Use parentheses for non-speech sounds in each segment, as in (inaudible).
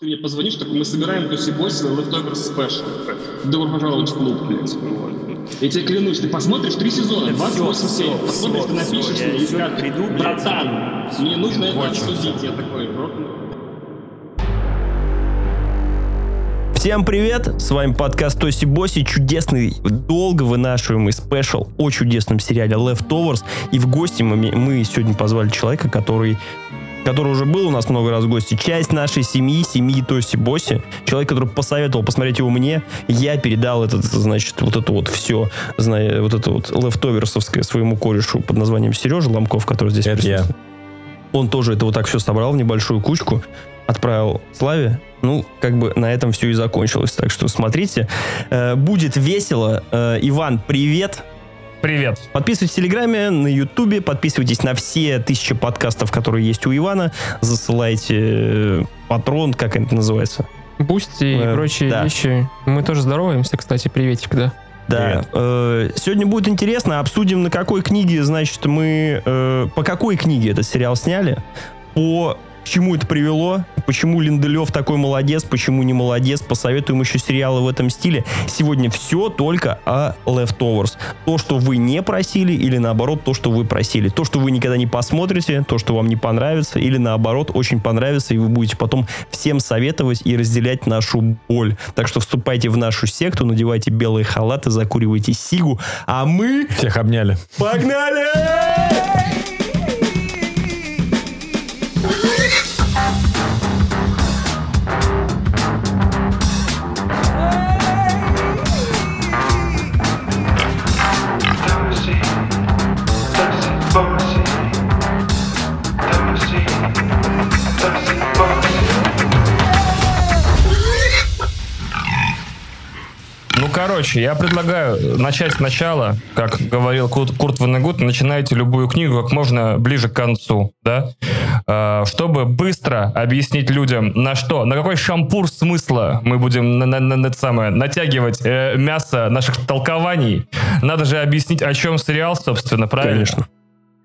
Ты мне позвонишь, такой, мы собираем Туси Бойс Leftover Special. Добро пожаловать в клуб, блядь. Я тебе клянусь, ты посмотришь три сезона, 28 серий, посмотришь, ты напишешь мне и скажешь, приду, братан, мне нужно это обсудить. Я такой, «Бро, Всем привет! С вами подкаст Тоси Боси, чудесный, долго вынашиваемый спешл о чудесном сериале Leftovers. И в гости мы, мы сегодня позвали человека, который который уже был у нас много раз в гости, часть нашей семьи, семьи Тоси Боси, человек, который посоветовал посмотреть его мне, я передал этот, значит, вот это вот все, зная, вот это вот лефтоверсовское своему корешу под названием Сережа Ломков, который здесь Это я. Он тоже это вот так все собрал в небольшую кучку, отправил Славе. Ну, как бы на этом все и закончилось. Так что смотрите. Э, будет весело. Э, Иван, привет. Привет. Подписывайтесь в Телеграме, на Ютубе, подписывайтесь на все тысячи подкастов, которые есть у Ивана. Засылайте э, Patreon, как это называется. Boosty и Э, прочие да. вещи. Мы тоже здороваемся, кстати, приветик, да. Да. Привет. Э, сегодня будет интересно. Обсудим, на какой книге, значит, мы... э, по какой книге этот сериал сняли. По к чему это привело, почему Линделоф такой молодец, почему не молодец, посоветуем еще сериалы в этом стиле. Сегодня все только о Leftovers. То, что вы не просили, или наоборот, то, что вы просили. То, что вы никогда не посмотрите, то, что вам не понравится, или наоборот, очень понравится, и вы будете потом всем советовать и разделять нашу боль. Так что вступайте в нашу секту, надевайте белые халаты, закуривайте сигу, а мы Всех обняли. погнали! Короче, я предлагаю начать сначала, как говорил Курт, Курт Ванегут, начинайте любую книгу как можно ближе к концу, да, Э, чтобы быстро объяснить людям, на что, на какой шампур смысла мы будем на, на- на- на самое, натягивать э, мясо наших толкований, надо же объяснить, о чем сериал, собственно, правильно? Конечно.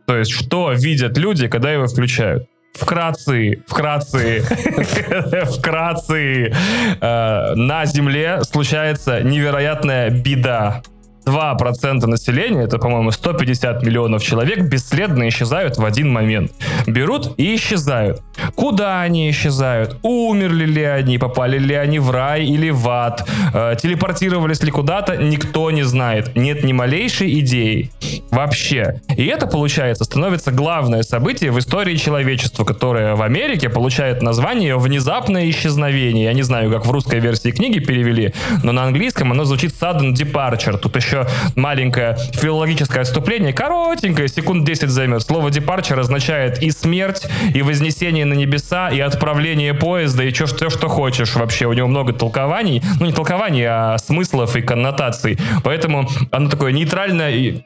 То есть, что видят люди, когда его включают? Вкратце, вкратце, (laughs) вкратце, э, на Земле случается невероятная беда. 2% населения, это, по-моему, 150 миллионов человек, бесследно исчезают в один момент. Берут и исчезают. Куда они исчезают? Умерли ли они? Попали ли они в рай или в ад? Э, телепортировались ли куда-то? Никто не знает. Нет ни малейшей идеи. Вообще. И это, получается, становится главное событие в истории человечества, которое в Америке получает название «Внезапное исчезновение». Я не знаю, как в русской версии книги перевели, но на английском оно звучит «sudden departure». Тут еще маленькое филологическое отступление, коротенькое, секунд 10 займет. Слово departure означает и смерть, и вознесение на небеса, и отправление поезда, и все, что, что хочешь вообще. У него много толкований. Ну, не толкований, а смыслов и коннотаций. Поэтому оно такое нейтральное и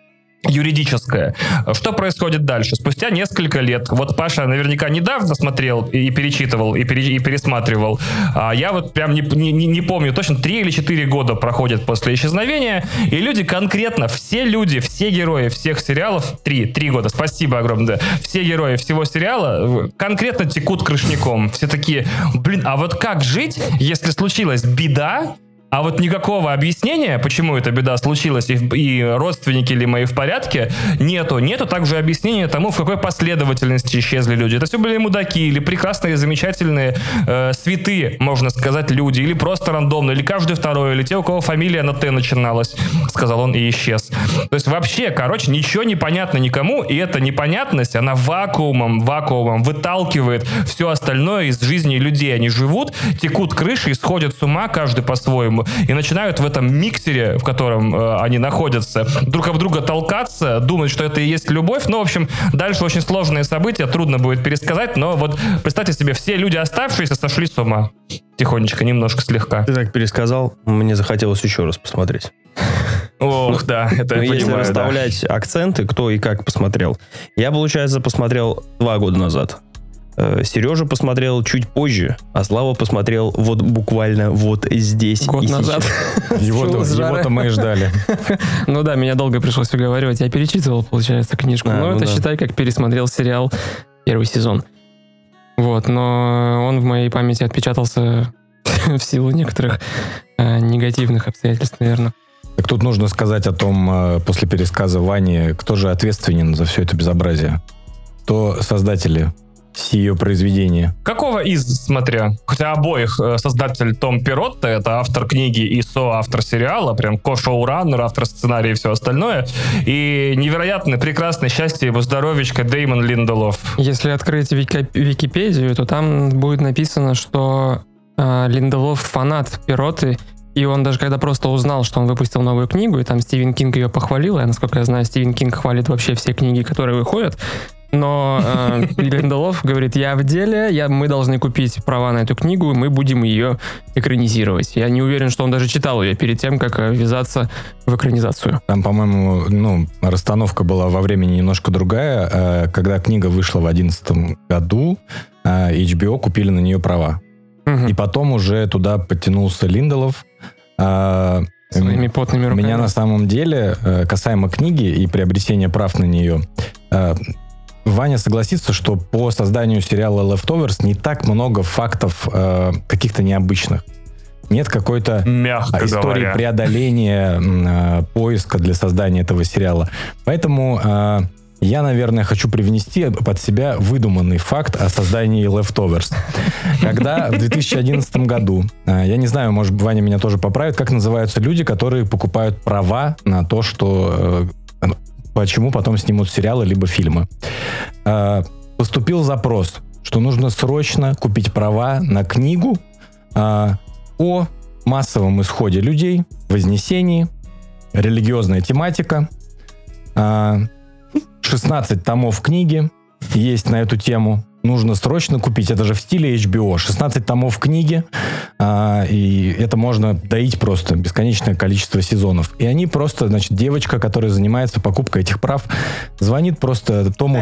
юридическое. Что происходит дальше? Спустя несколько лет, вот Паша наверняка недавно смотрел и перечитывал, и, пере- и пересматривал, а я вот прям не, не- не- помню, точно 3 или 4 года проходят после исчезновения, и люди конкретно, все люди, все герои всех сериалов, 3, 3 года, спасибо огромное, все герои всего сериала конкретно текут крышником. Все такие, блин, а вот как жить, если случилась беда, а вот никакого объяснения, почему эта беда случилась, и, и родственники ли мои в порядке, нету. Нету также объяснения тому, в какой последовательности исчезли люди. Это все были мудаки, или прекрасные, замечательные э, святые, можно сказать, люди, или просто рандомно, или каждый второй, или те, у кого фамилия на Т начиналась, сказал он и исчез. То есть вообще, короче, ничего не понятно никому, и эта непонятность, она вакуумом, вакуумом выталкивает все остальное из жизни людей. Они живут, текут крыши и сходят с ума каждый по-своему и начинают в этом миксере, в котором э, они находятся, друг об друга толкаться, думать, что это и есть любовь. Ну, в общем, дальше очень сложные события, трудно будет пересказать, но вот представьте себе, все люди оставшиеся сошли с ума. Тихонечко, немножко слегка. Ты так пересказал, мне захотелось еще раз посмотреть. Ох, да, это Ну, я если расставлять акценты, кто и как посмотрел. Я, получается, посмотрел два года назад. Э, Сережа посмотрел чуть позже, а Слава посмотрел вот буквально вот здесь Год и назад. (laughs) Его-то, его-то мы и ждали. (laughs) Ну да, меня долго пришлось уговаривать. Я перечитывал, получается, книжку. А, Но ну это да. считай, как пересмотрел сериал первый сезон. Вот, но он в моей памяти отпечатался (laughs) в силу некоторых э, негативных обстоятельств, наверное. Так тут нужно сказать о том, э, после пересказа Вани, кто же ответственен за все это безобразие. Кто создатели сие произведения. Какого из, смотря? Хотя обоих э, создатель Том Пиротто, это автор книги и соавтор сериала, прям ко-шоураннер, автор сценария и все остальное. И невероятно прекрасное счастье его здоровечка Деймон Линделов. Если открыть Вики- Википедию, то там будет написано, что э, Линделов фанат Пироты, и он даже когда просто узнал, что он выпустил новую книгу, и там Стивен Кинг ее похвалил, а насколько я знаю, Стивен Кинг хвалит вообще все книги, которые выходят, но э, Линделов говорит, я в деле, я, мы должны купить права на эту книгу, и мы будем ее экранизировать. Я не уверен, что он даже читал ее перед тем, как э, ввязаться в экранизацию. Там, по-моему, ну, расстановка была во времени немножко другая. Э, Когда книга вышла в 2011 году, э, HBO купили на нее права. Мгм. И потом уже туда подтянулся Линделов. А, Своими потными руками. меня на самом деле, касаемо книги и приобретения прав на нее, Ваня согласится, что по созданию сериала Leftovers не так много фактов э, каких-то необычных. Нет какой-то Мягко а, истории говоря. преодоления э, поиска для создания этого сериала. Поэтому э, я, наверное, хочу привнести под себя выдуманный факт о создании Leftovers. Когда в 2011 году, э, я не знаю, может, Ваня меня тоже поправит, как называются люди, которые покупают права на то, что э, почему потом снимут сериалы либо фильмы. Э, Поступил запрос, что нужно срочно купить права на книгу э, о массовом исходе людей, вознесении, религиозная тематика. А, 16 томов книги есть на эту тему. Нужно срочно купить. Это же в стиле HBO. 16 томов книги. а, и это можно доить просто бесконечное количество сезонов. И они просто, значит, девочка, которая занимается покупкой этих прав, звонит просто Тому.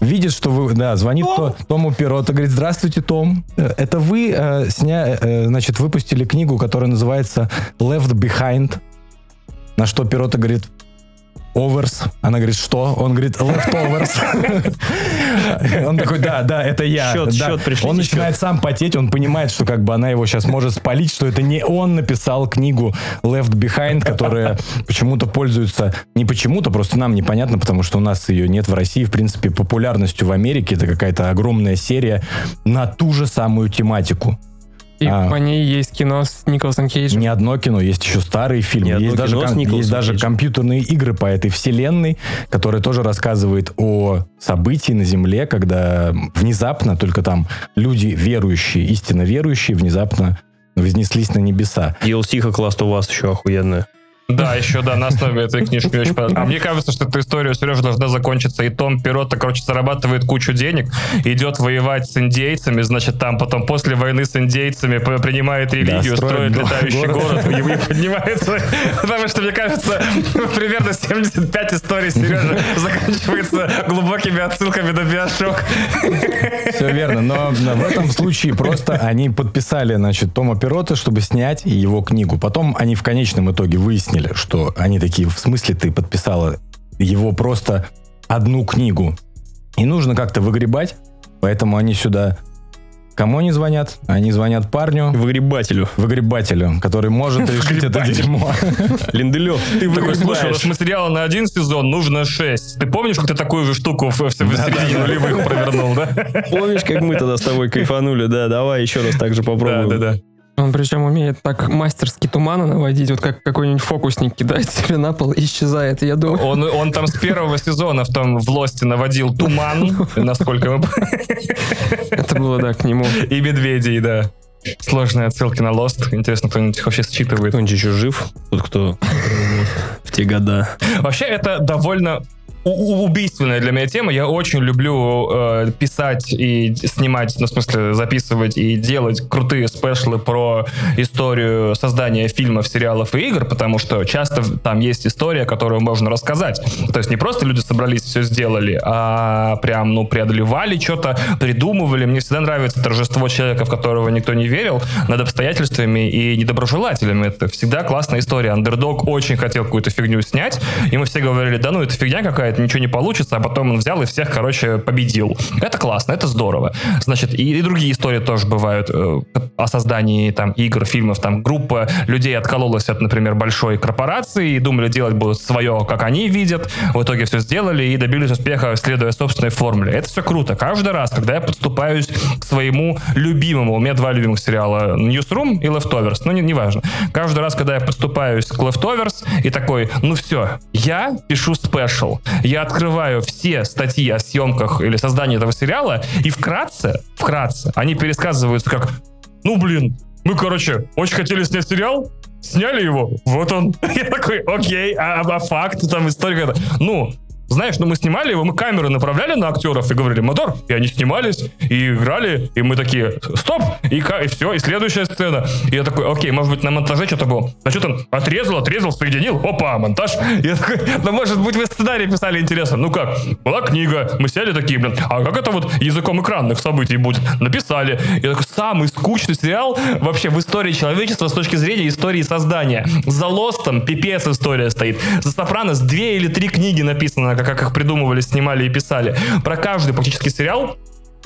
Видит, что вы... Да, звонит То- Тому Пиротто, говорит, здравствуйте, Том. Это вы, э, сня, э, значит, выпустили книгу, которая называется Left Behind. На что Пиротто говорит, Оверс. Она говорит, что? Он говорит, leftovers. Он такой, да, да, это я. Счет, счет, пришлите Он начинает сам потеть, он понимает, что как бы она его сейчас может спалить, что это не он написал книгу Left Behind, которая почему-то пользуется, не почему-то, просто нам непонятно, потому что у нас ее нет в России, в принципе, популярностью в Америке. Это какая-то огромная серия на ту же самую тематику. И А. по ней есть кино с Николасом Кейджем. Не одно кино, есть еще старые фильмы, Не есть, даже, ком- есть даже Кейджем. компьютерные игры по этой вселенной, которые тоже рассказывают о событии на Земле, когда внезапно только там люди верующие, истинно верующие, внезапно вознеслись на небеса. DLC класс у вас еще охуенная. Да, еще, да, на основе этой книжки очень понравилось. А мне кажется, что эта история, Сережа, должна закончиться. И Том Пиротто, короче, зарабатывает кучу денег, идет воевать с индейцами, значит, там потом после войны с индейцами принимает религию, строит строит летающий город. город, и поднимается. Потому что, мне кажется, примерно 75 историй Сережа заканчивается глубокими отсылками на Биошок. Все верно, но в этом случае просто они подписали, значит, Тома Пиротта, чтобы снять его книгу. Потом они в конечном итоге выяснили, что они такие, в смысле ты подписала его просто одну книгу. И нужно как-то выгребать, поэтому они сюда... Кому они звонят? Они звонят парню, Выгребателю. выгребателю, который может решить это дерьмо. (laughs) Линделев, ты Такой, слушай, нас материала на один сезон нужно 6. Ты помнишь, как ты такую же штуку в, середине нулевых провернул, да? Помнишь, как мы тогда с тобой кайфанули? Да, давай еще раз так же Да, попробуем. да, да. Он причем умеет так мастерски тумана наводить, вот как какой-нибудь фокусник кидает (laughs) себе на пол и исчезает. И Я думаю, Он, он там с первого сезона в том в Лосте наводил туман, (laughs) насколько мы... (laughs) это было, да, к нему. И медведей, да. Сложные отсылки на Лост. Интересно, кто-нибудь их вообще считывает. Кто-нибудь еще жив? Тот, кто в те года. Вообще, это довольно убийственная для меня тема. Я очень люблю э, писать и снимать, ну, в смысле, записывать и делать крутые спешлы про историю создания фильмов, сериалов и игр, потому что часто там есть история, которую можно рассказать. То есть не просто люди собрались, все сделали, а прям, ну, преодолевали что-то, придумывали. Мне всегда нравится торжество человека, в которого никто не верил, над обстоятельствами и недоброжелателями. Это всегда классная история. Андердог очень хотел какую-то фигню снять, и мы все говорили, да ну, это фигня какая бывает, ничего не получится, а потом он взял и всех, короче, победил. Это классно, это здорово. Значит, и, и другие истории тоже бывают э, о создании там игр, фильмов. Там группа людей откололась от, например, большой корпорации и думали делать будут свое, как они видят. В итоге все сделали и добились успеха, следуя собственной формуле. Это все круто. Каждый раз, когда я подступаюсь к своему любимому, у меня два любимых сериала, Newsroom и Leftovers, ну, не, неважно. Каждый раз, когда я подступаюсь к Leftovers и такой, ну все, я пишу спешл, я открываю все статьи о съемках или создании этого сериала, и вкратце, вкратце, они пересказываются как, ну блин, мы, короче, очень хотели снять сериал, сняли его, вот он. (laughs) Я такой, окей, а, а факт, там история. Ну, знаешь, ну мы снимали его, мы камеры направляли на актеров и говорили мотор, и они снимались, и играли, и мы такие, стоп, и, и все, и следующая сцена. И я такой, окей, может быть на монтаже что-то было. А что там, отрезал, отрезал, соединил, опа, монтаж. (laughs) Я такой, ну может быть вы сценарий писали интересно. Ну как, была книга, мы сели такие, блин, а как это вот языком экранных событий будет? Написали. Я такой, самый скучный сериал вообще в истории человечества с точки зрения истории создания. За Лостом пипец история стоит. За Сопранос две или три книги написано, как, их придумывали, снимали и писали. Про каждый практически сериал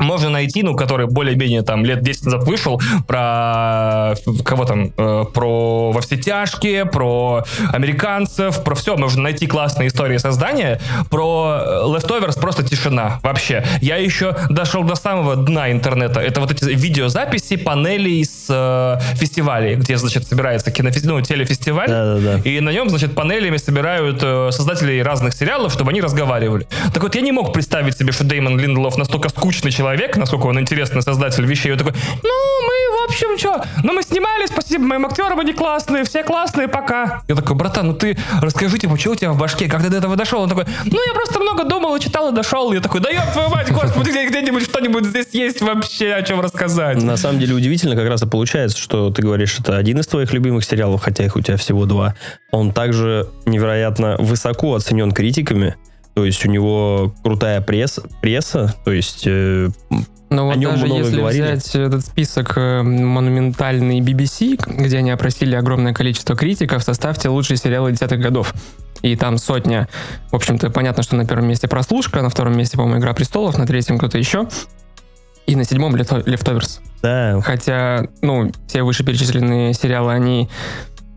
можно найти, ну, который более-менее там лет 10 назад вышел, про кого там, э, про во все тяжкие, про американцев, про все. Можно найти классные истории создания. Про э, Leftovers просто тишина вообще. Я еще дошел до самого дна интернета. Это вот эти видеозаписи панелей с э, фестивалей, где, значит, собирается кинофестиваль, ну, телефестиваль. Да-да-да. И на нем, значит, панелями собирают э, создателей разных сериалов, чтобы они разговаривали. Так вот, я не мог представить себе, что Деймон Линделов настолько скучный человек, насколько он интересный создатель вещей. Он такой, ну, мы, в общем, что, ну, мы снимали, спасибо моим актерам, они классные, все классные, пока. Я такой, братан, ну ты расскажи, типа, что у тебя в башке, как ты до этого дошел? Он такой, ну, я просто много думал и читал, и дошел. Я такой, да ёб твою мать, господи, где- где-нибудь что-нибудь здесь есть вообще, о чем рассказать. На самом деле удивительно как раз и получается, что ты говоришь, это один из твоих любимых сериалов, хотя их у тебя всего два. Он также невероятно высоко оценен критиками. То есть у него крутая пресс, пресса, то есть э, Но О вот даже если говорили. взять этот список э, монументальный BBC, где они опросили огромное количество критиков, составьте лучшие сериалы десятых годов. И там сотня. В общем-то, понятно, что на первом месте прослушка, на втором месте, по-моему, Игра престолов, на третьем кто-то еще. И на седьмом Leftovers. да, Хотя, ну, все вышеперечисленные сериалы, они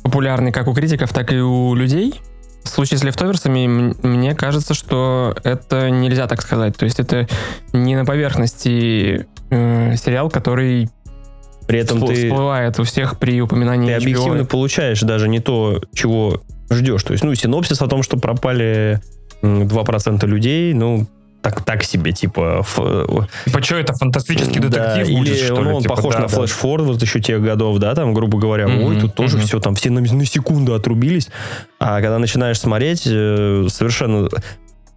популярны как у критиков, так и у людей. В случае с лефтоверсами мне кажется, что это нельзя так сказать. То есть это не на поверхности э, сериал, который при этом вспло- ты, всплывает у всех при упоминании ты HBO. объективно получаешь даже не то, чего ждешь. То есть, ну, синопсис о том, что пропали м, 2% людей, ну, так, так себе, типа... ф- Типа, что это, фантастический Да, детектив будет, или что ли? ну, он Типа, похож да, на да. флеш вот еще тех годов, да, там, грубо говоря, Мгм, ой, тут тоже мгм. все, там все на, на секунду отрубились. А когда начинаешь смотреть, э, совершенно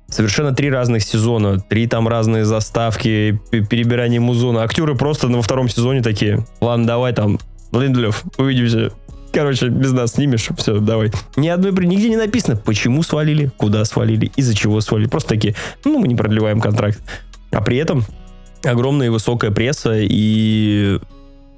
совершенно три разных сезона, три там разные заставки, перебирание музона. Актеры просто во втором сезоне такие, ладно, давай там, Линдлев, увидимся. Короче, без нас снимешь, все, давай. Ни одной, при- нигде не написано, почему свалили, куда свалили, из-за чего свалили. Просто такие, ну, мы не продлеваем контракт. А при этом огромная и высокая пресса, и,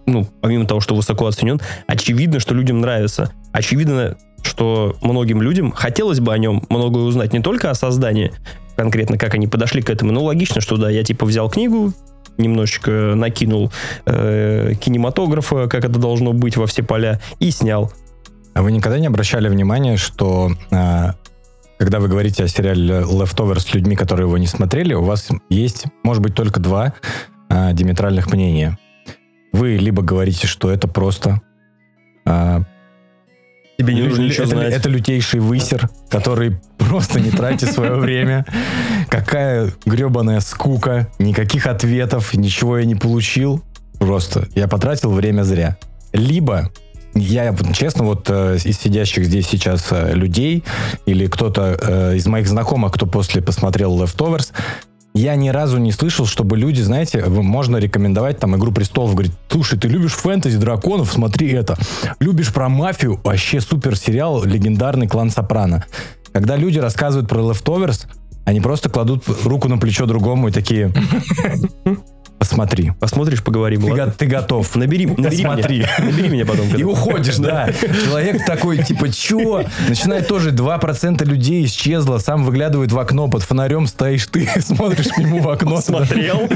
ну, помимо того, что высоко оценен, очевидно, что людям нравится. Очевидно, что многим людям хотелось бы о нем многое узнать. Не только о создании, конкретно, как они подошли к этому. Ну, логично, что да, я типа взял книгу, немножечко накинул э, кинематографа, как это должно быть во все поля, и снял. А вы никогда не обращали внимания, что а, когда вы говорите о сериале Leftovers с людьми, которые его не смотрели, у вас есть, может быть, только два а, диаметральных мнения. Вы либо говорите, что это просто... а, Тебе не нужно ничего это, знать. это лютейший высер, который просто не тратит свое время. Какая гребаная скука, никаких ответов, ничего я не получил. Просто я потратил время зря. Либо я, честно, вот э, из сидящих здесь сейчас э, людей или кто-то э, из моих знакомых, кто после посмотрел Leftovers, я ни разу не слышал, чтобы люди, знаете, можно рекомендовать там «Игру престолов», говорит, слушай, ты любишь фэнтези, драконов, смотри это. Любишь про мафию, вообще супер сериал, легендарный «Клан Сопрано». Когда люди рассказывают про Leftovers, они просто кладут руку на плечо другому и такие... Посмотри. Посмотришь, поговорим. Ты, ладно? го- ты готов. Набери, набери Смотри. меня. Набери меня потом. И уходишь, да. Человек такой, типа, чё? Начинает тоже 2% людей исчезло, сам выглядывает в окно, под фонарем стоишь ты, (laughs) смотришь к нему в окно. Смотрел.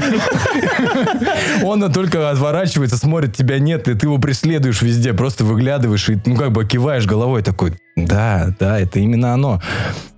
Он только отворачивается, смотрит, тебя нет, и ты его преследуешь везде, просто выглядываешь и, ну, как бы киваешь головой такой, да, да, это именно оно.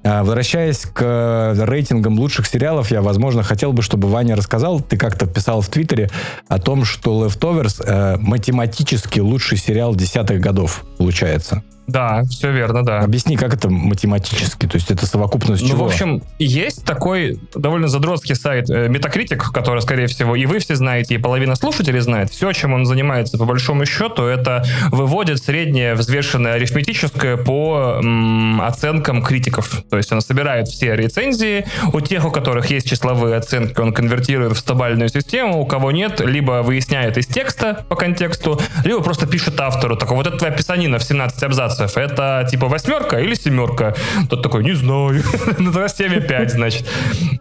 А, Возвращаясь к э, рейтингам лучших сериалов, я, возможно, хотел бы, чтобы Ваня рассказал, ты как-то писал в Твиттере о том, что Leftovers э, математически лучший сериал десятых годов получается. Да, все верно, да. Объясни, как это математически, то есть это совокупность Ну, чего? в общем, есть такой довольно задротский сайт э, Metacritic, который, скорее всего, и вы все знаете, и половина слушателей знает. Все, чем он занимается, по большому счету, это выводит среднее взвешенное арифметическое по м, оценкам критиков. То есть он собирает все рецензии. У тех, у которых есть числовые оценки, он конвертирует в стабальную систему. У кого нет, либо выясняет из текста по контексту, либо просто пишет автору. Такой, вот это твоя писанина в 17 абзацев. Это типа восьмерка или семерка? Тот такой, не знаю. (laughs) Ну, тогда 7,5, значит.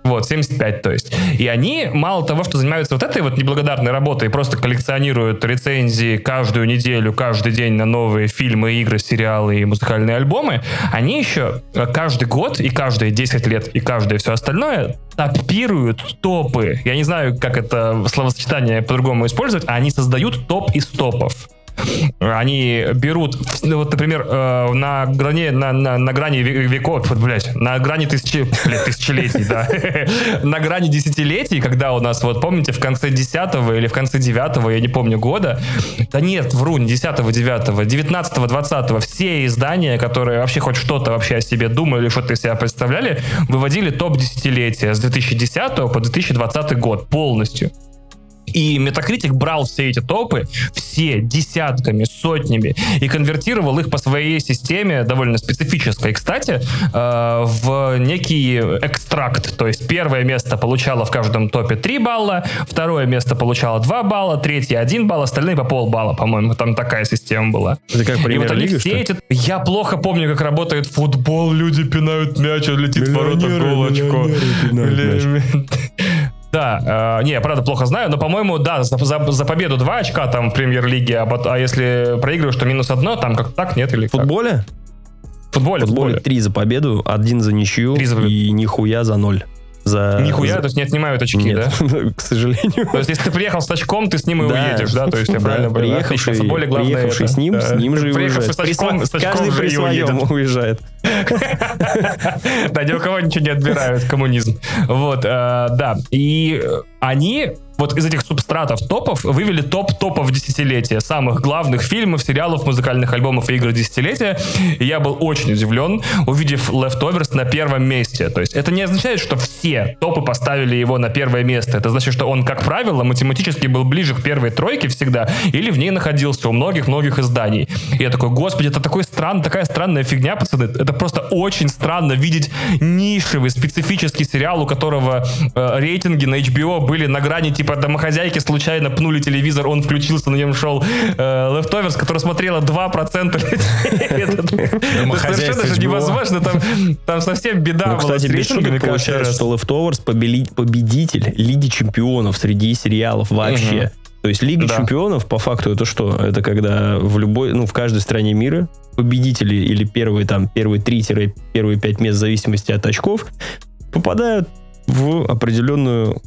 Вот, 75, то есть. И они, мало того, что занимаются вот этой вот неблагодарной работой, просто коллекционируют рецензии каждую неделю, каждый день на новые фильмы, игры, сериалы и музыкальные альбомы, они еще каждый год и каждые 10 лет и каждое все остальное топируют топы. Я не знаю, как это словосочетание по-другому использовать, а они создают топ из топов. Они берут, ну, вот, например, э, на грани, на, на, на грани ве- веков, вот, блядь, на грани тысячи, блядь, тысячелетий, да, (laughs) на грани десятилетий, когда у нас, вот помните, в конце 10 или в конце 9 я не помню года, да нет, вру, не 10 9 19 20 все издания, которые вообще хоть что-то вообще о себе думали, что-то из себя представляли, выводили топ десятилетия с 2010 по 2020 год полностью. И Metacritic брал все эти топы, все десятками, сотнями, и конвертировал их по своей системе, довольно специфической, кстати, э, в некий экстракт. То есть первое место получало в каждом топе 3 балла, второе место получало 2 балла, третье 1 балл, остальные по полбалла, по-моему. Там такая система была. Это как И вот они все эти... Я плохо помню, как работает футбол. Люди пинают мяч, а летит в ворота Миллионеры, Да, э, не, я правда плохо знаю, но, по-моему, да, за, за- за победу 2 очка там в премьер-лиге, а, а если проигрываешь, то минус одно, там как так, нет? Или В футболе? как? В футболе, В футболе футболе. три за победу, один за ничью за и нихуя за ноль. За... Нихуя, то есть не отнимают очки, Нет, да? (laughs) к сожалению. То есть если ты приехал с очком, ты с ним и Да. уедешь, да? То есть я правильно понимаю? приехавший, Отлично, футболе главное приехавший это. с ним, Да. с ним же и уезжает. с очком, При с очком Каждый при своем (laughs) уезжает. Да, ни у кого ничего не отбирают, коммунизм. Вот, э, да. И они вот из этих субстратов топов вывели топ топов десятилетия, самых главных фильмов, сериалов, музыкальных альбомов и игр десятилетия. И я был очень удивлен, увидев Leftovers на первом месте. То есть это не означает, что все топы поставили его на первое место. Это значит, что он, как правило, математически был ближе к первой тройке всегда, или в ней находился у многих-многих изданий. И я такой, господи, это такой стран, такая странная фигня, пацаны. Это просто очень странно видеть нишевый, специфический сериал, у которого э, рейтинги на HBO были на грани, типа, домохозяйки случайно пнули телевизор, он включился, на нем шел э, Leftovers, который смотрело 2% людей. (laughs) Это совершенно же невозможно. Там там совсем беда Ну, была кстати, без получается, что Leftovers победитель Лиги Чемпионов среди сериалов вообще. То есть Лига Да. Чемпионов, по факту, это что? Это когда в любой, ну, в каждой стране мира победители или первые там, первые 3-первые 5 мест в зависимости от очков попадают в определенную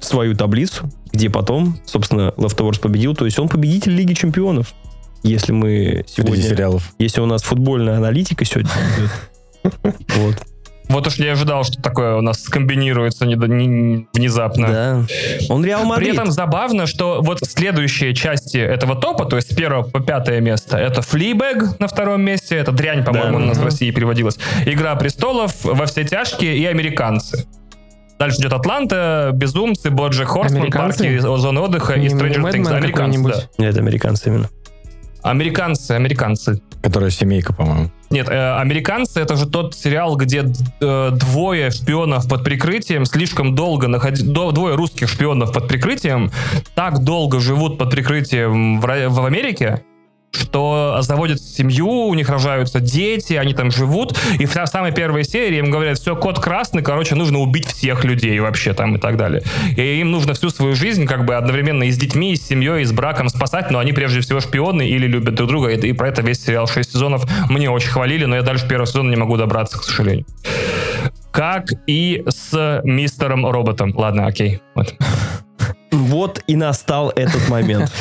свою таблицу, где потом, собственно, Leftovers победил. То есть он победитель Лиги Чемпионов. Если мы Среди сегодня... сериалов. Если у нас футбольная аналитика сегодня. (laughs) Вот. Вот уж не ожидал, что такое у нас скомбинируется не- не- внезапно. Да. Он Реал При Мадрид. этом забавно, что вот следующие части этого топа, то есть с первого по пятое место, это Fleabag на втором месте, это дрянь, по-моему, Да. у нас в России переводилась, Игра престолов, Во все тяжкие и Американцы. Дальше идет Атланта, Безумцы, Боджек Хорсман? Парки зоны отдыха и Не Stranger Mad Men Things. Американцы, да. Нет, американцы именно. Американцы, американцы. Которая семейка, по-моему. Нет, э, американцы это же тот сериал, где э, двое шпионов под прикрытием слишком долго находи... до- двое русских шпионов под прикрытием так долго живут под прикрытием в, в Америке, что заводят семью, у них рожаются дети, они там живут, и в самой первой серии им говорят, все, код красный, короче, нужно убить всех людей вообще там и так далее. И им нужно всю свою жизнь как бы одновременно и с детьми, и с семьей, и с браком спасать, но они прежде всего шпионы или любят друг друга, и, и про это весь сериал 6 сезонов мне очень хвалили, но я дальше первого сезона не могу добраться, к сожалению. Как и с мистером роботом. Ладно, окей. Вот. Вот и настал этот момент. (laughs)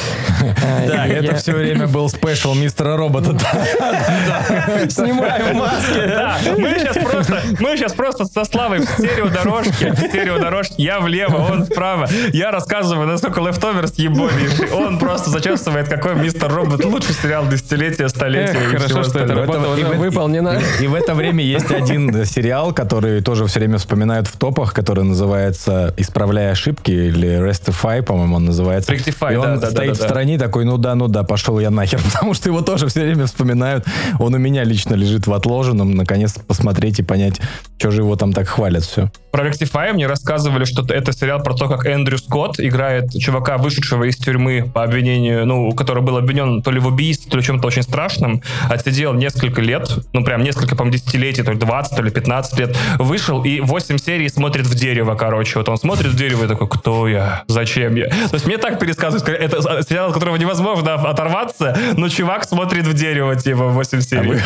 Да, И это все время был спешл мистера робота. (laughs) Снимаем маски. Да, мы сейчас просто, мы сейчас просто со Славой в стереодорожке, в стереодорожке, я влево, он справа. Я рассказываю, насколько Leftovers ебовейший. Он просто зачесывает, какой мистер робот лучший сериал десятилетия, столетия. Хорошо, что остального. работа И уже в- выполнена. И в это время есть один сериал, который тоже все время вспоминают в топах, который называется «Исправляя ошибки» или «Restify», по-моему, он называется. Rectify, И он да, да, да, стоит да, в да. стороне такой, ну да, ну да, пошел я нахер, (laughs) потому что его тоже все время вспоминают. Он у меня лично лежит в отложенном, наконец посмотреть и понять, что же его там так хвалят все. Про Rectify мне рассказывали, что это сериал про то, как Эндрю Скотт играет чувака, вышедшего из тюрьмы по обвинению, ну, который был обвинен то ли в убийстве, то ли в чем-то очень страшном, отсидел несколько лет, ну, прям несколько, по десятилетий, то ли 20, то ли 15 лет, вышел и 8 серий смотрит в дерево, короче. Вот он смотрит в дерево и такой, кто я? Зачем я? То есть мне так пересказывают, это сериал, от которого невозможно оторваться, но чувак смотрит в дерево, типа, 8 А серий. вы,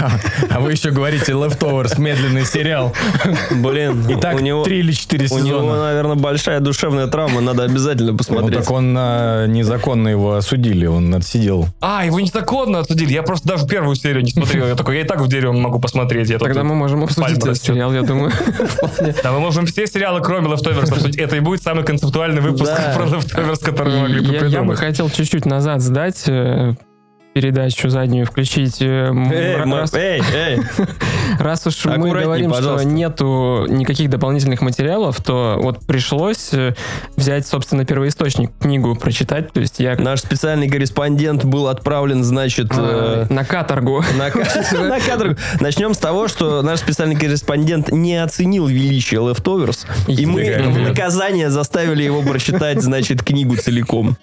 а вы еще говорите Leftovers, медленный сериал. Блин, Итак, у него, три или четыре у него, сезона. наверное, большая душевная травма, надо обязательно Ну посмотреть. так он а, незаконно его осудили, он отсидел. А, его незаконно отсудили. Я просто даже первую серию не смотрел. Я такой, я и так в дерево могу посмотреть. Я тут- Тогда мы можем обсудить этот сериал, я думаю. Да, мы можем все сериалы, кроме Leftovers, обсудить. Это и будет самый концептуальный выпуск про (laughs) Leftovers, который мы могли бы Я, бы хотел чуть-чуть назад сдать э, передачу заднюю, включить. э, Эй, раз, эй, эй. (laughs) раз уж мы говорим, пожалуйста. что нету никаких дополнительных материалов, то вот пришлось э, взять, собственно, первоисточник, книгу прочитать. То есть я Наш специальный корреспондент был отправлен, значит, э, э, на каторгу. (laughs) на, (laughs) на кадрах. Начнем с того, что наш специальный корреспондент не оценил величие Leftovers, и мы в наказание заставили его прочитать, значит, книгу целиком.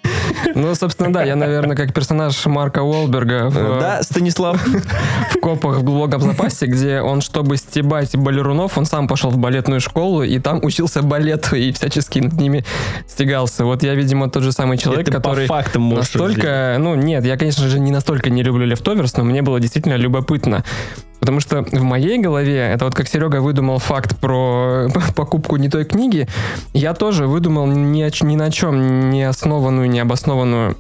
Ну, собственно, да, я, наверное, как персонаж Марка Уолберга в, Да, Станислав? (laughs) в копах в глубоком запасе, где он, чтобы стебать балерунов, он сам пошел в балетную школу и там учился балету и всячески над ними стегался. Вот я, видимо, тот же самый человек, Это который настолько... Ну, нет, я, конечно же, не настолько не люблю Leftovers, но мне было действительно любопытно. Потому что в моей голове, это вот как Серега выдумал факт про (laughs) покупку не той книги, я тоже выдумал ни, ни на чем не основанную, не обоснованную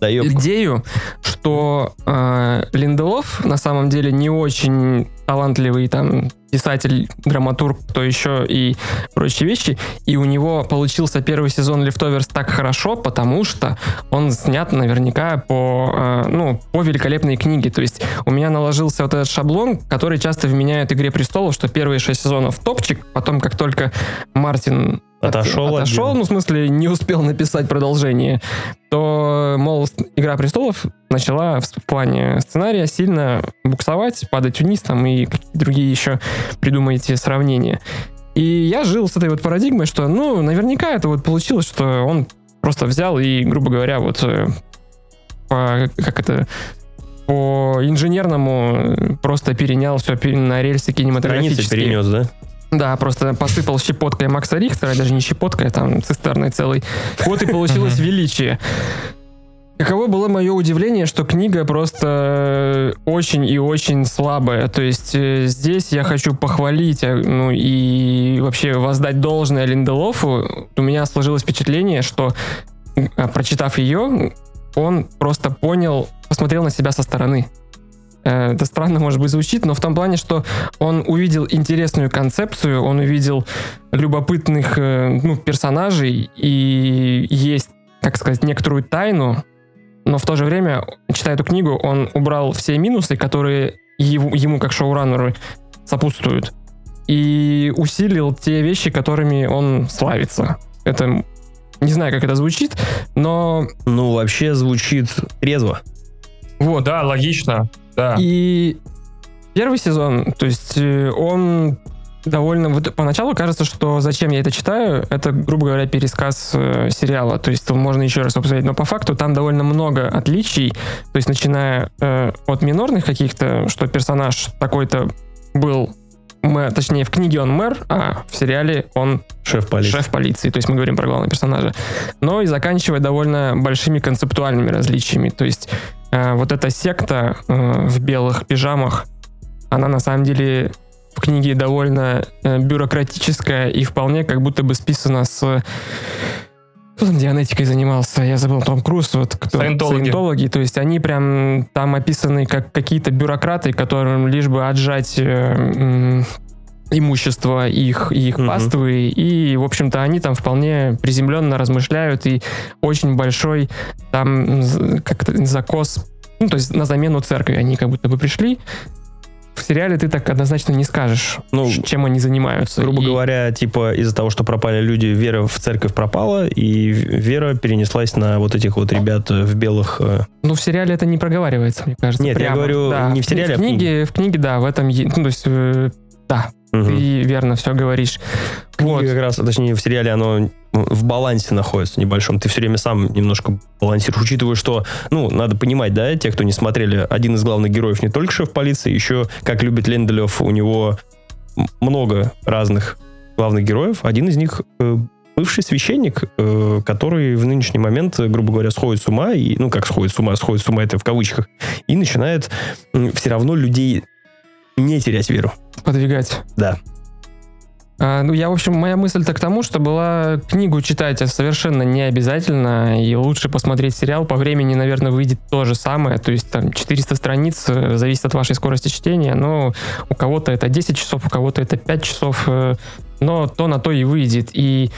Да, идею, что э, Линделов на самом деле не очень талантливый там писатель, драматург, кто еще и прочие вещи. И у него получился первый сезон Leftovers так хорошо, потому что он снят наверняка по, э, ну, по великолепной книге. То есть у меня наложился вот этот шаблон, который часто вменяют «Игре престолов», что первые шесть сезонов топчик, потом как только Мартин Отошел от отошел, дела. ну, в смысле, не успел написать продолжение, то, мол, «Игра престолов» начала в плане сценария сильно буксовать, падать вниз там и другие еще придумаете сравнения. И я жил с этой вот парадигмой, что, ну, наверняка это вот получилось, что он просто взял и, грубо говоря, вот э, по, как это, по инженерному просто перенял все на рельсы Границы кинематографические. перенес, да? Да, просто посыпал щепоткой Макса Рихтера, даже не щепоткой, а там цистерной целой. Вот и (laughs) получилось величие. Каково было мое удивление, что книга просто очень и очень слабая. То есть э, здесь я хочу похвалить, э, ну и вообще воздать должное Линделофу. У меня сложилось впечатление, что э, прочитав ее, он просто понял, посмотрел на себя со стороны. Э, Это странно, может быть, звучит, но в том плане, что он увидел интересную концепцию, он увидел любопытных э, ну, персонажей и есть, как сказать, некоторую тайну, но в то же время, читая эту книгу, он убрал все минусы, которые его- ему, как шоураннеру, сопутствуют, и усилил те вещи, которыми он славится. Это не знаю, как это звучит, но Ну, вообще звучит трезво. Вот, да, логично. Да. И первый сезон, то есть э, он довольно... Вот поначалу кажется, что зачем я это читаю, это, грубо говоря, пересказ э, сериала. То есть можно еще раз посмотреть. Но по факту там довольно много отличий. То есть начиная э, от минорных каких-то, что персонаж такой-то был мэр, точнее, в книге он мэр, а в сериале он Шеф полиции. шеф полиции, то есть мы говорим про главного персонажа, но и заканчивая довольно большими концептуальными различиями. То есть э, вот эта секта э, в белых пижамах, она на самом деле в книге довольно э, бюрократическая и вполне как будто бы списана с... Там дианетикой занимался? Я забыл, Том Круз. Вот, кто? Саентологи. Саентологи. То есть они прям там описаны как какие-то бюрократы, которым лишь бы отжать э, имущество их, и их Мгм. паствы, и, в общем-то, они там вполне приземленно размышляют, и очень большой там как-то закос, ну, то есть на замену церкви они как будто бы пришли. В сериале ты так однозначно не скажешь, Ну, чем они занимаются. Грубо И- говоря, типа из-за того, что пропали люди, вера в церковь пропала, и вера перенеслась на вот этих вот ребят э, в белых. э, Ну, в сериале это не проговаривается, мне кажется. Нет, я прямо. говорю, Да. не в сериале, а В в книге, в книге, да, в этом... Ну, то есть, э, да, мгм. ты верно все говоришь. Вот. как раз, точнее, в сериале оно в балансе находится небольшом. Ты все время сам немножко балансируешь, учитывая, что, ну, надо понимать, да, те, кто не смотрели, один из главных героев не только шеф полиции, еще, как любит Ленделев, у него много разных главных героев. Один из них э, бывший священник, э, который в нынешний момент, э, грубо говоря, сходит с ума, и, ну, как сходит с ума, сходит с ума это в кавычках, и начинает все равно людей не терять веру. Подвигать. Да. А, ну, я, в общем, моя мысль-то к тому, что была книгу читать совершенно не обязательно, и лучше посмотреть сериал. По времени, наверное, выйдет то же самое, то есть там 400 страниц, э, зависит от вашей скорости чтения, но у кого-то это 10 часов, у кого-то это 5 часов, э, но то на то и выйдет. И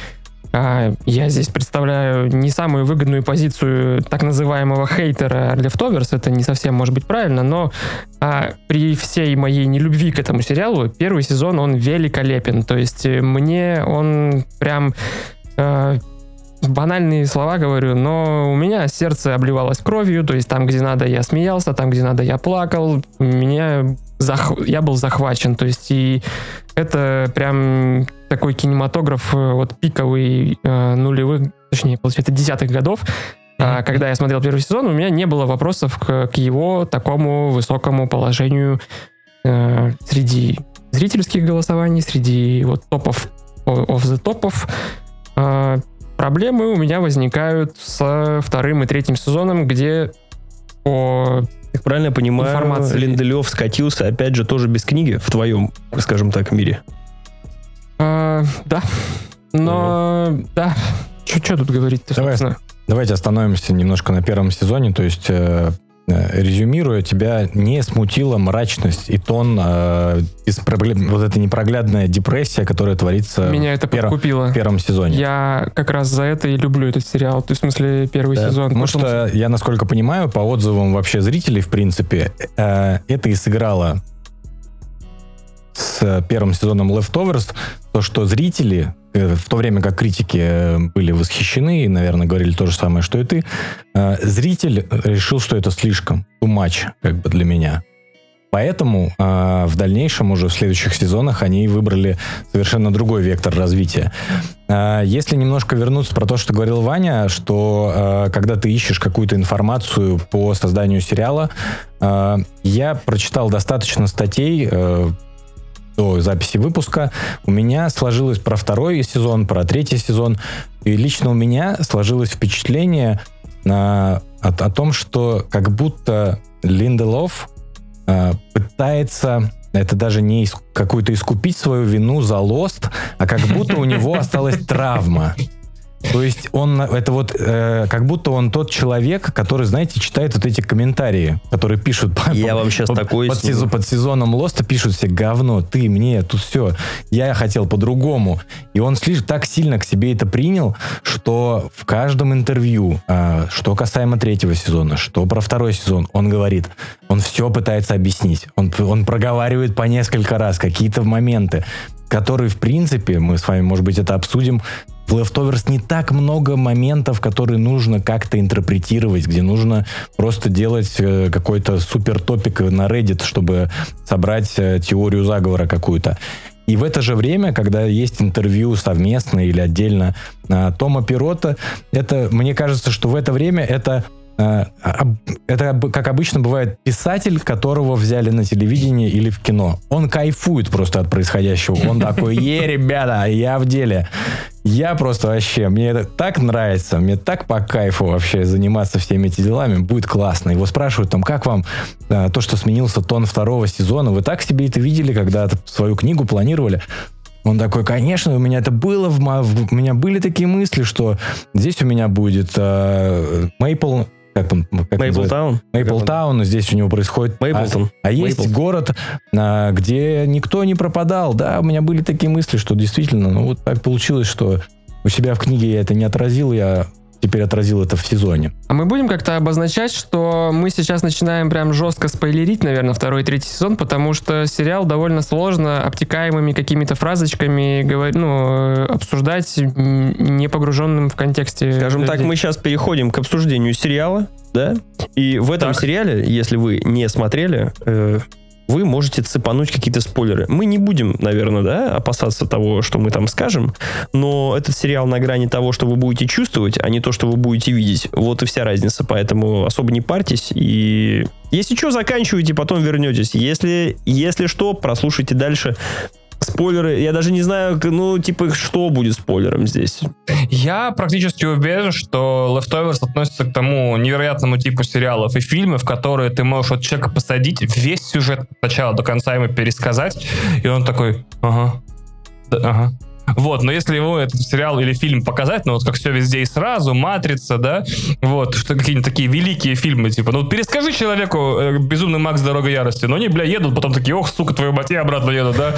я здесь представляю не самую выгодную позицию так называемого хейтера Leftovers, это не совсем может быть правильно, но а, при всей моей нелюбви к этому сериалу, первый сезон, он великолепен. То есть э, мне он прям... банальные слова говорю, но у меня сердце обливалось кровью, то есть там, где надо, я смеялся, там, где надо, я плакал, меня зах- я был захвачен, то есть и это прям такой кинематограф э, вот пиковый э, нулевых, точнее, получается, десятых годов, а, когда я смотрел первый сезон, у меня не было вопросов к, к его такому высокому положению э, среди зрительских голосований, среди вот топов, of the топов. Проблемы у меня возникают со вторым и третьим сезоном, где по Так правильно я понимаю, Информации. Линделев скатился, опять же, тоже без книги в твоем, скажем так, мире. А, да. Но да. Что тут говорить-то, Давай. собственно? Давайте остановимся немножко на первом сезоне. То есть, э, э, резюмируя, тебя не смутила мрачность и тон, э, проблем, вот эта непроглядная депрессия, которая творится Меня это в, первом- подкупило. в первом сезоне. Я как раз за это и люблю этот сериал. То есть, в смысле, первый Да, сезон. Потому что я, насколько понимаю, по отзывам вообще зрителей, в принципе, э, это и сыграло с первым сезоном Leftovers, то, что зрители, э, в то время как критики э, были восхищены и, наверное, говорили то же самое, что и ты, э, зритель решил, что это слишком, too much, как бы для меня. Поэтому э, в дальнейшем, уже в следующих сезонах, они выбрали совершенно другой вектор развития. Э, Если немножко вернуться про то, что говорил Ваня, что э, когда ты ищешь какую-то информацию по созданию сериала, э, я прочитал достаточно статей э, до записи выпуска. У меня сложилось про второй сезон, про третий сезон. И лично у меня сложилось впечатление э, о, о том, что как будто Линделов э, пытается это даже не какую-то искупить свою вину за Лост, а как будто у него осталась травма. То есть он, это вот, э, как будто он тот человек, который, знаете, читает вот эти комментарии, которые пишут по- Я вам сейчас под, такой под, сезон- под сезоном Лоста пишут все говно, ты мне, тут все, я хотел по-другому. И он слишком так сильно к себе это принял, что в каждом интервью, а, что касаемо третьего сезона, что про второй сезон, он говорит, он все пытается объяснить, он, он проговаривает по несколько раз какие-то моменты, которые, в принципе, мы с вами, может быть, это обсудим, в Leftovers не так много моментов, которые нужно как-то интерпретировать, где нужно просто делать э, какой-то супер топик на Reddit, чтобы собрать э, теорию заговора какую-то. И в это же время, когда есть интервью совместно или отдельно а, Тома Пирота, это, мне кажется, что в это время это это об- как обычно бывает писатель, которого взяли на телевидении или в кино. Он кайфует просто от происходящего. Он (laughs) такой, е, ребята, я в деле. Я просто вообще, мне это так нравится, мне так по кайфу вообще заниматься всеми этими делами, будет классно. Его спрашивают там, как вам а, то, что сменился тон второго сезона, вы так себе это видели, когда свою книгу планировали? Он такой, конечно, у меня это было, в у меня были такие мысли, что здесь у меня будет э, Мейпл, как там, как? Мейплтаун? Мейплтаун, здесь у него происходит... Мейплтон. А, а есть Мейпл. город, а, где никто не пропадал. Да, у меня были такие мысли, что действительно, ну вот так получилось, что у себя в книге я это не отразил, я теперь отразил это в сезоне. А мы будем как-то обозначать, что мы сейчас начинаем прям жестко спойлерить, наверное, второй и третий сезон, потому что сериал довольно сложно обтекаемыми какими-то фразочками говор- ну, э, обсуждать, не погруженным в контексте. Скажем так, людей. мы сейчас переходим к обсуждению сериала, да? И в этом Так. сериале, если вы не смотрели, э, вы можете цепануть какие-то спойлеры. Мы не будем, наверное, да, опасаться того, что мы там скажем, но этот сериал на грани того, что вы будете чувствовать, а не то, что вы будете видеть. Вот и вся разница. Поэтому особо не парьтесь. И если что, заканчивайте, потом вернетесь. Если, если что, прослушайте дальше. Спойлеры, я даже не знаю, ну, типа, что будет спойлером здесь. Я практически уверен, что Leftovers относится к тому невероятному типу сериалов и фильмов, которые ты можешь вот человека посадить, весь сюжет от начала до конца ему пересказать, и он такой, ага, да, ага. Вот, но если его этот сериал или фильм показать, ну вот как все везде и сразу, Матрица, да, вот, что какие-нибудь такие великие фильмы, типа, ну перескажи человеку э, Безумный Макс. Дорога ярости, но они, бля, едут, потом такие, ох, сука, твою мать, я обратно еду, да,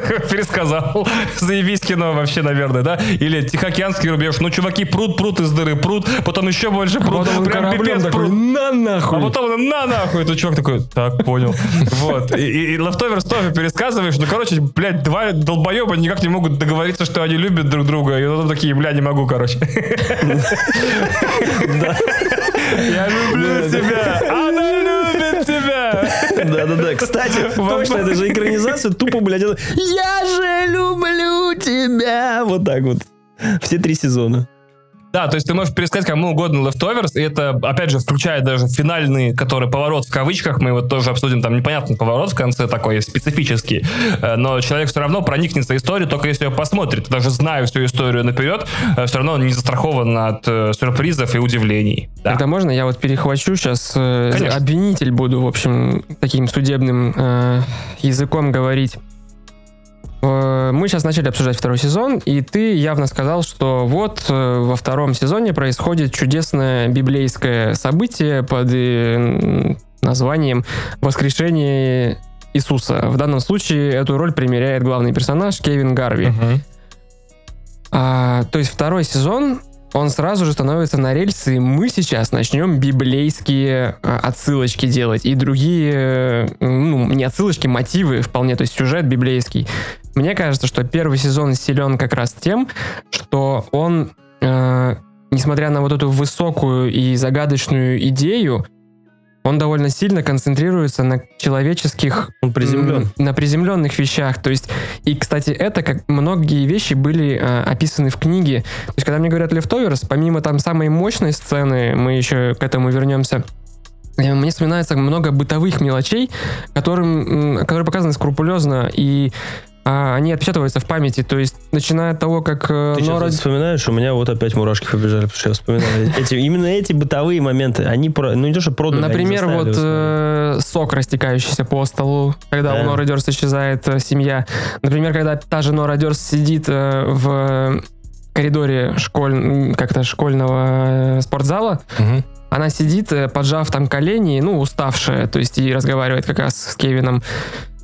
(laughs) пересказал, заебись кино вообще, наверное, да, или Тихоокеанский рубеж, ну, чуваки, пруд, пруд из дыры, пруд, потом еще больше пруд, потом прям пипец такой, пруд. на А нахуй. потом он, на нахуй, этот чувак такой, так, понял. Вот. И, и, Leftovers тоже пересказываешь. Ну, короче, блядь, два долбоеба никак не могут договориться, что они любят друг друга. И потом такие, бля, не могу, короче. (laughs) Я люблю тебя, она тебя. Да-да-да. (laughs) Кстати, точно, это же (laughs) экранизация тупо, блядь, «Я же люблю тебя!» Вот так вот. Все три сезона. Да, то есть ты можешь пересказать кому угодно Leftovers, и это, опять же, включает даже финальный, который поворот в кавычках, мы его тоже обсудим, там непонятный поворот в конце такой специфический, Э, но человек все равно проникнется историей, только если ее посмотрит. Даже зная всю историю наперед, все равно он не застрахован от э, сюрпризов и удивлений. Да. Тогда можно я вот перехвачу сейчас, э, Конечно. обвинитель буду, в общем, таким судебным э, языком говорить. Э, Мы сейчас начали обсуждать второй сезон, и ты явно сказал, что вот э, во втором сезоне происходит чудесное библейское событие под э, названием «Воскрешение Иисуса». В данном случае эту роль примеряет главный персонаж Кевин Гарви. Мгм. А, то есть второй сезон, он сразу же становится на рельсы, и мы сейчас начнем библейские а, отсылочки делать и другие, э, ну, не отсылочки, мотивы вполне, то есть сюжет библейский. Мне кажется, что первый сезон силен как раз тем, что он, э, несмотря на вот эту высокую и загадочную идею, он довольно сильно концентрируется на человеческих Он приземлен. На приземленных вещах. То есть, и, кстати, это как многие вещи были э, описаны в книге. То есть, когда мне говорят Leftovers, помимо там самой мощной сцены, мы еще к этому вернемся, э, мне вспоминается много бытовых мелочей, которым, которые показаны скрупулезно, и а, они отпечатываются в памяти. То есть, начиная от того, как э, Ты Нора- сейчас вспоминаешь, у меня вот опять мурашки побежали, потому что я вспоминаю. (laughs) Эти, именно эти бытовые моменты, они, ну не то, что продали, Например, вот э, сок, растекающийся по столу, когда Да. у Нора Дёрс исчезает э, семья. Например, когда та же Нора Дёрс сидит э, в коридоре школь... как-то школьного э, спортзала, Мгм. она сидит, э, поджав там колени, ну, уставшая, то есть и разговаривает как раз с Кевином.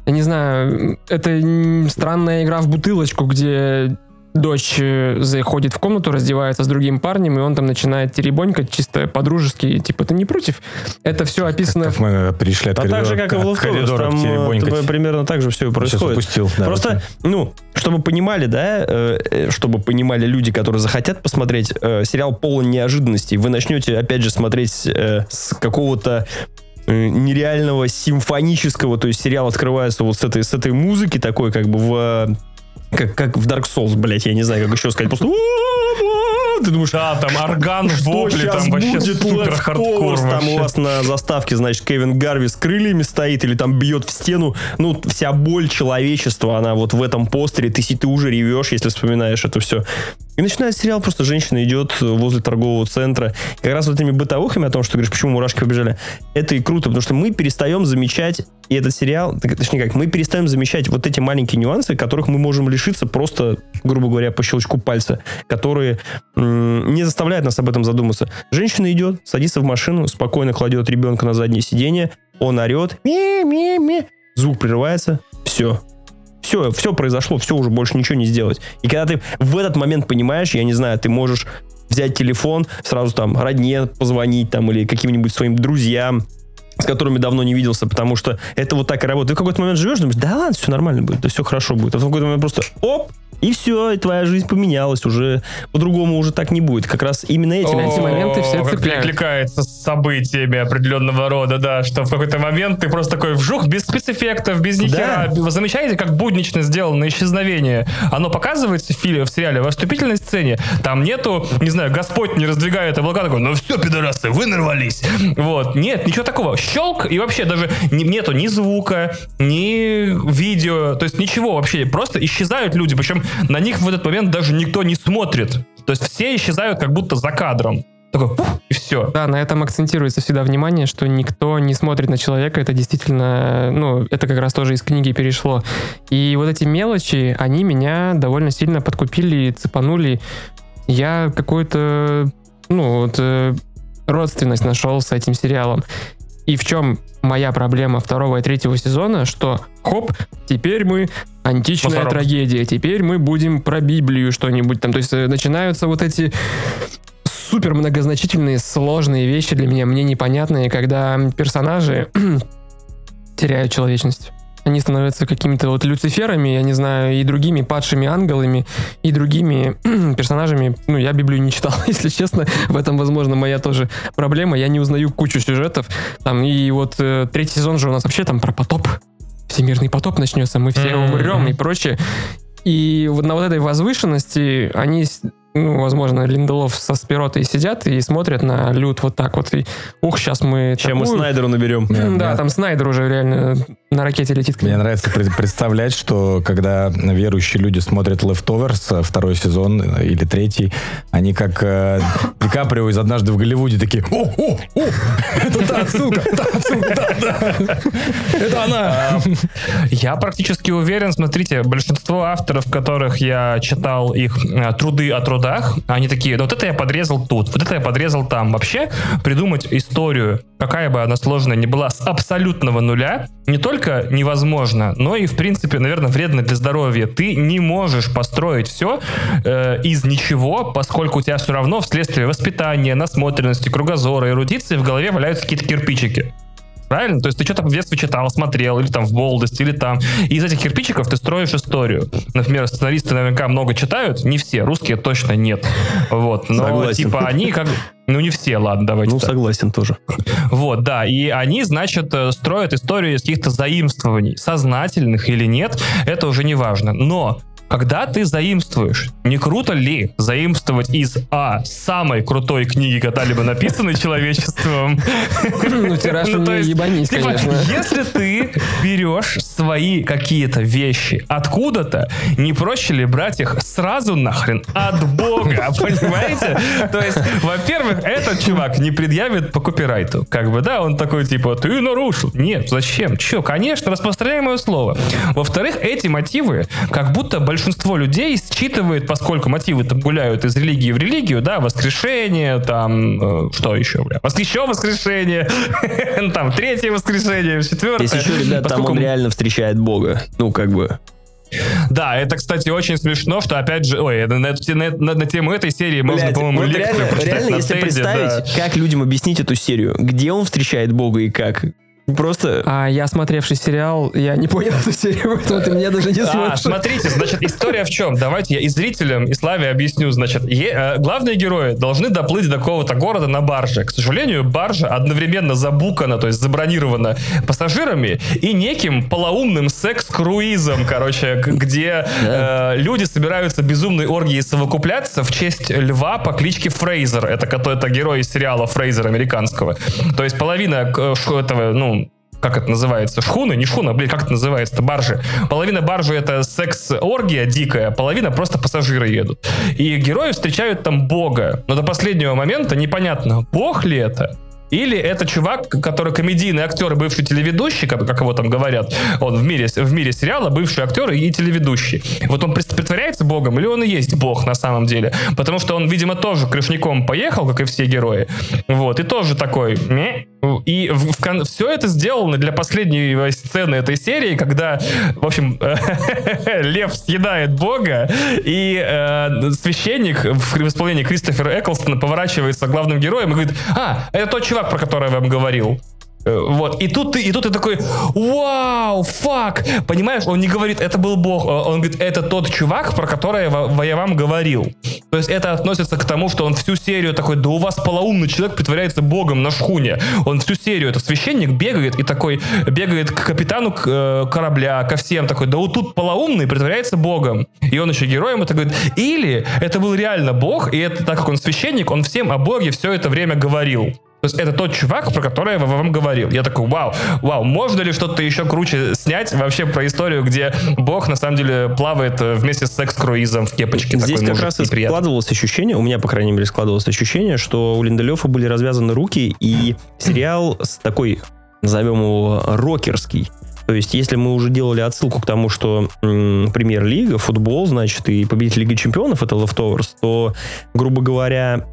Я не знаю, это странная игра в бутылочку, где дочь э, заходит в комнату, раздевается с другим парнем, и он там начинает теребонькать чисто по-дружески, типа, ты не против? Это все описано... Как мы перешли от А так же, как и в коридора к там э, примерно так же все и происходит. упустил. да, Просто, вот. ну, чтобы понимали, да, э, э, чтобы понимали люди, которые захотят посмотреть, э, сериал полон неожиданностей. Вы начнете, опять же, смотреть э, с какого-то нереального симфонического, то есть сериал открывается вот с этой, с этой музыки такой, как бы в... э, Как, как в Dark Souls, блядь, я не знаю, как еще сказать. Просто... Ты думаешь, Да, там орган, вопли, там вообще супер хардкор Там у вас на заставке, значит, Кевин Гарви с крыльями стоит или там бьет в стену. Ну, вся боль человечества, она вот в этом постере. Ты, ты уже ревешь, если вспоминаешь это все. И начинается сериал, просто женщина идет возле торгового центра. И как раз вот этими бытовухами о том, что ты говоришь, почему мурашки побежали, это и круто, потому что мы перестаем замечать, и этот сериал, точнее как, мы перестаем замечать вот эти маленькие нюансы, которых мы можем лишиться просто, грубо говоря, по щелчку пальца, которые не заставляют нас об этом задуматься. Женщина идет, садится в машину, спокойно кладет ребенка на заднее сиденье, он орет, ми-ми-ми, звук прерывается, все. Все, все произошло, все уже больше ничего не сделать. И когда ты в этот момент понимаешь, я не знаю, ты можешь взять телефон, сразу там родне позвонить там или каким-нибудь своим друзьям, с которыми давно не виделся, потому что это вот так и работает. Ты в какой-то момент живешь, думаешь, да ладно, все нормально будет, да все хорошо будет. А в какой-то момент просто оп, и все, и твоя жизнь поменялась, уже по-другому уже так не будет. Как раз именно этим. эти моменты все как цепляют. перекликается с событиями определенного рода, да, что в какой-то момент ты просто такой вжух, без спецэффектов, без нихера. Вы замечаете, как буднично сделано исчезновение? Оно показывается в фильме, в сериале, в вступительной сцене. Там нету, не знаю, Господь не раздвигает облака, такой, ну все, пидорасы, вы нарвались. Вот, нет, ничего такого. Щелк, и вообще даже не- нету ни звука, ни видео, то есть ничего вообще. Просто исчезают люди, причем на них в этот момент даже никто не смотрит. То есть все исчезают как будто за кадром. Такой, пух, и все. Да, на этом акцентируется всегда внимание, что никто не смотрит на человека. Это действительно, ну, это как раз тоже из книги перешло. И вот эти мелочи, они меня довольно сильно подкупили, цепанули. Я какую-то, ну, вот, э, родственность нашел с этим сериалом. И в чем моя проблема второго и третьего сезона, что хоп, теперь мы античная Мусорок. трагедия, теперь мы будем про Библию что-нибудь там. То есть э, начинаются вот эти супер многозначительные, сложные вещи для меня, мне непонятные, когда персонажи (clears throat) теряют человечность. Они становятся какими-то вот люциферами, я не знаю, и другими падшими ангелами, и другими (clears throat) персонажами. Ну, я Библию не читал, (laughs) если честно. В этом, возможно, моя тоже проблема. Я не узнаю кучу сюжетов. Там, и вот э, третий сезон же у нас вообще там про потоп. Всемирный потоп начнется, мы все умрем и прочее. И вот на вот этой возвышенности они, ну, возможно, Линделов со Спиротой сидят и смотрят на Люд вот так вот. И, ух, сейчас мы Чем мы такую- Снайдеру наберем. Да, мне- там Снайдер уже реально на ракете летит. Мне нравится пред- представлять, что когда верующие люди смотрят Leftovers, э, второй сезон э, или третий, они как э, Ди Каприо из «Однажды в Голливуде» такие «О, о, о, это та отсылка, та отсылка, да, да, это она». Я практически уверен, смотрите, большинство авторов, которых я читал их э, труды о трудах, они такие, вот это я подрезал тут, вот это я подрезал там. Вообще придумать историю, какая бы она сложная ни была, с абсолютного нуля, не только невозможно, но и, в принципе, наверное, вредно для здоровья. Ты не можешь построить все э, из ничего, поскольку у тебя все равно вследствие воспитания, насмотренности, кругозора, эрудиции в голове валяются какие-то кирпичики. Правильно? То есть ты что-то в детстве читал, смотрел, или там в молодости, или там. И из этих кирпичиков ты строишь историю. Например, сценаристы наверняка много читают, не все, русские точно нет. Вот. Но Согласен. типа они как... Ну не все, ладно, давайте Ну, так. согласен тоже. Вот, да. И они, значит, э, строят историю из каких-то заимствований. Сознательных или нет, это уже не важно. Но когда ты заимствуешь, не круто ли заимствовать из А самой крутой книги, когда-либо написанной человечеством? Ну, тираж у Ну, то есть, ебанись, типа, конечно. Если ты берешь свои какие-то вещи откуда-то, не проще ли брать их сразу нахрен от Бога, (laughs) понимаете? То есть, во-первых, этот чувак не предъявит по копирайту. Как бы, да, он такой, типа, ты нарушил. Нет, зачем? Че, конечно, распространяй мое слово. Во-вторых, эти мотивы, как будто большинство людей считывает, поскольку мотивы там гуляют из религии в религию, да, воскрешение, там, э, что еще, бля, еще воскрешение, (laughs) там, третье воскрешение, четвертое. Если еще, ребят, там он реально встречает Бога. Ну, как бы. Да, это, кстати, очень смешно, что, опять же, ой, на, на- на- на тему этой серии можно, Блядь, по-моему, вот лекцию реально, прочитать реально, на если тейзе, представить, да. как людям объяснить эту серию, где он встречает Бога и как, Просто А я, смотревший сериал, я не понял эту серию, поэтому ты меня даже не А, смотришь. смотрите, значит, история в чем? Давайте я и зрителям, и Славе объясню. Значит, е- э, главные герои должны доплыть до какого-то города на барже. К сожалению, баржа одновременно забукана, то есть забронирована пассажирами и неким полоумным секс-круизом, короче, где э, люди собираются безумной оргией совокупляться в честь льва по кличке Фрейзер. Это, это герой из сериала Фрейзер американского. То есть половина э, этого, ну, как это называется, шхуны, не шхуна, блин, как это называется, это баржи. Половина баржи это секс-оргия дикая, половина просто пассажиры едут. И герои встречают там бога, но до последнего момента непонятно, бог ли это, или это чувак, который комедийный актер и бывший телеведущий, как, как его там говорят, он в мире, в мире сериала бывший актер и телеведущий. Вот он прит- притворяется богом или он и есть бог на самом деле? Потому что он, видимо, тоже крышником поехал, как и все герои. Вот, и тоже такой... «Ме». И все это сделано для последней сцены этой серии, когда, в общем, (laughs) лев съедает бога, и э, священник в исполнении Кристофера Эклстона поворачивается к главным героям и говорит, а, это тот чувак, про который я вам говорил. Э, Вот, и тут ты, и тут ты такой, вау, фак, понимаешь, он не говорит, это был бог, э, он говорит, это тот чувак, про ва- я вам говорил. То есть это относится к тому, что он всю серию такой, да у вас полоумный человек притворяется богом на шхуне. Он всю серию, это священник, бегает и такой, бегает к капитану к, э, корабля, ко всем, такой, да вот тут полоумный притворяется богом. И он еще героем это говорит. Или это был реально бог, и это, так как он священник, он всем о боге все это время говорил. То есть это тот чувак, про который я вам говорил. Я такой, вау, вау, можно ли что-то еще круче снять вообще про историю, где бог на самом деле плавает э, вместе с секс-круизом в кепочке. Здесь такой как мужик раз и неприятный. складывалось ощущение, у меня, по крайней мере, складывалось ощущение, что у Линделёфа были развязаны руки, и (clears throat) сериал с такой, назовем его, рокерский. То есть, если мы уже делали отсылку к тому, что м, премьер-лига, футбол, значит, и победитель Лиги Чемпионов — это Leftovers, то, грубо говоря,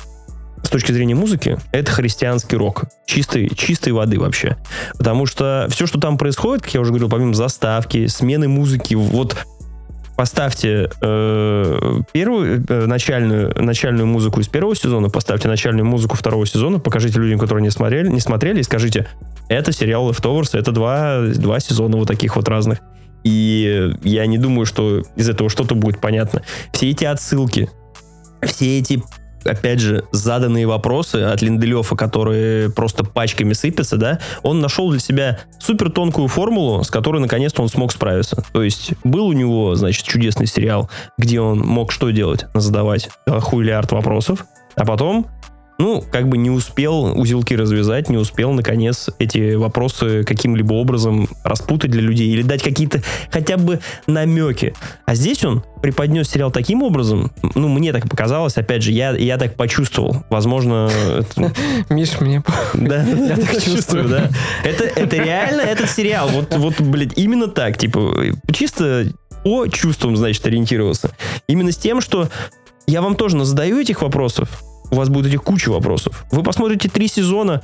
с точки зрения музыки, это христианский рок. Чистой, чистой воды вообще. Потому что все, что там происходит, как я уже говорил, помимо заставки, смены музыки, вот поставьте э, первую э, начальную, начальную музыку из первого сезона, поставьте начальную музыку второго сезона, покажите людям, которые не смотрели, не смотрели, и скажите, это сериал Leftovers, это два, два сезона вот таких вот разных. И я не думаю, что из этого что-то будет понятно. Все эти отсылки, все эти опять же, заданные вопросы от Линделёфа, которые просто пачками сыпятся, да, он нашел для себя супер тонкую формулу, с которой наконец-то он смог справиться. То есть был у него, значит, чудесный сериал, где он мог что делать? Задавать хуйлиард вопросов, а потом ну, как бы не успел узелки развязать, не успел, наконец, эти вопросы каким-либо образом распутать для людей или дать какие-то хотя бы намеки. А здесь он преподнес сериал таким образом, ну, мне так показалось, опять же, я, я так почувствовал. Возможно, (laughs) Миш, мне... да, (laughs) я так чувствую, да. Это, реально этот сериал. Вот, вот, блядь, именно так, типа, чисто по чувствам, значит, ориентировался. Именно с тем, что я вам тоже задаю этих вопросов, у вас будет этих куча вопросов. Вы посмотрите три сезона,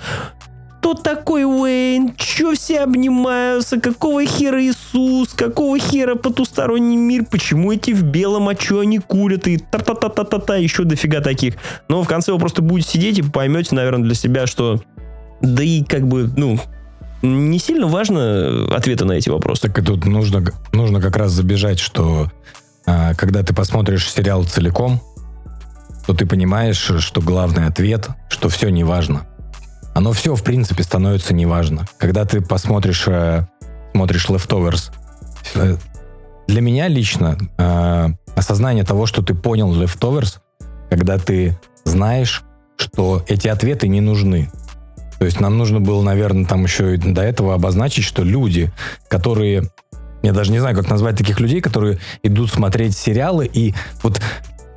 кто такой Уэйн? Че все обнимаются? Какого хера Иисус? Какого хера потусторонний мир? Почему эти в белом? А че они курят? И та-та-та-та-та-та, еще дофига таких. Но в конце вы просто будете сидеть и поймете, наверное, для себя, что да и как бы, ну, не сильно важно ответы на эти вопросы. Так и тут нужно, нужно как раз забежать, что а, когда ты посмотришь сериал целиком, то ты понимаешь, что главный ответ, что все не важно. Оно все, в принципе, становится неважно. Когда ты посмотришь, э, смотришь Leftovers, э, для меня лично э, осознание того, что ты понял Leftovers, когда ты знаешь, что эти ответы не нужны. То есть нам нужно было, наверное, там еще и до этого обозначить, что люди, которые... Я даже не знаю, как назвать таких людей, которые идут смотреть сериалы, и вот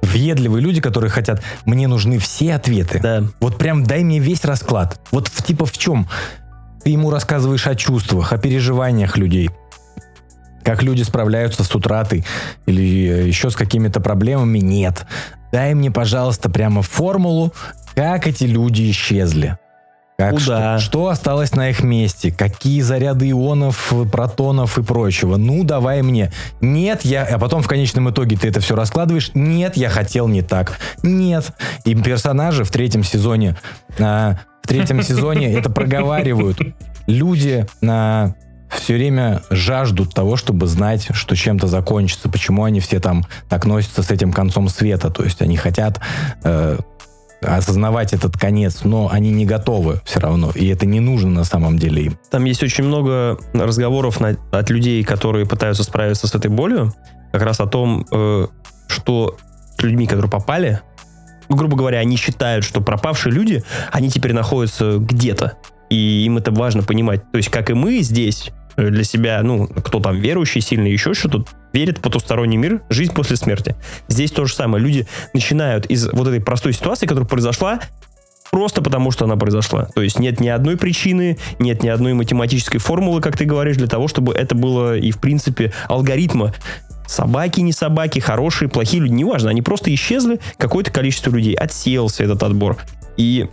въедливые люди, которые хотят, мне нужны все ответы. Да. Вот прям дай мне весь расклад. Вот в, типа в чем? Ты ему рассказываешь о чувствах, о переживаниях людей, как люди справляются с утратой или э, еще с какими-то проблемами. Нет. Дай мне, пожалуйста, прямо формулу, как эти люди исчезли. Как, Куда? что, что осталось на их месте? Какие заряды ионов, протонов и прочего? Ну, давай мне. Нет, я... А потом в конечном итоге ты это все раскладываешь. Нет, я хотел не так. Нет. И персонажи в третьем сезоне... а, в третьем сезоне (laughs) это проговаривают. люди на все время жаждут того, чтобы знать, что чем-то закончится, почему они все там так носятся с этим концом света, то есть они хотят э, осознавать этот конец, но они не готовы все равно, и это не нужно на самом деле им. Там есть очень много разговоров на- от людей, которые пытаются справиться с этой болью, как раз о том, э, что с людьми, которые попали, грубо говоря, они считают, что пропавшие люди, они теперь находятся где-то. И им это важно понимать. То есть, как и мы здесь для себя, ну, кто там верующий сильный, еще что-то, верит в потусторонний мир, жизнь после смерти. Здесь то же самое. Люди начинают из вот этой простой ситуации, которая произошла, просто потому, что она произошла. То есть нет ни одной причины, нет ни одной математической формулы, как ты говоришь, для того, чтобы это было и, в принципе, алгоритма. Собаки, не собаки, хорошие, плохие люди, неважно, они просто исчезли, какое-то количество людей, отсеялся этот отбор. И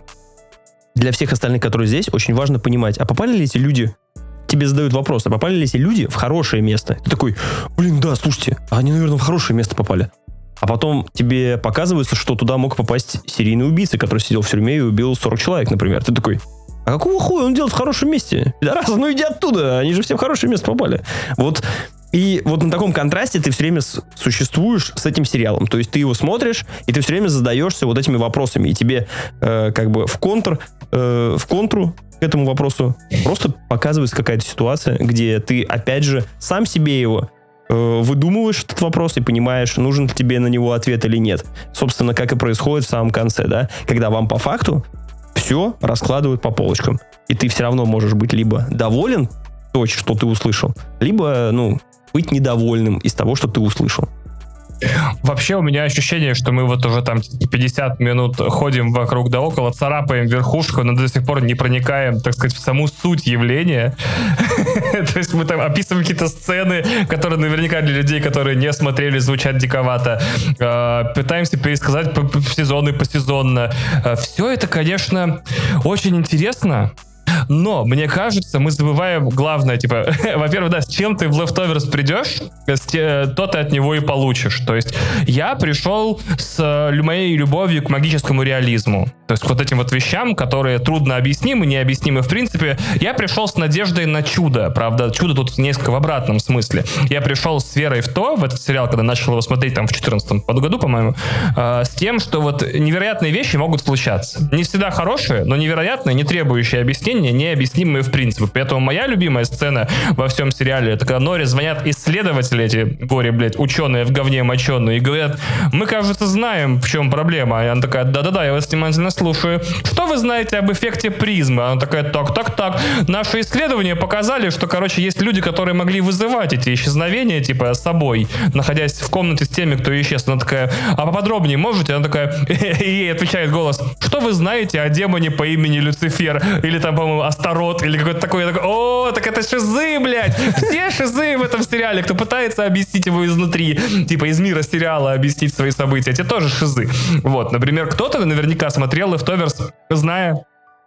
для всех остальных, которые здесь, очень важно понимать, а попали ли эти люди тебе задают вопрос, а попали ли эти люди в хорошее место? Ты такой, блин, да, слушайте, они, наверное, в хорошее место попали. А потом тебе показывается, что туда мог попасть серийный убийца, который сидел в тюрьме и убил 40 человек, например. Ты такой, а какого хуя он делает в хорошем месте? Пидорас, ну иди оттуда, они же все в хорошее место попали. Вот и вот на таком контрасте ты все время существуешь с этим сериалом. То есть ты его смотришь, и ты все время задаешься вот этими вопросами. И тебе э, как бы в контр, э, в контру к этому вопросу просто показывается какая-то ситуация, где ты, опять же, сам себе его э, выдумываешь этот вопрос и понимаешь, нужен ли тебе на него ответ или нет. Собственно, как и происходит в самом конце, да, когда вам по факту все раскладывают по полочкам. И ты все равно можешь быть либо доволен то, что ты услышал, либо, ну, быть недовольным из того, что ты услышал. Вообще у меня ощущение, что мы вот уже там 50 минут ходим вокруг да около, царапаем верхушку, но до сих пор не проникаем, так сказать, в саму суть явления. (laughs) То есть мы там описываем какие-то сцены, которые наверняка для людей, которые не смотрели, звучат диковато. Э, Пытаемся пересказать по- по- сезоны посезонно. Все это, конечно, очень интересно. Но, мне кажется, мы забываем главное, типа, (laughs) во-первых, да, с чем ты в Leftovers придешь, то ты от него и получишь. То есть я пришел с э, моей любовью к магическому реализму. То есть к вот этим вот вещам, которые трудно объяснимы, необъяснимы в принципе. Я пришел с надеждой на чудо. Правда, чудо тут несколько в обратном смысле. Я пришел с верой в то, в этот сериал, когда начал его смотреть там в 14 году, по-моему, э, с тем, что вот невероятные вещи могут случаться. Не всегда хорошие, но невероятные, не требующие объяснения, необъяснимые в принципе. Поэтому моя любимая сцена во всем сериале, это когда Нори звонят исследователи эти, горе, блядь, ученые в говне моченые, и говорят, мы, кажется, знаем, в чем проблема. И она такая, да-да-да, я вас внимательно слушаю. Что вы знаете об эффекте призмы? Она такая, так, так, так. Наши исследования показали, что, короче, есть люди, которые могли вызывать эти исчезновения, типа, с собой, находясь в комнате с теми, кто исчез. Она такая, а поподробнее можете? Она такая, (laughs) и ей отвечает голос, что вы знаете о демоне по имени Люцифер? Или там, по-моему, Астарот, или какой-то такой. Я такой, о, так это шизы, блядь! Все шизы в этом сериале, кто пытается объяснить его изнутри, типа из мира сериала объяснить свои события, те тоже шизы. Вот, например, кто-то наверняка смотрел Leftovers, зная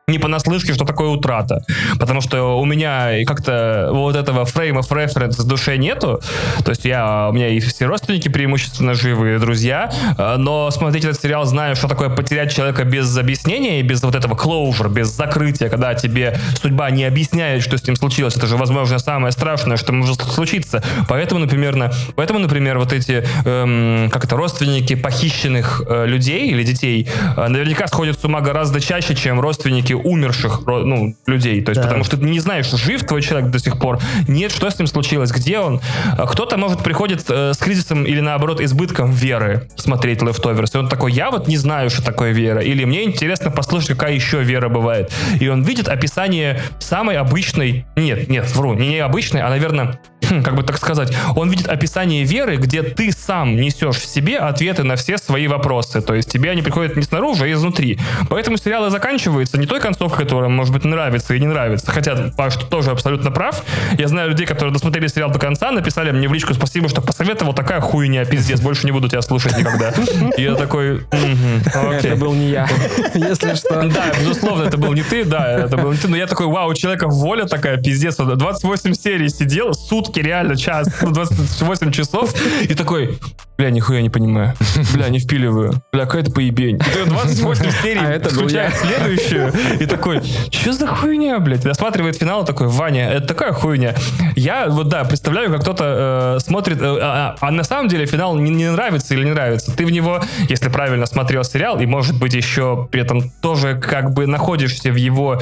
не понаслышке, что такое утрата. Потому что у меня как-то вот этого frame of reference в душе нету. То есть я, у меня и все родственники преимущественно живы, и друзья. Э, Но смотреть этот сериал, зная, что такое потерять человека без объяснения и без вот этого closure, без закрытия, когда тебе судьба не объясняет, что с ним случилось. Это же, возможно, самое страшное, что может случиться. Поэтому, например, на, поэтому, например, вот эти, эм, как это, родственники похищенных э, людей или детей э, наверняка сходят с ума гораздо чаще, чем родственники умерших ну, людей. То есть, Да. потому что ты не знаешь, жив твой человек до сих пор, нет, что с ним случилось, где он. А Кто-то, может, приходит э, с кризисом или, наоборот, избытком веры смотреть Leftovers. И он такой, я вот не знаю, что такое вера. Или мне интересно послушать, какая еще вера бывает. И он видит описание самой обычной... Нет, нет, вру, не необычной, а, наверное, (laughs) как бы так сказать, он видит описание веры, где ты сам несешь в себе ответы на все свои вопросы. То есть тебе они приходят не снаружи, а изнутри. Поэтому сериал и заканчивается не той концовкой, которая, может быть, нравится и не нравится. Хотя Паш тоже абсолютно прав. Я знаю людей, которые досмотрели сериал до конца, написали мне в личку спасибо, что посоветовал. Такая хуйня, пиздец, больше не буду тебя слушать никогда. И я такой. Это был не я, (laughs) если что. Да, безусловно, это был не ты, да, это был не ты, но я такой, вау, у человека воля такая, пиздец, вот 28 серий сидел, сутки реально, час, ну, 28 часов, и такой, Бля, нихуя не понимаю. Бля, не впиливаю. Бля, какая-то поебень. И ты 28 (laughs) серий А это был включает следующую, и такой, что за хуйня, блядь? Досматривает финал, такой, Ваня, это такая хуйня. Я, вот да, представляю, как кто-то э, смотрит, э, а, а на самом деле финал не, не нравится или не нравится. Ты в него, если правильно смотрел сериал, и может быть еще при этом тоже как бы находишься в его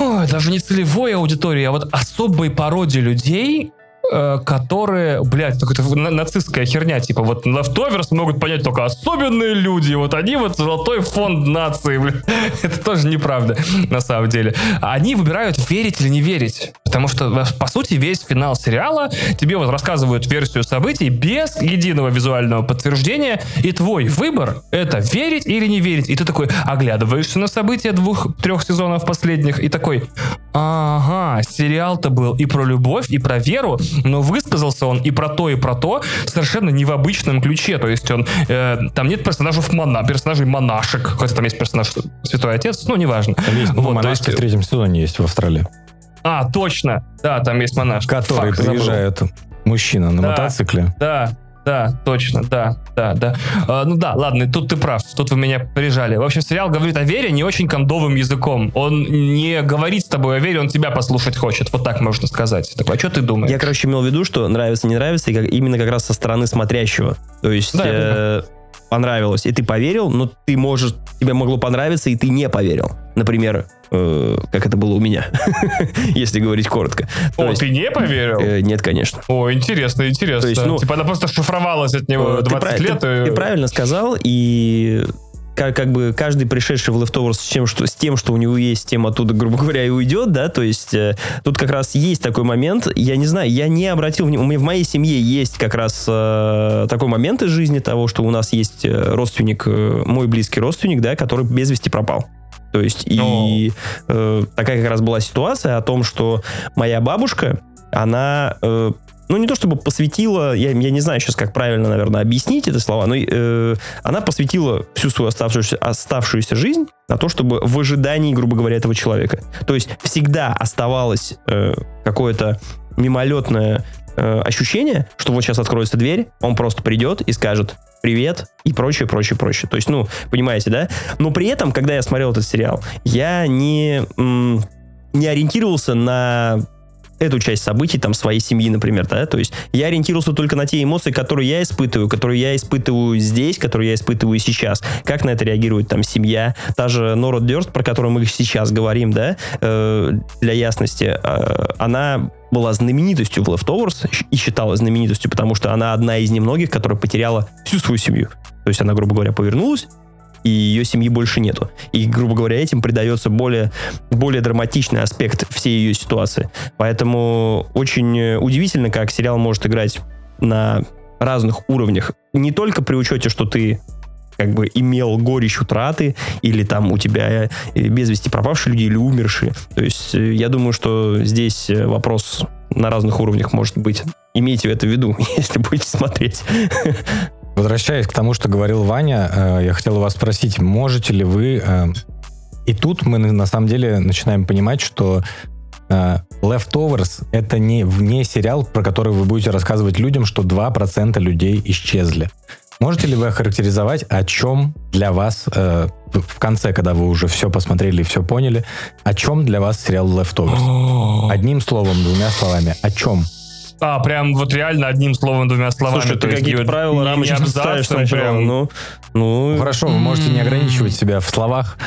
Ой, даже не целевой аудитории, а вот особой породе людей, которые, блядь, какая-то на- нацистская херня, типа вот Leftovers могут понять только особенные люди, вот они вот золотой фонд нации, блядь. (laughs) Это тоже неправда, на самом деле. Они выбирают, верить или не верить. Потому что, в- по сути, весь финал сериала тебе вот рассказывают версию событий без единого визуального подтверждения, и твой выбор — это верить или не верить. И ты такой оглядываешься на события двух-трех сезонов последних и такой, ага, сериал-то был и про любовь, и про веру, но высказался он и про то, и про то совершенно не в обычном ключе. То есть он, э, там нет персонажей мона, персонажей монашек, хотя там есть персонаж Святой Отец, ну, неважно. Там есть, ну, Вот, монашки есть- в третьем сезоне есть в Австралии. А, точно, да, там есть монашки. Которые Фак, забыл. приезжают мужчина на Да. мотоцикле. Да, да, точно, да, да, да. А, ну да, ладно, тут ты прав, тут вы меня прижали. В общем, сериал говорит о вере не очень кондовым языком. Он не говорит с тобой о вере, он тебя послушать хочет. Вот так можно сказать. Такой, а что ты думаешь? Я, короче, имел в виду, что нравится, не нравится, и как, именно как раз со стороны смотрящего. То есть Да, э, понравилось, и ты поверил, но ты, может, тебе могло понравиться, и ты не поверил. Например, э, как это было у меня, (laughs) если говорить коротко. О, есть, ты не поверил? э, нет, конечно. О, интересно, интересно. То есть, ну, типа она просто шифровалась от него Э, 20 ты, лет. ты- и- ты правильно сказал, и как, как бы каждый пришедший в Leftovers с тем, что, с тем, что у него есть, тем оттуда, грубо говоря, и уйдет, да, то есть э, тут как раз есть такой момент, я не знаю, я не обратил внимания, в моей семье есть как раз э, такой момент из жизни того, что у нас есть э, родственник, э, мой близкий родственник, да, который без вести пропал. То есть и э, такая как раз была ситуация о том, что моя бабушка, она э, ну, не то чтобы посвятила, я, я не знаю сейчас, как правильно, наверное, объяснить это слова, но э, она посвятила всю свою оставшуюся, оставшуюся жизнь на то, чтобы в ожидании, грубо говоря, этого человека. То есть всегда оставалось э, какое-то мимолетное э, ощущение, что вот сейчас откроется дверь, он просто придет и скажет привет и прочее, прочее, прочее. То есть, ну, понимаете, да? Но при этом, когда я смотрел этот сериал, я не, м, не ориентировался на эту часть событий, там, своей семьи, например, да, то есть я ориентировался только на те эмоции, которые я испытываю, которые я испытываю здесь, которые я испытываю сейчас, как на это реагирует там семья, та же Нора Дёрст, про которую мы сейчас говорим, да, э, для ясности, э, она была знаменитостью в Leftovers и считалась знаменитостью, потому что она одна из немногих, которая потеряла всю свою семью. То есть она, грубо говоря, повернулась, и ее семьи больше нету. И, грубо говоря, этим придается более, более драматичный аспект всей ее ситуации. Поэтому очень э, удивительно, как сериал может играть на разных уровнях. Не только при учете, что ты как бы имел горечь утраты, или там у тебя э, без вести пропавшие люди, или умершие. То есть э, я думаю, что здесь вопрос на разных уровнях может быть. Имейте это в виду, (laughs) если будете смотреть. Возвращаясь к тому, что говорил Ваня, э, я хотел вас спросить, можете ли вы... э, И тут мы на самом деле начинаем понимать, что э, Leftovers — это не, не сериал, про который вы будете рассказывать людям, что 2% людей исчезли. Можете ли вы охарактеризовать, о чем для вас, э, в конце, когда вы уже все посмотрели и все поняли, о чем для вас сериал Leftovers? Одним словом, двумя словами, о чем? А, прям вот реально одним словом, двумя словами. Слушай, ты какие-то правила рамочки ставишь сначала. прям. Ну, ну, Хорошо, вы можете не ограничивать себя в словах.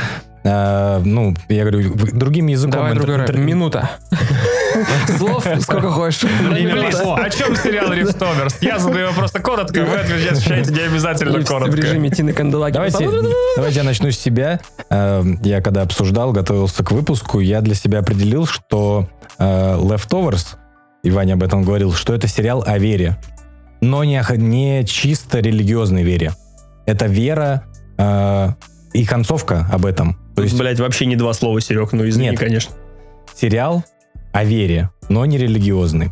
Э, ну, я говорю, в- другим языком. Давай интер- другой интер- Минута. (laughs) Слов сколько хочешь. Блин, о чем сериал Лифтоверс? Я задаю просто коротко, вы отвечаете не обязательно В коротко. режиме Тины Канделаки. Давайте, давайте я начну с себя. Э, Я когда обсуждал, готовился к выпуску, я для себя определил, что э, Leftovers, и Ваня об этом говорил, что это сериал о вере, но не, не чисто религиозной вере. Это вера э, и концовка об этом. То есть блядь, вообще не два слова, Серег, ну извини, Нет. конечно. сериал о вере, но не религиозный.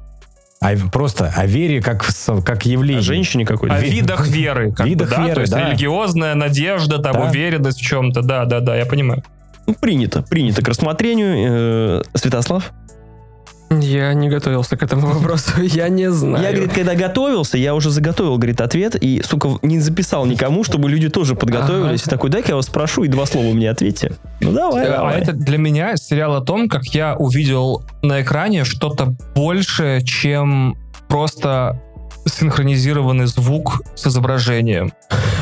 А просто о вере как, как явление. О женщине какой-то. О видах веры. Как Видах бы, да? веры, То есть да. религиозная надежда, там, Да. уверенность в чем-то. Да, да, да, я понимаю. Ну, принято, принято к рассмотрению. Э, Святослав? Я не готовился к этому (laughs) вопросу. Я не знаю. Я, говорит, когда готовился, я уже заготовил, говорит, ответ, и, сука, не записал никому, чтобы люди тоже подготовились. И такой, дай-ка я вас спрошу, и два слова мне ответьте. Ну, давай, А давай. это для меня сериал о том, как я увидел на экране что-то больше, чем просто синхронизированный звук с изображением.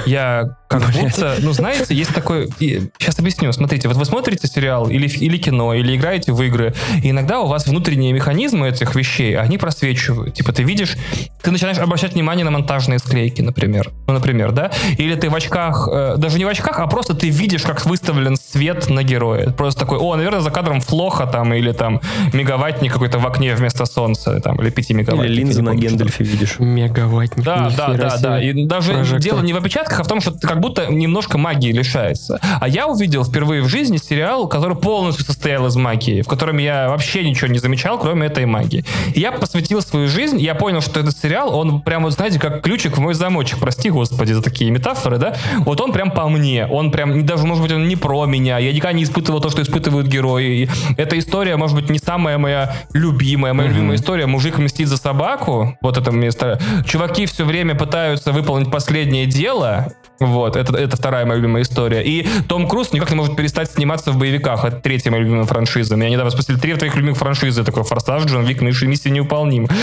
Я как будто, ну знаете, есть такой, сейчас объясню, смотрите, вот вы смотрите сериал или, или кино, или играете в игры, и иногда у вас внутренние механизмы этих вещей, они просвечивают. Типа ты видишь, ты начинаешь обращать внимание на монтажные склейки, например. Ну, например, да? Или ты в очках, э, даже не в очках, а просто ты видишь, как выставлен свет на героя. Просто такой, о, наверное, за кадром флоха там, или там мегаваттник какой-то в окне вместо солнца, там, или 5 мегаваттник. Или линзы на Гендальфе видишь. Мегаваттник. да, да, да, да. И даже Прожектор. дело не в опечатках, а в том, что как будто немножко магии лишается. А я увидел впервые в жизни сериал, который полностью состоял из магии, в котором я вообще ничего не замечал, кроме этой магии. И я посвятил свою жизнь, я понял, что этот сериал, он прям, вот, знаете, как ключик в мой замочек. Прости, господи, за такие метафоры, да? Вот он прям по мне. Он прям, даже, может быть, он не про меня. Я никогда не испытывал то, что испытывают герои. И эта история, может быть, не самая моя любимая. Моя любимая история «Мужик мстит за собаку». Вот это место. Чуваки все время пытаются выполнить последнее дело. Вот, это, это вторая моя любимая история. И Том Круз никак не может перестать сниматься в боевиках. Это третья моя любимая франшиза. Меня недавно спросили, три твоих любимых франшизы. Такой, Форсаж, Джон Вик, Миссия миссия неуполним. (laughs)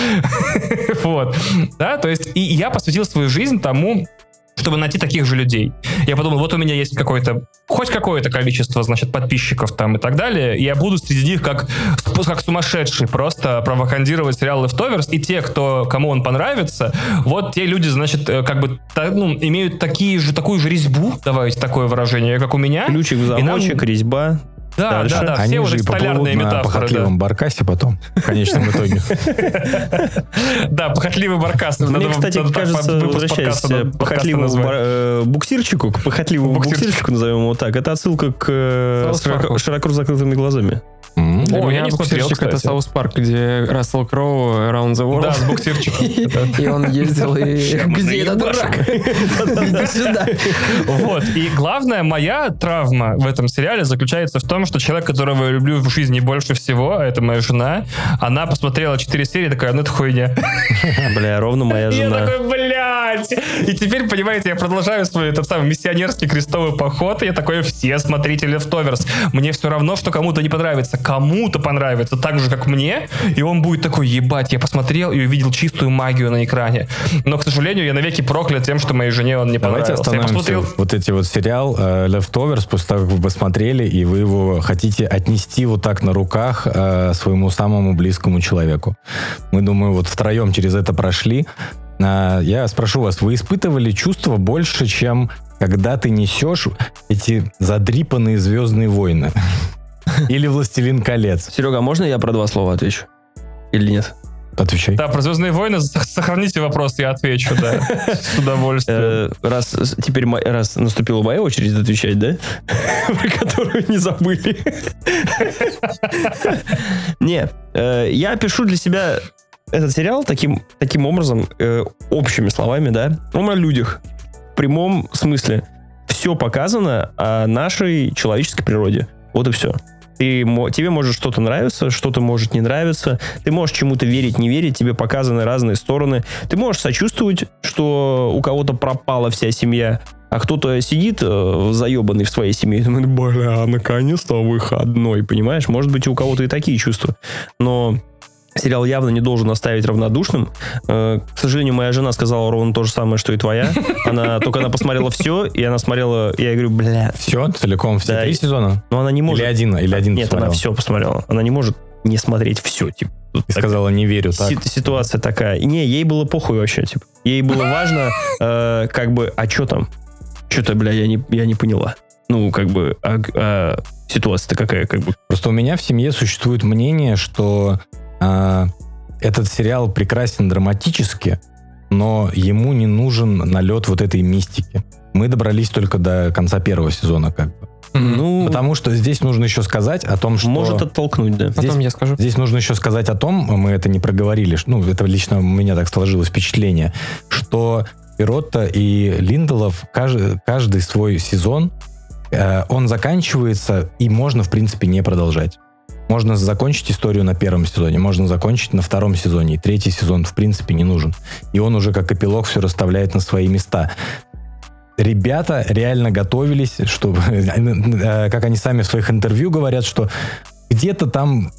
Вот. Да, то есть, и я посвятил свою жизнь тому, чтобы найти таких же людей. Я подумал, вот у меня есть какое-то, хоть какое-то количество, значит, подписчиков там и так далее, и я буду среди них как, как сумасшедший просто провокандировать сериал Leftovers, и те, кто, кому он понравится, вот те люди, значит, э, как бы, та- ну, имеют такие же, такую же резьбу, давайте такое выражение, как у меня. Ключик в И нам- замочек, резьба. Да, дальше. да, да, Они все вот же и поплывут столярные на метафоры, да. похотливом баркасе потом, в конечном итоге. Да, похотливый баркас. Мне, кстати, кажется, возвращаясь к подкаста похотливому э, буксирчику, к похотливому Буксирчику. назовем его так, это отсылка к э, широко закрытыми глазами. Для О, я меня не смотрел, буксирчик это. Саус Парк, где Рассел Кроу Around the World. Да, с буксирчиком. (laughs) И он ездил и... Где этот дурак? Иди (laughs) сюда. Вот. И главная моя травма в этом сериале заключается в том, что человек, которого я люблю в жизни больше всего, а это моя жена, она посмотрела 4 серии, такая, ну это хуйня. (laughs) Бля, ровно моя И я жена. такой, блядь. И теперь, понимаете, я продолжаю свой этот самый миссионерский крестовый поход, и я такой, все смотрите Leftovers. Мне все равно, что кому-то не понравится. Кому-то понравится так же, как мне, и он будет такой, ебать, я посмотрел и увидел чистую магию на экране. Но, к сожалению, я навеки проклят тем, что моей жене он не Давайте понравился. Остановимся. посмотрел Вот эти вот сериал э, Leftovers, после того, как вы посмотрели, и вы его хотите отнести вот так на руках э, своему самому близкому человеку. Мы, думаю, вот втроем через это прошли. А, я спрошу вас, вы испытывали чувство больше, чем когда ты несешь эти задрипанные «Звездные войны»? (laughs) Или «Властелин колец»? Серега, а можно я про два слова отвечу? Или нет? Отвечай. Да, про Звездные войны сохраните вопрос, я отвечу, да. С удовольствием. Э, раз теперь раз наступила моя очередь отвечать, да? (laughs) Про которую не забыли. (laughs) Не, э, я пишу для себя этот сериал таким, таким образом, э, общими словами, да? Он о людях. В прямом смысле. Все показано о нашей человеческой природе. Вот и все. Ты, тебе может что-то нравиться, что-то может не нравиться. Ты можешь чему-то верить, не верить. Тебе показаны разные стороны. Ты можешь сочувствовать, что у кого-то пропала вся семья, а кто-то сидит э, заебанный в своей семье и думает, бля, наконец-то выходной, понимаешь? Может быть, у кого-то и такие чувства. Но сериал явно не должен оставить равнодушным. Э, к сожалению, моя жена сказала ровно то же самое, что и твоя. Она (laughs) только она посмотрела все, и она смотрела, я говорю, бля, Все? Целиком все Да, три сезона? но она не может. Или один? Или один Нет, она посмотрел? все посмотрела. Она не может не смотреть все, типа. Тут И так- сказала, не верю, так? Си- ситуация такая. Не, ей было похуй вообще, типа. Ей было важно, (laughs) э, как бы, а что там? Что-то, бля, я не, я не поняла. Ну, как бы, а, а ситуация-то какая, как бы. Просто у меня в семье существует мнение, что а, этот сериал прекрасен драматически, но ему не нужен налет вот этой мистики. Мы добрались только до конца первого сезона, как бы. Ну, Потому что здесь нужно еще сказать о том, что... может оттолкнуть, да. Потом Здесь- я скажу. Здесь нужно еще сказать о том, мы это не проговорили, ну, это лично у меня так сложилось впечатление, что Пиротто и Линделов каждый, каждый свой сезон, э, он заканчивается, и можно, в принципе, не продолжать. Можно закончить историю на первом сезоне, можно закончить на втором сезоне, и третий сезон, в принципе, не нужен. И он уже как эпилог все расставляет на свои места. Ребята реально готовились, что, (laughs) э, как они сами в своих интервью говорят, что где-то там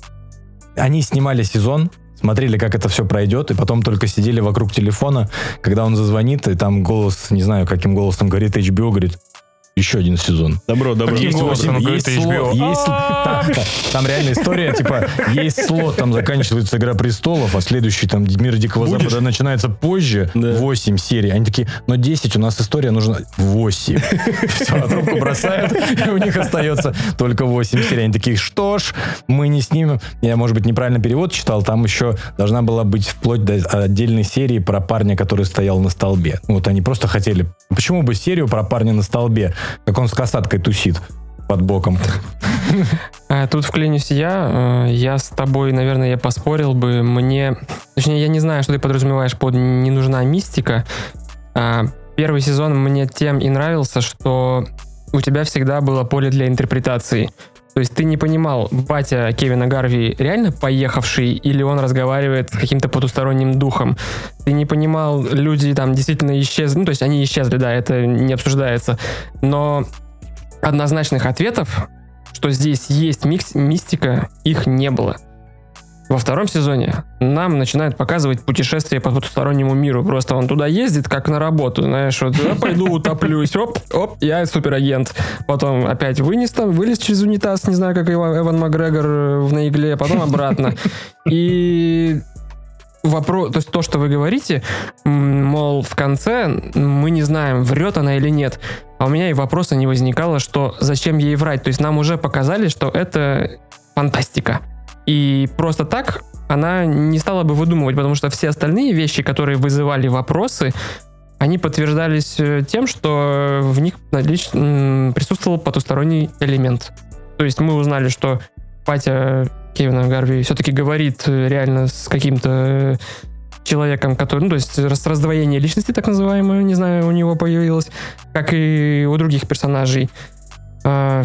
они снимали сезон, смотрели, как это все пройдет, и потом только сидели вокруг телефона, когда он зазвонит, и там голос, не знаю, каким голосом говорит HBO, говорит, еще один сезон. Добро, добро. Есть говорит есть HBO? слот, есть- (laughs) там, там реальная история, типа, есть слот, там заканчивается «Игра престолов», а следующий там «Мир Дикого Будешь? Запада» начинается позже, Да. 8 серий. Они такие, но 10, у нас история нужна 8. Все, а трубку бросают, и у них остается только 8 серий. Они такие, что ж, мы не снимем. Я, может быть, неправильно перевод читал, там еще должна была быть вплоть до отдельной серии про парня, который стоял на столбе. Ну, Вот они просто хотели, почему бы серию про парня на столбе, как он с касаткой тусит под боком. (laughs) А тут вклинюсь я. Э, Я с тобой, наверное, я поспорил бы. Мне... Точнее, я не знаю, что ты подразумеваешь под «не нужна мистика». А, Первый сезон мне тем и нравился, что у тебя всегда было поле для интерпретации. То есть ты не понимал, батя Кевина Гарви реально поехавший, или он разговаривает с каким-то потусторонним духом. Ты не понимал, люди там действительно исчезли. Ну, то есть они исчезли, да, это не обсуждается. Но однозначных ответов, что здесь есть микс, мистика, их не было. Во втором сезоне нам начинают показывать путешествие по потустороннему миру. Просто он туда ездит, как на работу, знаешь, вот я пойду утоплюсь, оп, оп, я суперагент. Потом опять вынес там, вылез через унитаз, не знаю, как Ива- Эван Макгрегор э, в на потом обратно. И вопрос, то есть то, что вы говорите, мол, в конце мы не знаем, врет она или нет. А у меня и вопроса не возникало, что зачем ей врать. То есть нам уже показали, что это фантастика. И просто так она не стала бы выдумывать, потому что все остальные вещи, которые вызывали вопросы, они подтверждались э, тем, что в них налич- присутствовал потусторонний элемент. То есть мы узнали, что Патя Кевина Гарви все-таки говорит э, реально с каким-то э, человеком, который, ну, то есть раздвоение личности, так называемое, не знаю, у него появилось, как и у других персонажей. А,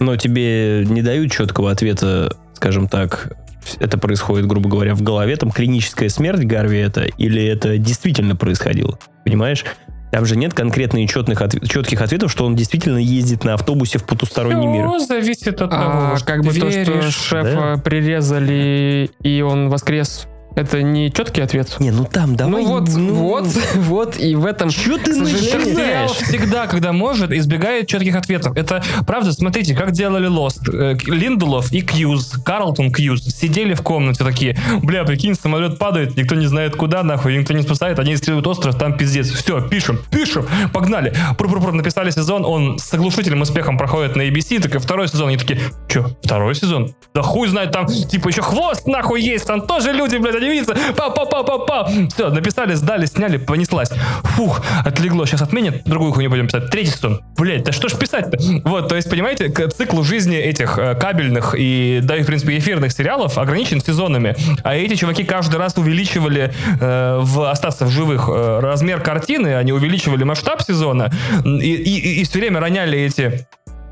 Но тебе не дают четкого ответа, скажем так, это происходит, грубо говоря, в голове, там клиническая смерть Гарви это, или это действительно происходило, понимаешь? Там же нет конкретно и четных отв- четких ответов, что он действительно ездит на автобусе в потусторонний мир. Всё зависит от того, а, во что как бы ты то, что веришь. шефа прирезали и он воскрес, это не четкий ответ. Не, ну там давай. ну вот, вот, (laughs) вот, и в этом... Что ты начинаешь? всегда, когда может, избегает четких ответов. Это правда, смотрите, как делали Lost. Э, Линделов и Кьюз, Карлтон Кьюз сидели в комнате такие, бля, прикинь, самолет падает, никто не знает куда, нахуй, никто не спасает, они исследуют остров, там пиздец. Все, пишем, пишем, погнали. Пр-пр-пр, написали сезон, он с оглушительным успехом проходит на ABC, так и второй сезон, они такие, че, второй сезон? Да хуй знает, там, типа, еще хвост нахуй есть, там тоже люди, блядь, они видятся, па-па-па-па-па. Все, написали, сдали, сняли, понеслась. Фух, отлегло, сейчас отменят, другую хуйню будем писать. Третий сезон. Блять, да что ж писать-то? Вот, то есть, понимаете, к циклу жизни этих э, кабельных и, да, и, в принципе, эфирных сериалов ограничен сезонами. А эти чуваки каждый раз увеличивали э, в остаться в живых э, размер картины, они увеличивали масштаб сезона и, и, и все время роняли эти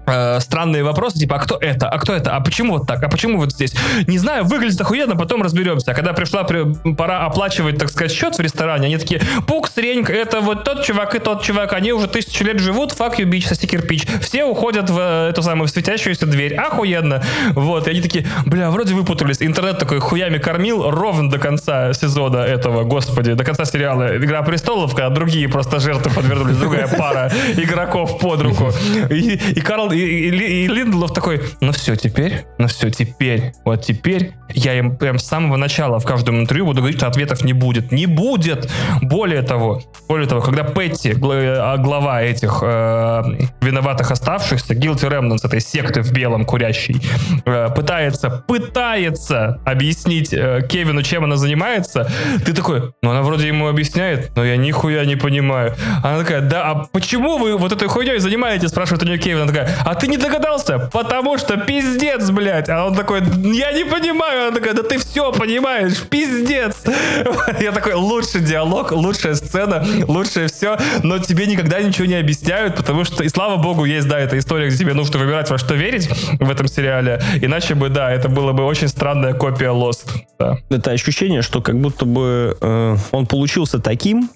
э, странные вопросы, типа, а кто это, а кто это, а почему вот так, а почему вот здесь? Не знаю, выглядит охуенно, потом разберемся. А когда пришла при- пора оплачивать, так сказать, счет в ресторане, они такие, пукс, ренька, это вот тот чувак и тот чувак, они уже тысячу лет живут, fuck you, bitch, соси кирпич. Все уходят в э, эту самую светящуюся дверь, охуенно. Вот, и они такие, бля, вроде выпутались. Интернет такой хуями кормил ровно до конца сезона этого, господи, до конца сериала «Игра престолов», когда другие просто жертвы подвернулись, другая пара игроков под руку. И, и Карл, и, и Ли- и Линдлов такой, ну все, теперь, ну все, теперь, вот теперь я им прям с самого начала в каждом интервью буду говорить, что ответов не будет. Не будет! Более того, более того, когда Петти, а, глава этих э, виноватых оставшихся, Guilty Remnants, этой секты в белом курящей, э, пытается, пытается объяснить э, Кевину, чем она занимается, ты такой, ну она вроде ему объясняет, но я нихуя не понимаю. Она такая, да, а почему вы вот этой хуйней занимаетесь, спрашивает у нее Кевин, она такая, а ты не догадался, потому что пиздец, блядь. А он такой, я не понимаю. Она такая, да ты все понимаешь, пиздец. (laughs) Я такой, лучший диалог, лучшая сцена, лучшее все, но тебе никогда ничего не объясняют, потому что, и слава богу, есть, да, эта история, где тебе нужно выбирать, во что верить в этом сериале, иначе бы, да, это было бы очень странная копия Lost. Да. Это ощущение, что как будто бы э, он получился таким,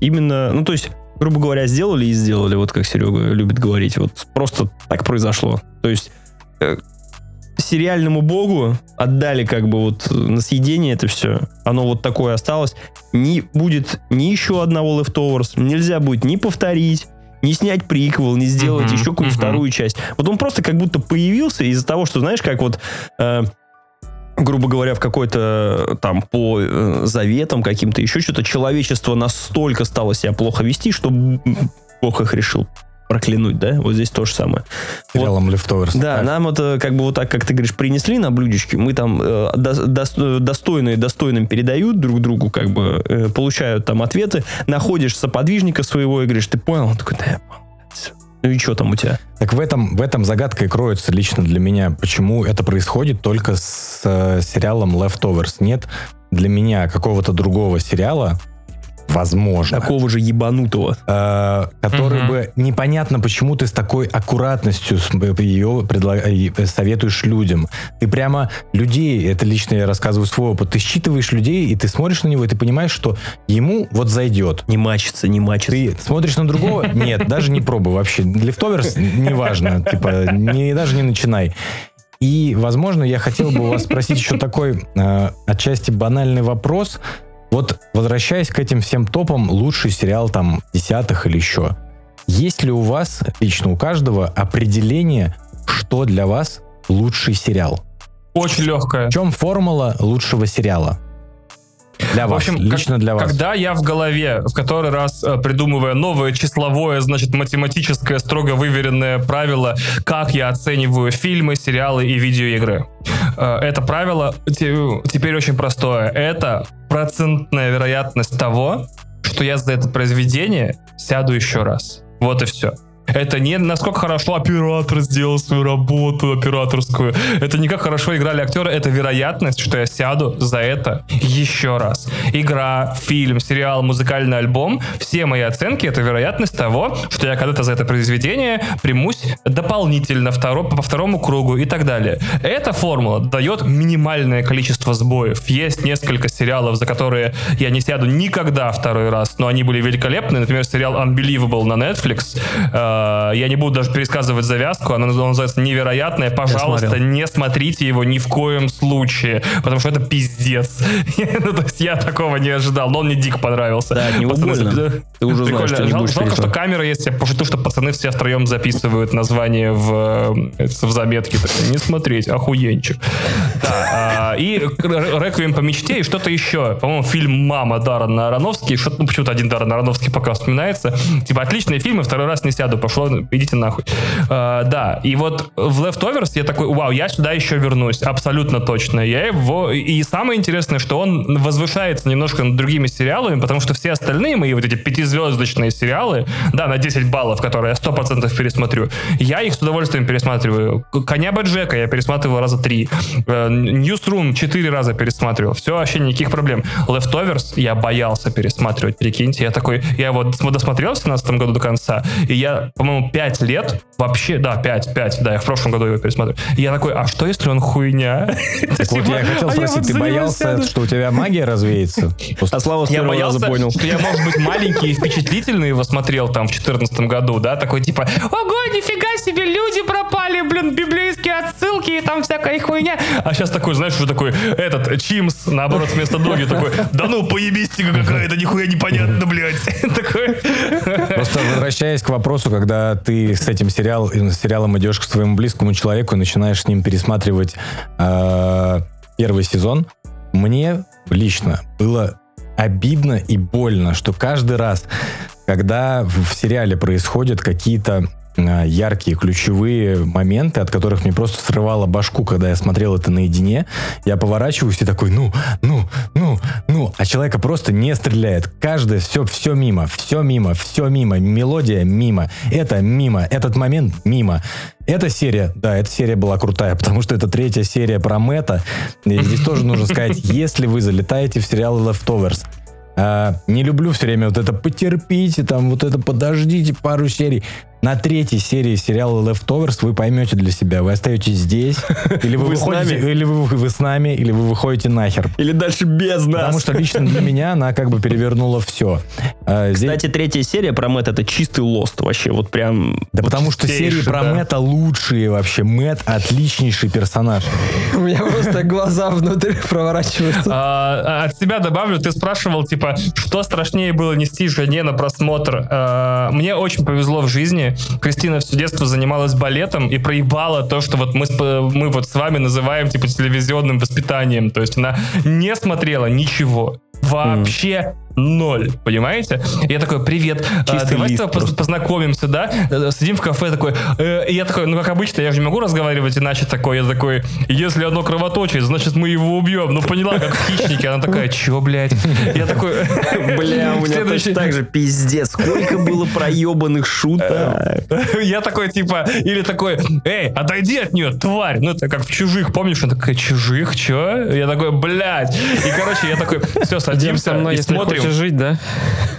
именно, ну то есть, грубо говоря, сделали и сделали, вот как Серега любит говорить, вот просто так произошло. То есть э, сериальному богу отдали как бы вот на съедение это все. Оно вот такое осталось. Не будет ни еще одного Leftovers, нельзя будет ни повторить, не снять приквел, не сделать Мгм, еще какую-то мгм. вторую часть. Вот он просто как будто появился из-за того, что, знаешь, как вот э, грубо говоря, в какой-то э, там по э, заветам каким-то еще что-то человечество настолько стало себя плохо вести, что Бог их решил проклянуть, да? Вот здесь то же самое. Сериалом Leftovers. Да, Так. нам это как бы вот так, как ты говоришь, принесли на блюдечке, мы там э, дос- э, достойные достойным передают друг другу, как бы э, получают там ответы, находишь соподвижника своего и говоришь, ты понял? Он такой, да, я понял. Ну и что там у тебя? Так в этом, в этом загадка и кроется лично для меня, почему это происходит только с э, сериалом Leftovers. Нет для меня какого-то другого сериала, возможно, Такого же ебанутого. э, который Мгм. бы непонятно, почему ты с такой аккуратностью с- ее предла- э, советуешь людям. Ты прямо людей, это лично я рассказываю свой опыт, ты считываешь людей, и ты смотришь на него, и ты понимаешь, что ему вот зайдет. Не мачится, не мачится. Ты смотришь на другого? (laughs) Нет, даже не пробуй вообще. Лефтоверс неважно. Типа, не, даже не начинай. И, возможно, я хотел бы у вас спросить еще такой э, отчасти банальный вопрос. Вот, возвращаясь к этим всем топам, лучший сериал там десятых или еще. Есть ли у вас, лично у каждого, определение, что для вас лучший сериал? Очень легкая. В чем формула лучшего сериала? Для В вас, общем, лично как- для вас. Когда я в голове, в который раз э, придумывая новое числовое, значит, математическое, строго выверенное правило, как я оцениваю фильмы, сериалы и видеоигры. Э, Это правило те- теперь очень простое. Это процентная вероятность того, что я за это произведение сяду еще раз. Вот и все. Это не насколько хорошо оператор сделал свою работу операторскую. Это не как хорошо играли актеры. Это вероятность, что я сяду за это еще раз. Игра, фильм, сериал, музыкальный альбом. Все мои оценки — это вероятность того, что я когда-то за это произведение примусь дополнительно второ- по второму кругу и так далее. Эта формула дает минимальное количество сбоев. Есть несколько сериалов, за которые я не сяду никогда второй раз, но они были великолепны. Например, сериал Unbelievable на Netflix. Э, Я не буду даже пересказывать завязку, она наз- он называется «Невероятная». Пожалуйста, не смотрите его ни в коем случае, потому что это пиздец. (laughs) Ну, то есть я такого не ожидал, но он мне дико понравился. Да, него Пацаны запи- Ты уже знаешь, Прикольно. что не Жал- Жалко, что камера есть. Я пошутил, что пацаны все втроем записывают название в, в заметке. Так, Не смотреть, охуенчик. Да, а, и «Р- «Реквием по мечте» и что-то еще. По-моему, фильм «Мама» Даррена Аронофски. Что, ну, почему-то один Даррен Аронофски пока вспоминается. Типа, отличные фильмы, второй раз не сяду. Пошло, идите нахуй. А, да, и вот в Leftovers я такой, вау, я сюда еще вернусь. Абсолютно точно. Я его... И самое интересное, что он возвышается немножко над другими сериалами, потому что все остальные мои вот эти пятизвездочные сериалы, да, на 10 баллов, которые я 100% пересмотрю, я их с удовольствием пересматриваю. Коня Баджека я пересматривал раза три. Э, Newsroom 4 раза пересматривал. Все, вообще никаких проблем. Leftovers я боялся пересматривать, прикиньте. Я такой, я дос- досмотрел в 17 году до конца, и я, по-моему, 5 лет вообще, да, 5, 5, да, я в прошлом году его пересмотрел. И я такой, а что если он хуйня? Так вот я хотел А спросить, ты боялся, что у тебя магия развеется? А Слава с Я первого раза понял. что я, может быть, маленький и впечатлительный его смотрел там в 14 году, да, такой типа, ого, нифига себе, люди пропали, блин, библейские отсылки и там всякая хуйня. А сейчас такой, знаешь, уже такой, этот, Чимс, наоборот, вместо доги такой, да ну, поебистика какая-то, нихуя непонятно, блядь. (laughs) Такой. Просто возвращаясь к вопросу, когда ты с этим сериал, с сериалом идешь к своему близкому человеку и начинаешь с ним пересматривать э, первый сезон, мне лично было обидно и больно, что каждый раз, когда в сериале происходят какие-то яркие, ключевые моменты, от которых мне просто срывало башку, когда я смотрел это наедине. Я поворачиваюсь и такой, ну, ну, ну, ну. А человека просто не стреляет. Каждое, все, все мимо, все мимо, все мимо. Мелодия мимо. Это мимо. Этот момент мимо. Эта серия, да, эта серия была крутая, потому что это третья серия про Мэтта. И здесь тоже нужно сказать, (laughs) если вы залетаете в сериал Leftovers, а, не люблю все время вот это потерпите, там вот это подождите пару серий. На третьей серии сериала Leftovers вы поймете для себя, вы остаетесь здесь, (laughs) или вы, Вы с выходите, нами? или вы, вы с нами, или вы выходите нахер. Или дальше без нас. Потому что лично для меня она как бы перевернула все. А, здесь- Кстати, третья серия про Мэтт это чистый лост вообще, вот прям... да потому что серии про да. Мэтта лучшие вообще. Мэтт отличнейший персонаж. У меня просто глаза внутрь проворачиваются. А, от себя добавлю, ты спрашивал, типа, что страшнее было нести жене на просмотр. А, мне очень повезло в жизни. Кристина все детство занималась балетом и проебала то, что вот мы, с- мы вот с вами называем, типа, телевизионным воспитанием. То есть она не смотрела ничего. Вообще ноль, понимаете? Я такой, привет, а, Чистый давай с лист поз- познакомимся, да? Э, Сидим в кафе такой, э, и я такой, ну как обычно, я же не могу разговаривать иначе такой, я такой, если оно кровоточит, значит мы его убьем. Ну поняла, как в хищнике. Она такая, чё, блядь? Я такой, (laughs) Бля, у меня точно так же, пиздец. Сколько было проебанных шуток. (laughs) Я такой, типа, или такой, эй, отойди от нее, тварь. Ну, это как в чужих, помнишь? Она такая, чужих, чё? Я такой, блядь. И, короче, я такой, все, Идем со мной, если смотрим. хочешь жить, да?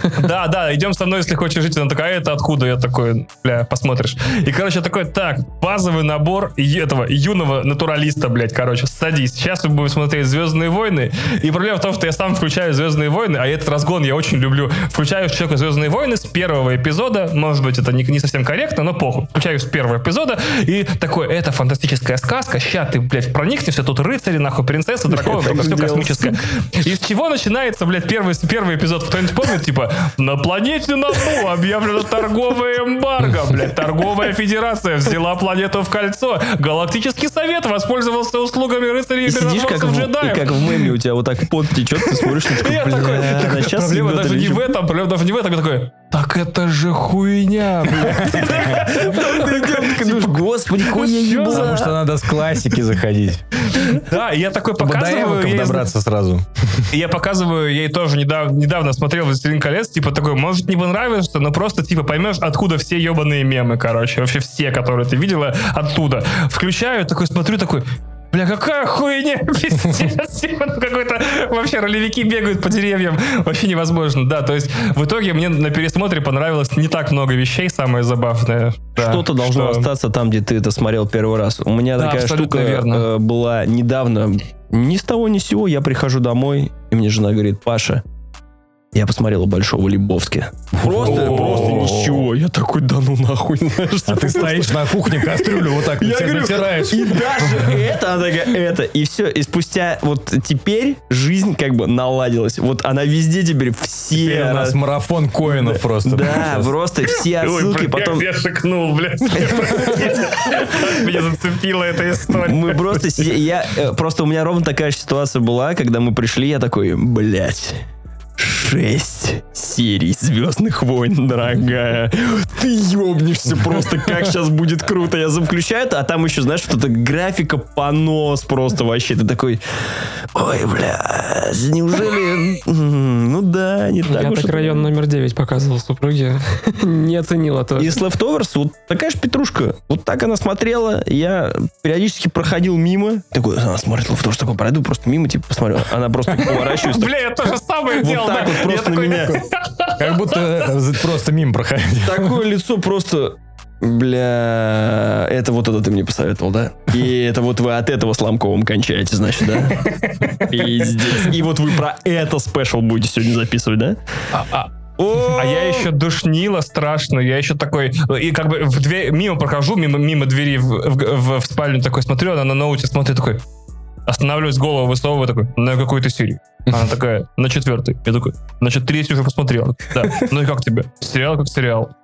(laughs) Да, да, идем со мной, если хочешь жить. Она такая, а это откуда? Я такой, бля, посмотришь. И, короче, я такой, так, базовый набор этого юного натуралиста, блядь, короче, садись. Сейчас мы будем смотреть «Звездные войны». И проблема в том, что я сам включаю «Звездные войны», а этот разгон я очень люблю. Включаю человека «Звездные войны» с первого эпизода. Может быть, это не, не совсем корректно, но похуй. Включаю с первого эпизода и такой, это фантастическая сказка. Ща ты, блядь, проникнешься, тут рыцари, нахуй, принцесса, драконы, все космическое. Из чего начинается, блядь, первый, первый эпизод? Кто-нибудь помнит? Типа, на планете Набу объявлено торговое эмбарго, блядь, торговая федерация взяла планету в кольцо. Галактический совет воспользовался услугами рыцарей и И сидишь как в, и джедаев. как в меме, у тебя вот так пот течет, ты смотришь, ты такой, Я такой, бля, такой, да сейчас проблема даже не чё?» в этом, проблема даже не в этом. Я такой, так это же хуйня, блядь. Такой думаешь, господи, хуй я Чё за- ебала. Потому что надо с классики заходить. Да, и я такой до показываю ей, добраться сразу. Я показываю ей тоже недавно, недавно смотрел «Властелин колец», типа такой, может не понравится, но просто типа поймешь, откуда все ебаные мемы, короче, вообще все, которые ты видела, оттуда. Включаю, такой смотрю, такой, Бля, какая хуйня, (laughs) пиздец. Типа, ну, Какой-то вообще ролевики бегают по деревьям. Вообще невозможно. Да, то есть в итоге мне на пересмотре понравилось не так много вещей, самое забавное. Да, Что-то должно что- остаться там, где ты это смотрел первый раз. У меня Да, такая штука верно. э, была недавно. Ни с того ни с сего я прихожу домой, и мне жена говорит, Паша, я посмотрела Большого Лебовски. Просто, просто ничего. Я такой, да ну нахуй, знаешь, А ты стоишь на кухне, кастрюлю вот так Я говорю, натираешь. и даже это, она такая, это, и все, и спустя, вот теперь жизнь как бы наладилась. Вот она везде теперь все... Теперь у нас раз- марафон коинов просто. Да, просто все отсылки, потом... я шикнул, блядь. Меня зацепила эта история. Мы просто я э, просто у меня ровно такая же ситуация была, когда мы пришли, я такой, блядь. Шесть серий Звездных войн, дорогая. Ты ёбнешься просто, как сейчас будет круто. Я включаю это, а там еще, знаешь, что-то графика понос просто вообще. Ты такой, ой, бля, неужели... Ну да, не так Я уж так это- район номер 9 показывал супруге. (laughs) Не оценила тоже. И с Leftovers вот такая же петрушка. Вот так она смотрела. Я периодически проходил мимо. Такой, она смотрит Leftovers, такой, пройду просто мимо, типа, посмотрю. Она просто поворачивается. (laughs) Бля, я то же самое Вот делал. так вот просто на меня. Как будто э, просто мимо проходил. Такое лицо просто... Бля, это вот это ты мне посоветовал, да? И это вот вы от этого с Ломковым кончаете, значит, да? Пиздец. И вот вы про это спешл будете сегодня записывать, да? О, А я еще душнила страшно, я еще такой, и как бы в дверь, мимо прохожу, мимо, мимо двери в, в- в- в спальню такой смотрю, она на ноуте смотрит такой, останавливаюсь, голову высовываю такой, на какой-то серии. Она такая, на четвертой. Я такой, значит, третью уже посмотрел. Да. Ну и как тебе? Сериал как сериал.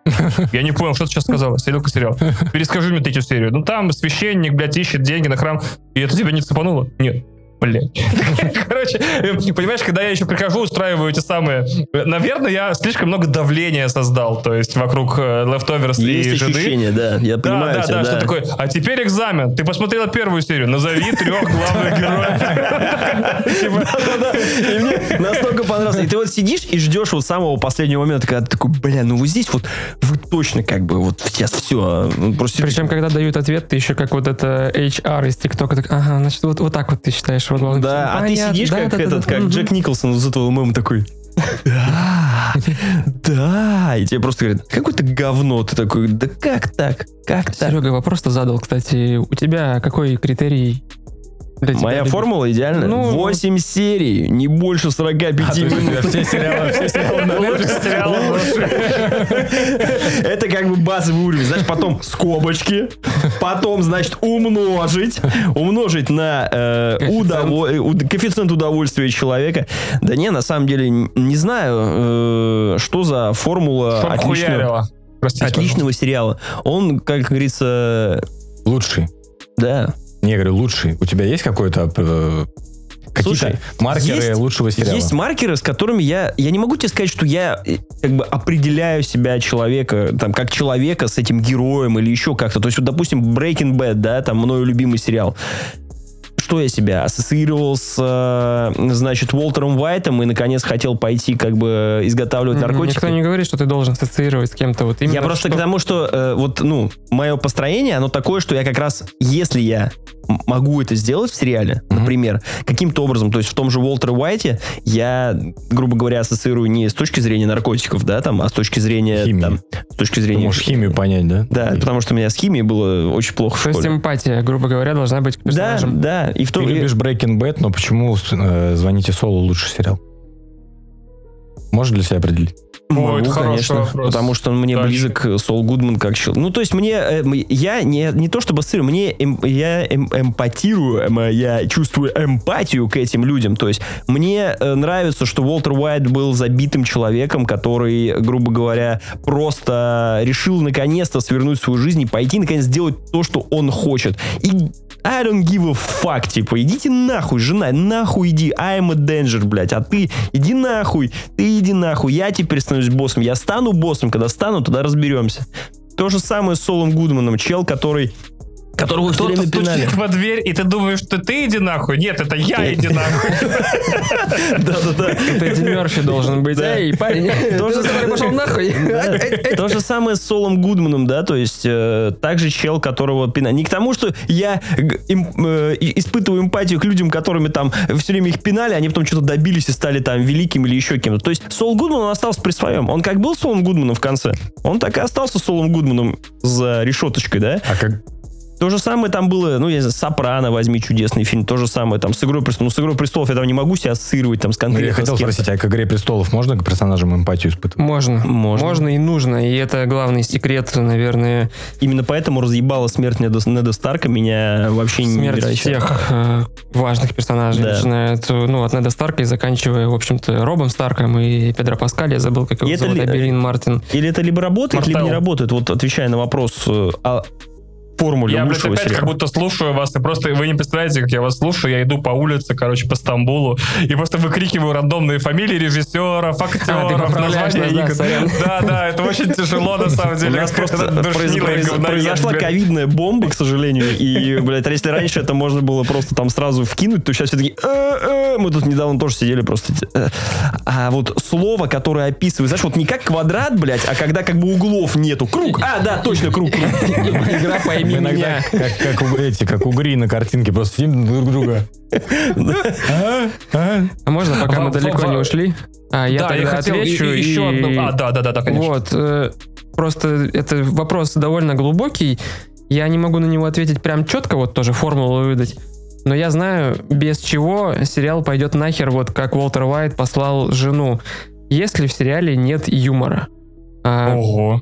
Я не понял, что ты сейчас сказала. Сериал как сериал. Перескажи мне третью серию. Ну там священник, блядь, ищет деньги на храм. И это тебя не цепануло? Нет. Блин. (laughs) Короче, э, понимаешь, когда я еще прихожу, устраиваю эти самые... э, Наверное, я слишком много давления создал, то есть вокруг э, Leftovers и Есть жены. ощущение, да. Я Да, понимаю да, тебя, да, что такое. А теперь экзамен. Ты посмотрела первую серию. Назови трех главных героев. (laughs) Типа, И мне настолько понравилось. И ты вот сидишь и ждешь вот самого последнего момента, когда ты такой, бля, ну вот здесь вот вы точно как бы вот сейчас все. Просто Причем, когда дают ответ, ты еще как вот это HR из ТикТока, так, ага, значит, вот, вот так вот ты считаешь главным. Да, а ты сидишь как этот, как. Джек Николсон из этого мема такой. Да, (laughs) да. И тебе просто говорят, какое-то говно. Ты такой, да как так? Как так? Серега вопрос-то задал, кстати. У тебя какой критерий? Моя формула идеальна. Ну, 8 серий, не больше 45 А, минут. все сериалы, (laughs) все сериалы на Netflix. Это как бы базовый уровень. Значит, потом скобочки, потом, значит, умножить, умножить на э, Коэффициент. удово- уд- коэффициент удовольствия человека. Да не, на самом деле, не знаю, э, что за формула Чтоб отличного, хуярило. Простите, отличного сериала. Он, как говорится, Лучший. да. Не, говорю, лучший. У тебя есть какой-то... э, Какие-то маркеры есть- лучшего сериала? Есть маркеры, с которыми я... Я не могу тебе сказать, что я э, как бы определяю себя человека, там, как человека с этим героем или еще как-то. То есть, вот, допустим, Breaking Bad, да, там, мною любимый сериал. Что я себя ассоциировал с, э, значит, Уолтером Уайтом и, наконец, хотел пойти, как бы, изготавливать наркотики? Никто не говорит, что ты должен ассоциировать с кем-то. Вот именно Я просто что- к тому, что э, вот, ну, мое построение, оно такое, что я как раз, если я могу это сделать в сериале, Мгм. например, каким-то образом, то есть в том же Уолтере Уайте я, грубо говоря, ассоциирую не с точки зрения наркотиков, да, там, а с точки зрения, Химии. там, с точки Ты зрения... можешь химию понять, да? Да, потому что у меня с химией было очень плохо в То есть эмпатия, грубо говоря, должна быть к Да, персонажам. да, и в Ты том... и- любишь Breaking Bad, но почему э, «Звоните Солу» лучший сериал? Можешь для себя определить? Могу, это хороший конечно, вопрос. потому что он мне Дальше. близок э, Сол Гудман как человек. Ну, то есть мне, э, я не, не то чтобы ассоциирую, мне эм- я эм- эмпатирую, эм, я чувствую эмпатию к этим людям. То есть мне э, нравится, что Уолтер Уайт был забитым человеком, который, грубо говоря, просто решил наконец-то свернуть свою жизнь и пойти наконец сделать то, что он хочет. И I don't give a fuck, типа, идите нахуй, жена, нахуй иди, I'm a danger, блядь, а ты иди нахуй, ты иди нахуй, я теперь становлюсь боссом, я стану боссом, когда стану, тогда разберемся. То же самое с Солом Гудманом, чел, который которого все время пинали. стучит во дверь, и ты думаешь, что ты иди нахуй. Нет, это я иди нахуй. (laughs) Да-да-да. Это Эдди Мерфи должен быть. Да. Эй, парень, (laughs) Тоже пошел нахуй. (laughs) То же самое с Солом Гудманом, да, то есть э, также чел, которого пинали. Не к тому, что я э, испытываю эмпатию к людям, которыми там все время их пинали, они потом что-то добились и стали там великим или еще кем-то. То есть Сол Гудман, он остался при своем. Он как был Солом Гудманом в конце, он так и остался Солом Гудманом за решеточкой, да. А как... То же самое там было, ну, я не знаю, «Сопрано» возьми, чудесный фильм, то же самое там с «Игрой престолов». Ну, с «Игрой престолов» я там не могу себя ассоциировать там с Ну, конкретно я хотел спросить, а к «Игре престолов» можно к персонажам эмпатию испытывать? Можно. Можно. Можно и нужно. И это главный секрет, наверное, Именно поэтому разъебала смерть Неда, Неда Старка меня вообще смерть невероятно. всех э, важных персонажей. Да. Начиная от, э, ну, от Неда Старка и заканчивая, в общем-то, Робом Старком и Педро Паскаль. Я забыл, как его И это зовут. ли- Абелин Мартин. Или это либо работает, либо Мартел. не работает. Вот отвечая на вопрос э, о формуле Я, блядь, опять сериала. как будто слушаю вас, и просто вы не представляете, как я вас слушаю. Я иду по улице, короче, по Стамбулу, и просто выкрикиваю рандомные фамилии режиссеров, актеров, поправляешь названия нас, да, игр. Да, да, это очень тяжело, на самом У деле. нас просто произошла ковидная бомба, к сожалению. И, блядь, если раньше это можно было просто там сразу вкинуть, то сейчас все таки «Э, э». мы тут недавно тоже сидели просто. э. А вот слово, которое описывает, знаешь, вот не как квадрат, блядь, а когда как бы углов нету. Круг. А, да, точно, круг. круг. Игра пойми Мы иногда как, как у- эти, как угри на картинке, просто сидим друг друга. (laughs) А? А? А можно, пока мы далеко не ушли? А, я Да, тогда я хотел отвечу. и еще одну. А, да, да, да, да, конечно. Вот. э, Просто это вопрос довольно глубокий. Я не могу на него ответить прям четко, вот тоже формулу выдать. Но я знаю, без чего сериал пойдет нахер, вот как Уолтер Уайт послал жену. Если в сериале нет юмора. А, Ого.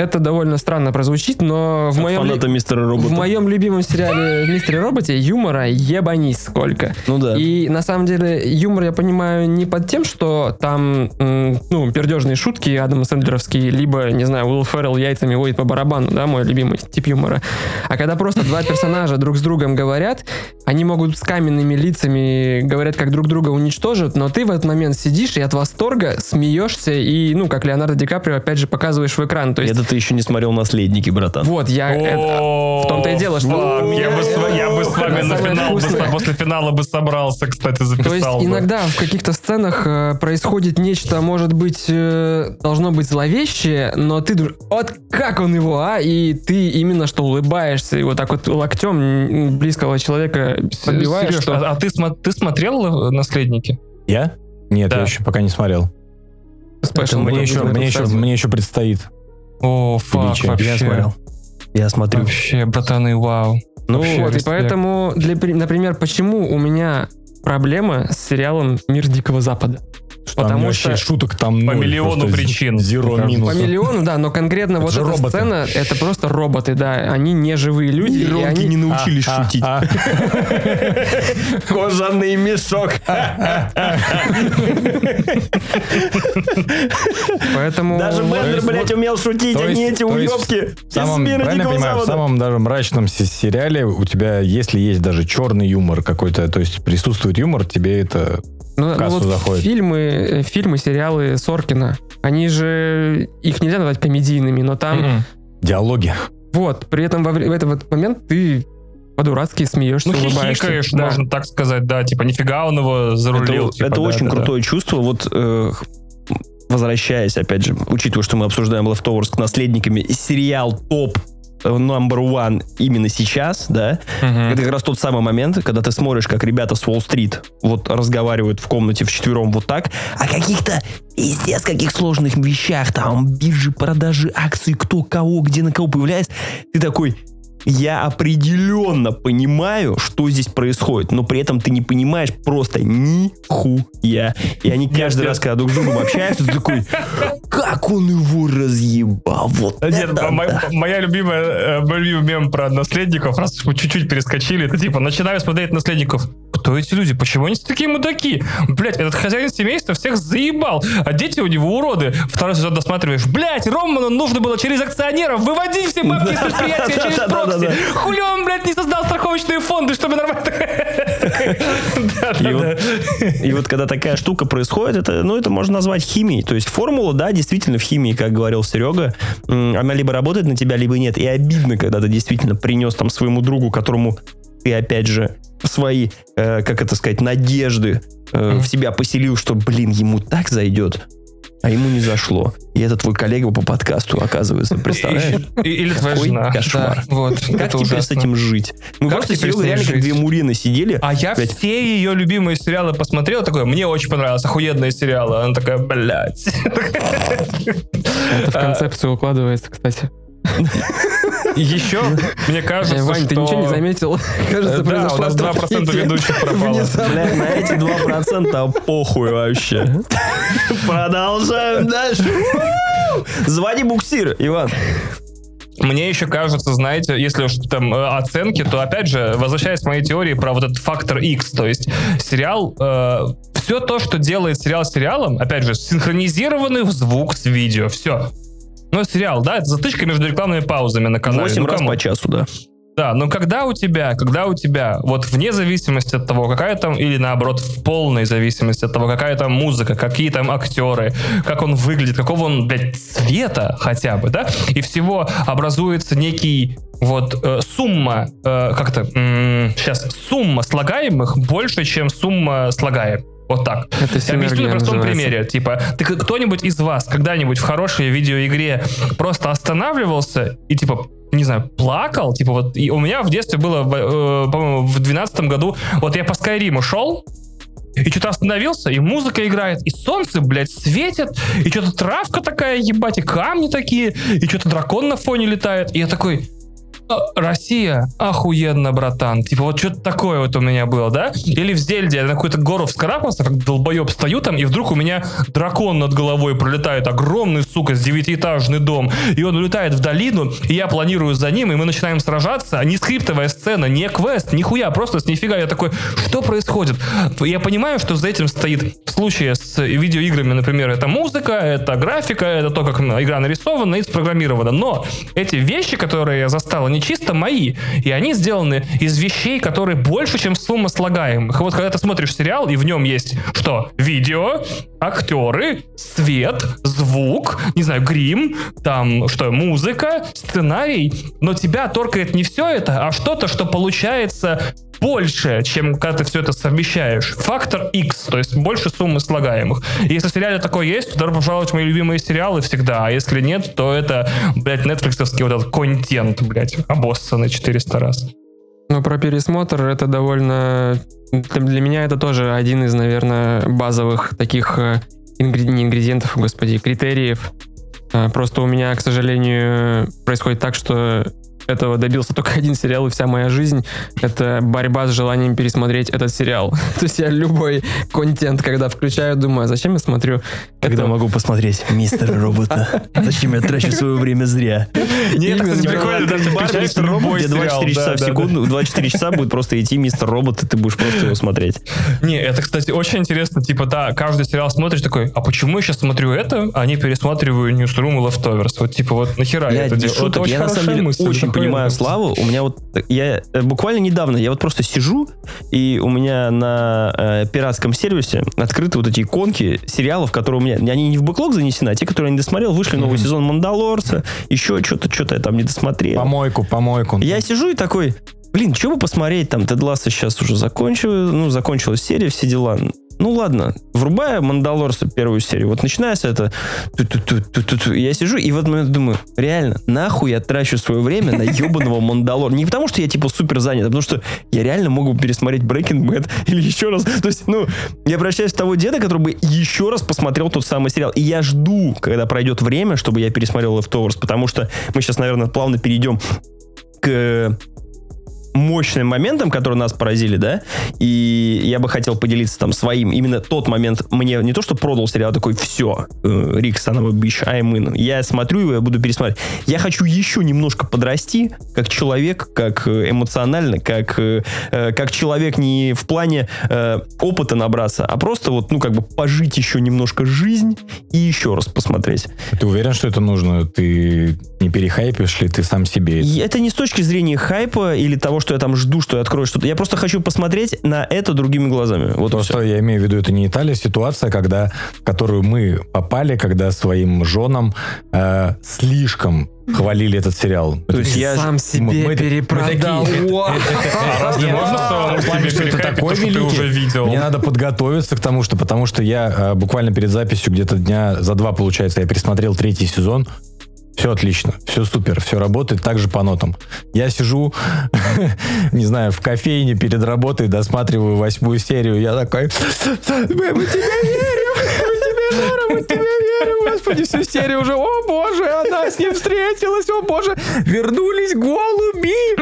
Это довольно странно прозвучит, но в От моем, фаната мистера робота. в моем любимом сериале «Мистере Роботе» юмора ебанись сколько. Ну да. И на самом деле юмор я понимаю не под тем, что там, ну, пердежные шутки Адама Сэндлеровские, либо, не знаю, Уилл Феррелл яйцами водит по барабану, да, мой любимый тип юмора. А когда просто два персонажа друг с другом говорят, они могут с каменными лицами говорят, как друг друга уничтожат, но ты в этот момент сидишь и от восторга смеешься и, ну, как Леонардо Ди Каприо, опять же, показываешь в экран. То есть, Это ты еще не смотрел «Наследники», братан. вот, я... это- в том-то и дело, что... Фак, я бы, с ва- я бы с вами на самое финал бы вкусное. со- после финала бы собрался, кстати, записал То есть бы. иногда в каких-то сценах э, происходит нечто, может быть, э, должно быть зловещее, но ты dur- вот как он его, а? И ты именно что улыбаешься, и вот так вот локтем м, близкого человека подбиваешь, Сереж, что... а, а ты, смо- ты смотрел э, «Наследники»? Я? Нет, Да. я еще пока не смотрел. Мне еще, мне, еще, мне еще предстоит. О, фак, вообще. Я смотрел. Я смотрю. Вообще, братаны, вау. Ну, вообще. Вот, и респект. поэтому, для, при- например, почему у меня проблема с сериалом «Мир Дикого Запада»? Там Потому что- шуток там По ноль, миллиону причин. Зеро минус. По миллиону, да, но конкретно вот же эта роботы. сцена, это просто роботы, да, они не живые люди, и они не научились А, шутить. а. (laughs) Кожаный мешок. Поэтому... Даже Бендер, блядь, вот- умел шутить, а не эти уебки В из самом, мира правильно я Дикого понимаю, в самом даже мрачном се- сериале у тебя, если есть даже черный юмор какой-то, то есть присутствует юмор, тебе это... Ну, в кассу ну вот заходит. фильмы, э, фильмы, сериалы Соркина, они же, их нельзя назвать комедийными, но там, Мгм. Диалоги. вот, при этом во в этот вот момент ты по-дурацки смеешься, Ну, улыбаешься. хихикаешь, Да. можно так сказать, да, типа, нифига он его зарулил. Это, типа, это да, очень да, да. крутое чувство. Вот э, возвращаясь, опять же, учитывая, что мы обсуждаем Leftovers с наследниками, сериал топ number one именно сейчас, да, Мгм. это как раз тот самый момент, когда ты смотришь, как ребята с Уолл-стрит вот разговаривают в комнате вчетвером вот так, о каких-то пиздец каких сложных вещах, там, биржи, продажи акций, кто кого, где на кого появляется, ты такой, я определенно понимаю, что здесь происходит, но при этом ты не понимаешь просто нихуя. И они каждый раз, когда друг с другом общаются, ты такой, как он его разъебал, вот Нет, это мо- да». моя любимая, э, мой любимый мем про наследников, раз мы чуть-чуть перескочили, это типа, начинаю смотреть наследников. Кто эти люди? Почему они такие мудаки? Блять, этот хозяин семейства всех заебал, а дети у него уроды. Второй сезон досматриваешь. Блять, Роману нужно было через акционеров выводить все бабки из предприятия через прокси. Да-да-да. Хули он, блядь, не создал страховочные фонды, чтобы нормально... И вот, когда такая штука происходит, это, ну, это можно назвать химией. То есть формула, да, действительно в химии, как говорил Серега, она либо работает на тебя, либо нет. И обидно, когда ты действительно принес там своему другу, которому ты, опять же, свои, э, как это сказать, надежды э, в себя поселил, что, блин, ему так зайдет, а ему не зашло. И это твой коллега по подкасту, оказывается, представляешь? И- Или твоя жена. кошмар. Да, вот, Как это теперь с ужасно. этим жить? Мы Как просто с ней реально как жить? две мурины сидели. А я Блядь. все ее любимые сериалы посмотрел, такой, мне очень понравилось, охуенные сериалы. Она такая, блядь. Это в концепцию укладывается, кстати. (laughs) Еще, мне кажется, Э, Вань, ты ничего не заметил? (laughs) Кажется, Э, Да, у нас 2% стратегия. ведущих пропало. Блядь, на эти 2% похуй вообще. Продолжаем дальше. Звони буксир, Иван. Мне еще кажется, знаете, если уж там э, оценки, то опять же, возвращаясь к моей теории про вот этот фактор X, то есть сериал, все то, что делает сериал сериалом, опять же, синхронизированный звук с видео, все. Ну, сериал, да, это затычка между рекламными паузами на канале. 8 Ну, раз come on. по часу, да. Да, но когда у тебя, когда у тебя, вот вне зависимости от того, какая там, или наоборот, в полной зависимости от того, какая там музыка, какие там актеры, как он выглядит, какого он, блядь, цвета хотя бы, да, и всего образуется некий вот э, сумма, э, как-то, сейчас, сумма слагаемых больше, чем сумма слагаем. Вот так. Это Я объясню на простом называется. примере. Типа, ты кто-нибудь из вас когда-нибудь в хорошей видеоигре просто останавливался и, типа, не знаю, плакал? Типа, вот и у меня в детстве было, э, по-моему, в 12 году, вот я по Скайриму шел, и что-то остановился, и музыка играет, и солнце, блядь, светит, и что-то травка такая, ебать, и камни такие, и что-то дракон на фоне летает. И я такой, «А, Россия, охуенно, братан. Типа вот что-то такое вот у меня было, да? Или в Зельде я на какую-то гору вскарабкался, как долбоеб стою там, и вдруг у меня дракон над головой пролетает, огромный, сука, с девятиэтажный дом, и он улетает в долину, и я планирую за ним, и мы начинаем сражаться, не скриптовая сцена, не квест, нихуя, просто с нифига. Я такой, что происходит? Я понимаю, что за этим стоит в случае с видеоиграми, например, это музыка, это графика, это то, как игра нарисована и спрограммирована. Но эти вещи, которые я застал, они чисто мои. И они сделаны из вещей, которые больше, чем сумма слагаемых. Вот когда ты смотришь сериал, и в нем есть что? Видео, актеры, свет, звук, не знаю, грим, там что, музыка, сценарий. Но тебя торкает не все это, а что-то, что получается больше, чем когда ты все это совмещаешь. Фактор X, то есть больше суммы слагаемых. И если в сериале такое есть, то добро пожаловать в мои любимые сериалы всегда. А если нет, то это, блядь, нетфликсовский вот этот контент, блядь, обоссанный 400 раз. Ну, про пересмотр это довольно... Для меня это тоже один из, наверное, базовых таких э, ингреди- не ингредиентов, господи, критериев. А, Просто у меня, к сожалению, происходит так, что этого добился только один сериал, и вся моя жизнь — это борьба с желанием пересмотреть этот сериал. (laughs) То есть я любой контент, когда включаю, думаю, а зачем я смотрю Когда это? могу посмотреть мистера робота? (laughs) Зачем я трачу свое время зря? Нет, Именно. кстати, прикольно, да, ты включаешь мистер робот, любой где 24 сериал, часа в секунду, 24 часа будет просто идти мистер робот, и ты будешь просто его смотреть. Не, это, кстати, очень интересно. Типа, да, каждый сериал смотришь такой, а почему я сейчас смотрю это, а не пересматриваю Newsroom и Leftovers? Вот, типа, вот нахера я это делаю? Это очень хорошая мысль, очень такое понимаю. Славу. У меня вот, я э, буквально недавно, я вот просто сижу, и у меня на э, пиратском сервисе открыты вот эти иконки сериалов, которые у меня, они не в бэклог занесены, а те, которые я не досмотрел, вышли новый сезон Мандалорца, еще что-то, что-то я там не досмотрел. Помойку, помойку. Я сижу и такой, блин, что бы посмотреть, там, Тед Ласса сейчас уже закончил, ну, закончилась серия, все дела. Ну, ладно, врубаю Мандалорса первую серию, вот начинается это, ту-ту-ту-ту-ту-ту. я сижу и в этот момент думаю, реально, нахуй я трачу свое время на ебаного Мандалор. Не потому, что я, типа, супер занят, а потому, что я реально могу пересмотреть Breaking Bad или еще раз. То есть, ну, я обращаюсь к того деда, который бы еще раз посмотрел тот самый сериал. И я жду, когда пройдет время, чтобы я пересмотрел Leftovers, потому что мы сейчас, наверное, плавно перейдем к мощным моментам, которые нас поразили, да, и я бы хотел поделиться там своим, именно тот момент мне не то, что продал сериал, а такой, все, э, Рик Санова Бич, I'm in. Я смотрю его, я буду пересматривать. Я хочу еще немножко подрасти, как человек, как э, эмоционально, как, э, как человек не в плане э, опыта набраться, а просто вот, ну, как бы пожить еще немножко жизнь и еще раз посмотреть. Ты уверен, что это нужно? Ты не перехайпишь ли ты сам себе? Это не с точки зрения хайпа или того, что я там жду, что я открою что-то. Я просто хочу посмотреть на это другими глазами. Вот Просто всё. я имею в виду, это не Италия, ситуация, когда, в которую мы попали, когда своим женам э, слишком хвалили этот сериал. То есть я... сам себе мы- перепродал. Разве можно самому себе что это такой то, что ты великий? уже видел? Мне надо подготовиться к тому, что потому что я э, буквально перед записью где-то дня за два, получается, я пересмотрел третий сезон. Все отлично, все супер, все работает так же по нотам. Я сижу, (laughs) не знаю, в кофейне перед работой, досматриваю восьмую серию. Я такой, мы тебе верим, верим, мы тебе верим, господи, всю серию уже, о боже, она с ним встретилась, о боже, вернулись голуби.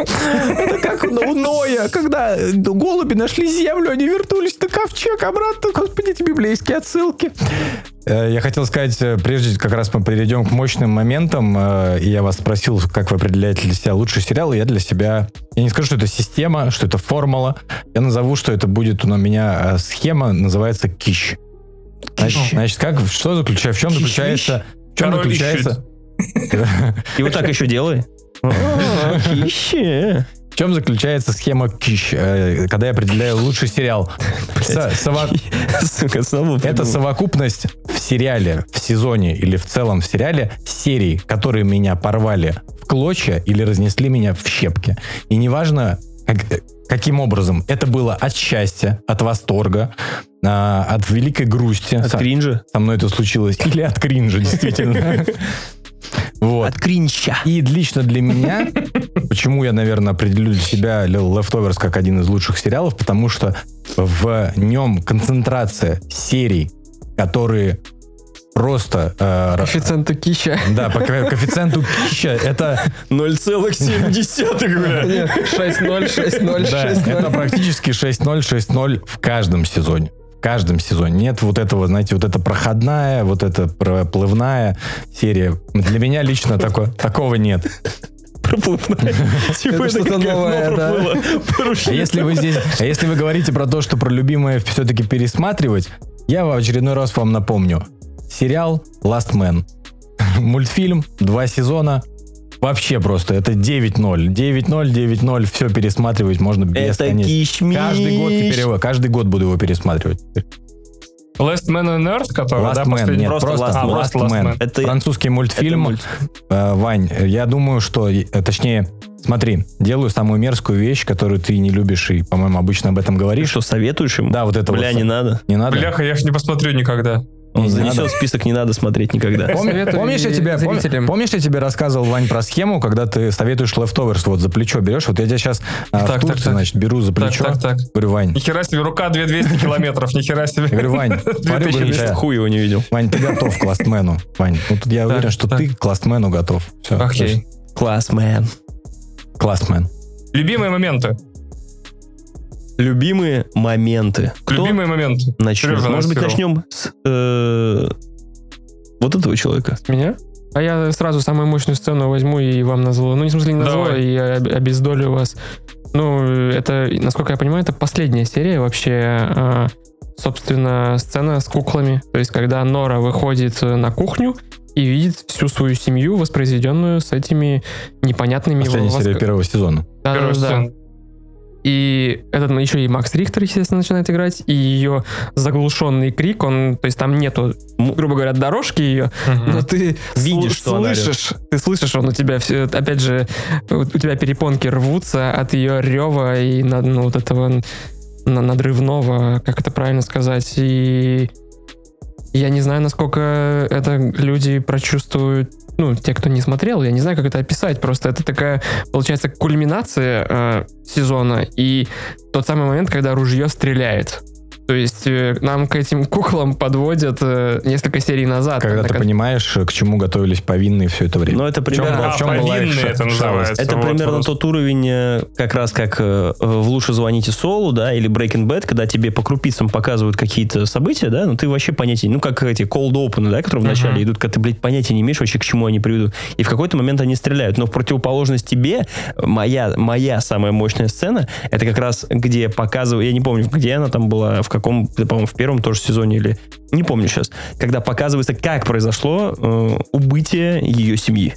Это как у Ноя, когда голуби нашли землю, они вернулись на ковчег обратно, господи, эти библейские отсылки. Э, Я хотел сказать, э, прежде как раз мы перейдем к мощным моментам, э, и я вас спросил, как вы определяете для себя лучший сериал, я для себя, я не скажу, что это система, что это формула, я назову, что это будет у меня схема, называется кищ. Значит, значит, как, что заключается, в чем заключается, в чем Король заключается, (laughs) И вот так еще делай. (laughs) В чем заключается схема кищ, э, когда я определяю лучший сериал? (laughs) Это совокупность в сериале, в сезоне или в целом в сериале серий, которые меня порвали в клочья или разнесли меня в щепки. И неважно, как- каким образом. Это было от счастья, от восторга, а, от великой грусти. От Со- кринжа. Со мной это случилось. Или от кринжа, действительно. (laughs) Вот. От кринча. И лично для меня, почему я, наверное, определю для себя Leftovers как один из лучших сериалов, потому что в нем концентрация серий, которые просто... э, Коэффициенту Кища. да, по ко- коэффициенту пища это 0,7, бля. Нет, 6-0, 6-0, Да, это 6-0. практически 6-0, 6-0 в каждом сезоне. В каждом сезоне. Нет вот этого, знаете, вот это проходная, вот это проплывная серия. Для меня лично такого нет. Проплывная. (laughs) Типа Это что-то новое, да. А если вы здесь, а если вы говорите про то, что про любимое все-таки пересматривать, я в очередной раз вам напомню. Сериал Last Man. (laughs) Мультфильм, два сезона. Вообще просто, это 9-0. 9-0, 9-0, все пересматривать можно Это бесконечно. кишмиш. Каждый год теперь его, каждый год буду его пересматривать. Last Man on Earth, который, Last да, Man, последний? нет, просто просто, Last Man. Last, Last Man. Man. Это- Французский мультфильм. мульт. Э, Вань, я думаю, что, э, точнее, смотри, делаю самую мерзкую вещь, которую ты не любишь и, по-моему, обычно об этом Ты говоришь. что, советуешь ему? Да, вот это Бля, вот. не надо. Не надо? Бляха, я ж не посмотрю никогда. Он Не занесет надо. в список «не надо смотреть никогда». Пом- помнишь, я тебе, зрителям. помнишь, я тебе рассказывал, Вань, про схему, когда ты советуешь leftovers, вот за плечо берешь, вот я тебя сейчас в Так, так, Турции, так. значит, беру за Так, плечо, так, так. говорю, Вань, Нихера себе, рука 2200 (laughs) километров, нихера я себе. говорю, Вань, смотрю, говорю, Я «Ча- хуй его не видел. Вань, ты готов к ластмену, Вань. Ну, тут я Так, уверен, что так. ты к ластмену готов. Все, Окей. Класс, мэн. Классмен. Любимые моменты. Любимые моменты. Кто Любимые моменты. Сережа Может быть, начнем с э, вот этого человека. Меня? А я сразу самую мощную сцену возьму и вам назову. Ну, не в смысле не назову, Давай. и об- обездолю вас. Ну, это, насколько я понимаю, это последняя серия вообще. а, Собственно, сцена с куклами. То есть, когда Нора выходит на кухню и видит всю свою семью, воспроизведенную с этими непонятными... Последняя воск- серия первого сезона. Да, Первая да, да. И этот еще и Макс Рихтер, естественно, начинает играть, и ее заглушенный крик, он, то есть там нету, грубо говоря, дорожки ее, Мгм. но ты Видишь, что она слышишь, ты слышишь, он у тебя все, опять же, у у тебя перепонки рвутся от ее рева и на- ну, вот этого на- надрывного, как это правильно сказать, и я не знаю, насколько это люди прочувствуют, ну, те, кто не смотрел, я не знаю, как это описать, просто это такая, получается, кульминация э, сезона и тот самый момент, когда ружье стреляет. То есть э, нам к этим куклам подводят э, несколько серий назад. Когда ты кон- понимаешь, к чему готовились повинные все это время. Но это примерно... А, в чем была их это называется. Это Вот примерно просто. тот уровень, э, как раз как э, в «Лучше звоните Солу», да, или Breaking Bad, когда тебе по крупицам показывают какие-то события, да, но ты вообще понятия, ну, как эти cold open, да, которые вначале Мгм. идут, когда ты, блядь, понятия не имеешь вообще, к чему они приведут. И в какой-то момент они стреляют. Но в противоположность тебе, моя, моя самая мощная сцена, это как раз, где показывают, я не помню, где она там была, в каком, по-моему, в первом тоже сезоне или... Не помню сейчас. Когда показывается, как произошло э, убытие ее семьи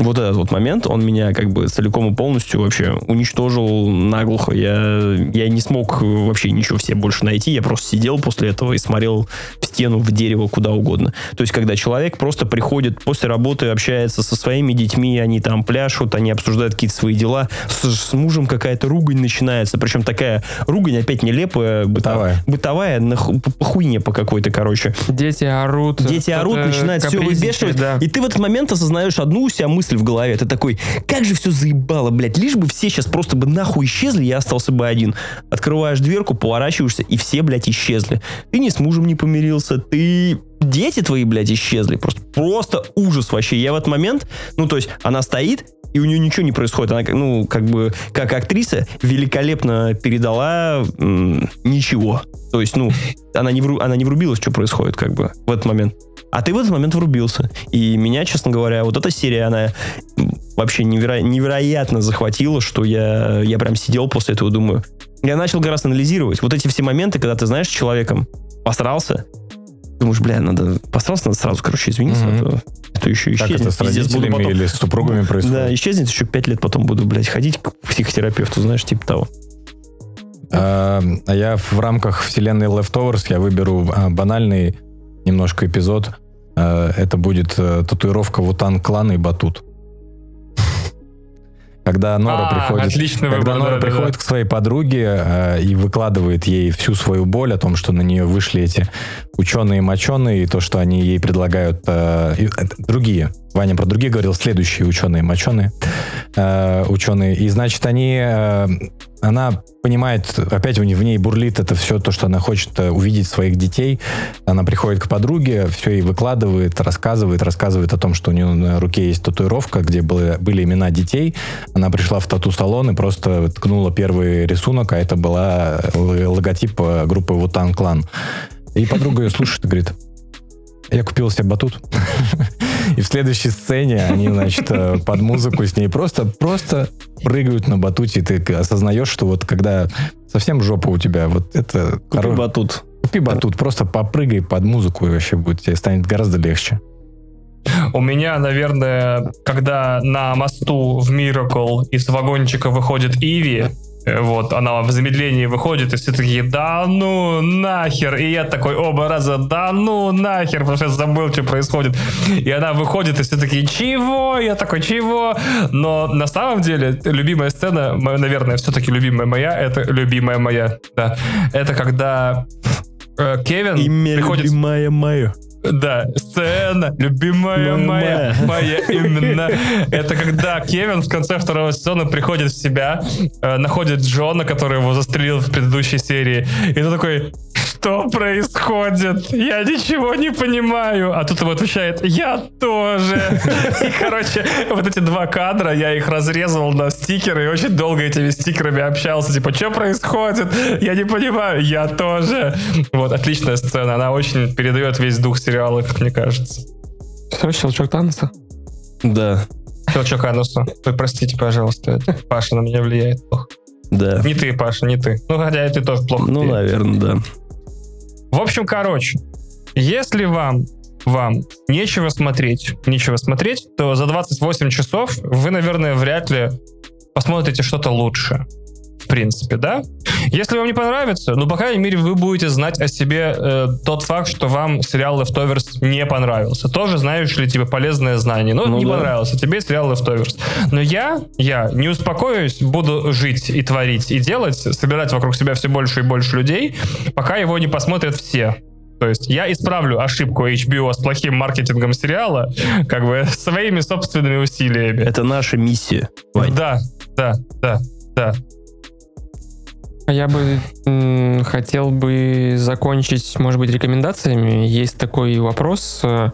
вот этот вот момент, он меня как бы целиком и полностью вообще уничтожил наглухо. Я, я не смог вообще ничего все больше найти. Я просто сидел после этого и смотрел в стену, в дерево, куда угодно. То есть, когда человек просто приходит после работы, общается со своими детьми, они там пляшут, они обсуждают какие-то свои дела, с, с мужем какая-то ругань начинается, причем такая ругань опять нелепая, Бытовая. бытовая, на хуйне по какой-то, короче. Дети орут. Дети орут, начинают все выбешивать. Да. И ты в этот момент осознаешь одну у себя мысль в голове. Ты такой, как же все заебало, блядь. Лишь бы все сейчас просто бы нахуй исчезли, я остался бы один. Открываешь дверку, поворачиваешься, и все, блядь, исчезли. Ты ни с мужем не помирился, ты... Дети твои, блядь, исчезли. Просто, просто ужас вообще. Я в этот момент, ну, то есть, она стоит, и у нее ничего не происходит. Она, ну, как бы, как актриса, великолепно передала м, ничего. То есть, ну, она не, вру- она не врубилась, что происходит, как бы, в этот момент. А ты в этот момент врубился. И меня, честно говоря, вот эта серия, она вообще неверо- невероятно захватила, что я, я прям сидел после этого, думаю... Я начал гораздо анализировать. Вот эти все моменты, когда ты знаешь, с человеком посрался, думаешь, бля, надо посрался, надо сразу, короче, извиниться, Мгм. а то, а то еще Как исчезнет. это с Пиздец, буду родителями потом- или с супругами происходит? Да, исчезнет еще пять лет, потом буду, блядь, ходить к психотерапевту, знаешь, типа того. А а я в рамках вселенной Leftovers я выберу а, банальный немножко эпизод. А, Это будет э, татуировка Вутан клана и Батут. (laughs) Когда Нора А, приходит, когда выбор, Нора да-да-да. приходит к своей подруге э, и выкладывает ей всю свою боль о том, что на нее вышли эти ученые моченые, и то, что они ей предлагают э, э, другие Ваня про других говорил, следующие ученые, моченые э, ученые. И, значит, они... э, она понимает, опять в ней, в ней бурлит это все то, что она хочет э, увидеть своих детей. Она приходит к подруге, все ей выкладывает, рассказывает, рассказывает о том, что у нее на руке есть татуировка, где были, были имена детей. Она пришла в тату-салон и просто ткнула первый рисунок, а это была л- логотип э, группы Вутан Клан. И подруга ее слушает и говорит, я купил себе батут. (laughs) И в следующей сцене они, значит, э, под музыку с ней просто, просто прыгают на батуте. И ты осознаешь, что вот когда совсем жопа у тебя, вот это... Купи хоро- батут. Купи батут, просто попрыгай под музыку, и вообще будет, тебе станет гораздо легче. У меня, наверное, когда на мосту в Miracle из вагончика выходит Иви, вот, она в замедлении выходит, и все такие, да ну нахер. И я такой оба раза, да ну нахер, потому что я забыл, что происходит. И она выходит, и все такие, чего? Я такой, чего? Но на самом деле, любимая сцена, моя, наверное, все-таки любимая моя, это любимая моя, да. Это когда э, Кевин Имя приходит... любимая мое. Да, сцена, любимая Ну, моя, моя. моя именно. Это когда Кевин в конце второго сезона приходит в себя, э, находит Джона, который его застрелил в предыдущей серии, и ты такой, что происходит? Я ничего не понимаю. А тут ему отвечает, я тоже. И, короче, вот эти два кадра, я их разрезал на стикеры и очень долго этими стикерами общался. Типа, что происходит? Я не понимаю. Я тоже. Вот, отличная сцена. Она очень передает весь дух сериала, как мне кажется. Все, щелчок Таноса. Да, Щелчок ануса. Ой, простите, пожалуйста. это Паша на меня влияет плохо. да. Не ты, Паша, не ты. Ну, хотя и ты тоже плохо. Ну, влияешь. наверное, да. В общем, короче, если вам вам нечего смотреть, нечего смотреть, то за 28 часов вы, наверное, вряд ли посмотрите что-то лучше. В принципе, да? Если вам не понравится, ну, по крайней мере, вы будете знать о себе э, тот факт, что вам сериал Leftovers не понравился. Тоже, знаешь ли, типа, полезное знание. Ну, Ну не да. понравился тебе сериал Leftovers. Но я, я не успокоюсь, буду жить и творить, и делать, собирать вокруг себя все больше и больше людей, пока его не посмотрят все. То есть я исправлю ошибку HBO с плохим маркетингом сериала, как бы (laughs) своими собственными усилиями. Это наша миссия. Вань. Да, да, да, да. А Я бы хотел бы закончить, может быть, рекомендациями. Есть такой вопрос. э,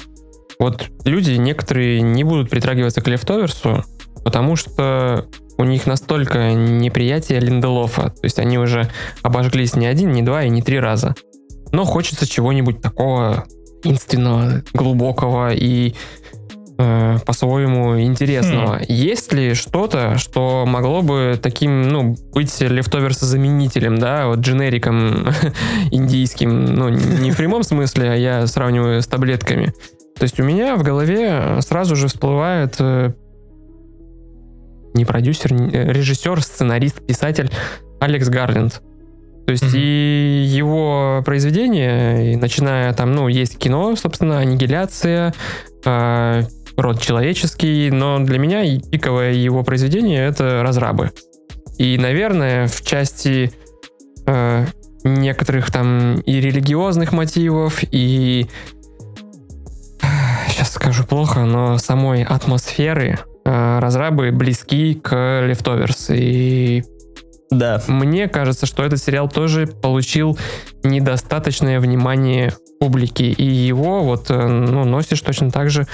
Вот люди некоторые не будут притрагиваться к Лефтоверсу, потому что у них настолько неприятие Линделофа. То есть они уже обожглись не один, не два и не три раза. Но хочется чего-нибудь такого таинственного, глубокого и э, по-своему интересного. Есть ли что-то, что могло бы таким, ну, быть лефтоверс-заменителем, да, вот дженериком (laughs) индийским, ну, не в прямом смысле, а я сравниваю с таблетками. То есть у меня в голове сразу же всплывает э, не продюсер, не- э, режиссер, сценарист, писатель Алекс Гарленд. То есть Мгм. и его произведения, и начиная там, ну, есть кино, собственно, «Аннигиляция», э, «Род человеческий», но для меня пиковое его произведение — это «Разрабы». И, наверное, в части э, некоторых там и религиозных мотивов, и (sighs) сейчас скажу плохо, но самой атмосферы э, разрабы близки к Leftovers. И Да. мне кажется, что этот сериал тоже получил недостаточное внимание публики, и его вот э, ну, носишь точно так же,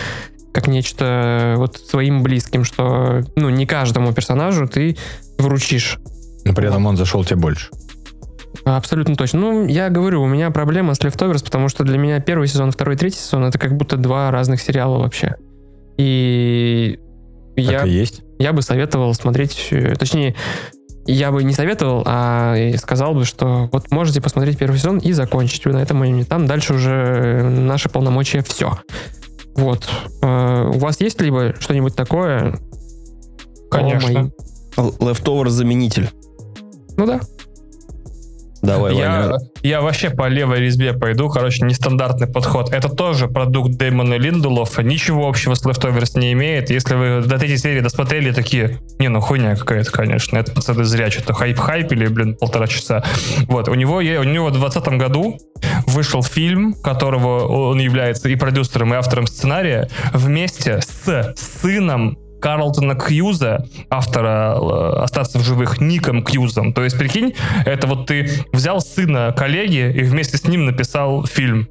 как нечто э, вот своим близким, что ну не каждому персонажу ты вручишь. Но при этом он зашел тебе больше. Абсолютно точно. Ну, я говорю, у меня проблема с Leftovers, потому что для меня первый сезон, второй, третий сезон это как будто два разных сериала вообще. И Так я, и есть. я бы советовал смотреть, э, точнее, я бы не советовал, а сказал бы, что вот можете посмотреть первый сезон и закончить вы на этом моменте. Там дальше уже э, наши полномочия все. Вот. Э, У вас есть либо что-нибудь такое? Конечно. О, мои- Л- Leftover заменитель. Ну да. Давай, Я, Ваня. я вообще по левой резьбе пойду, короче, нестандартный подход. Это тоже продукт Дэймона Линделофа, ничего общего с Leftovers не имеет. Если вы до третьей серии досмотрели, такие, не, ну хуйня какая-то, конечно, это пацаны зря что-то хайп-хайпили, блин, полтора часа. Вот, у него, у него в 2020 году вышел фильм, которого он является и продюсером, и автором сценария, вместе с сыном Карлтона Кьюза, автора э, «Остаться в живых», Ником Кьюзом. То есть, прикинь, это вот ты взял сына коллеги и вместе с ним написал фильм.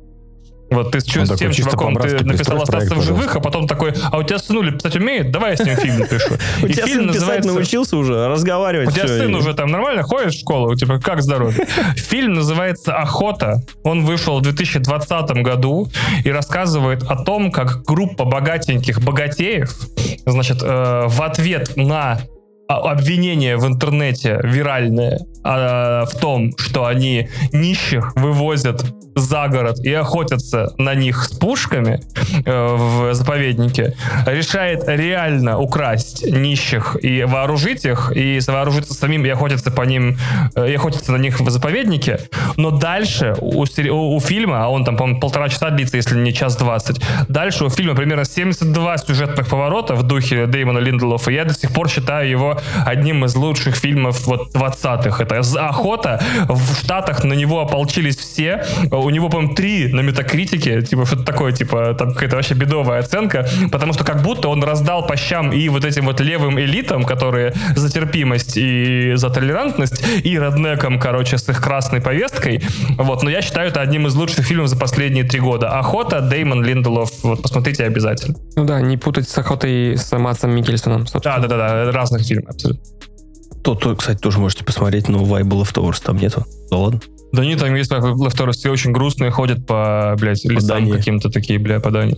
Вот ты с, Он с тем чуваком ты написал «Остаться в живых», а потом такой, а у тебя сынули писать умеет? Давай я с ним фильм напишу. (laughs) У тебя сын называется... научился уже, разговаривать. У тебя сын уже там нормально ходит в школу? Типа, как здоровье? (laughs) Фильм называется «Охота». Он вышел в 2020 году и рассказывает о том, как группа богатеньких богатеев, значит, э, в ответ на а- обвинение в интернете виральное а, в том, что они нищих вывозят за город и охотятся на них с пушками э, в заповеднике, решает реально украсть нищих и вооружить их, и вооружиться самим и охотиться по ним, э, и охотиться на них в заповеднике. Но дальше у, у- у фильма, а он там, по-моему, полтора часа длится, если не час двадцать, дальше у фильма примерно 72 сюжетных поворота в духе Дэймона Линделофа. Я до сих пор считаю его одним из лучших фильмов вот 20-х. Это «З- «Охота». В Штатах на него ополчились все. У него, по-моему, три на метакритике. Типа что-то такое, типа там какая-то вообще бедовая оценка. Потому что как будто он раздал по щам и вот этим вот левым элитам, которые за терпимость и за толерантность, и роднекам, короче, с их красной повесткой. Вот. Но я считаю это одним из лучших фильмов за последние три года. «Охота», Дэймон Линделов. Вот, посмотрите обязательно. Ну да, не путать с охотой с Матсом Микельсоном, собственно. Да, да, да, да, разных фильмов абсолютно. То, то, кстати, тоже можете посмотреть, но Vibe Leftovers там нету. Да ладно. Да нет, там есть Leftovers, все очень грустные, ходят по, блядь, лесам каким-то такие, бля, по Дании.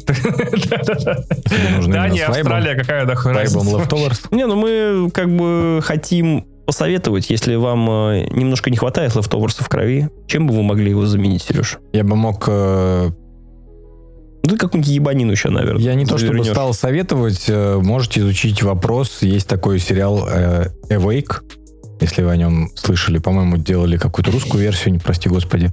Дания. Австралия, какая Вайбом разница? Leftovers. (laughs) Не, ну мы как бы хотим посоветовать, если вам э, немножко не хватает лефтоверса в крови, чем бы вы могли его заменить, Сереж? Я бы мог... ты какую-нибудь ебанину еще, наверное. Я не то чтобы стал советовать, э, можете изучить вопрос. Есть такой сериал э, Awake, если вы о нем слышали. По-моему, делали какую-то русскую версию, не прости господи.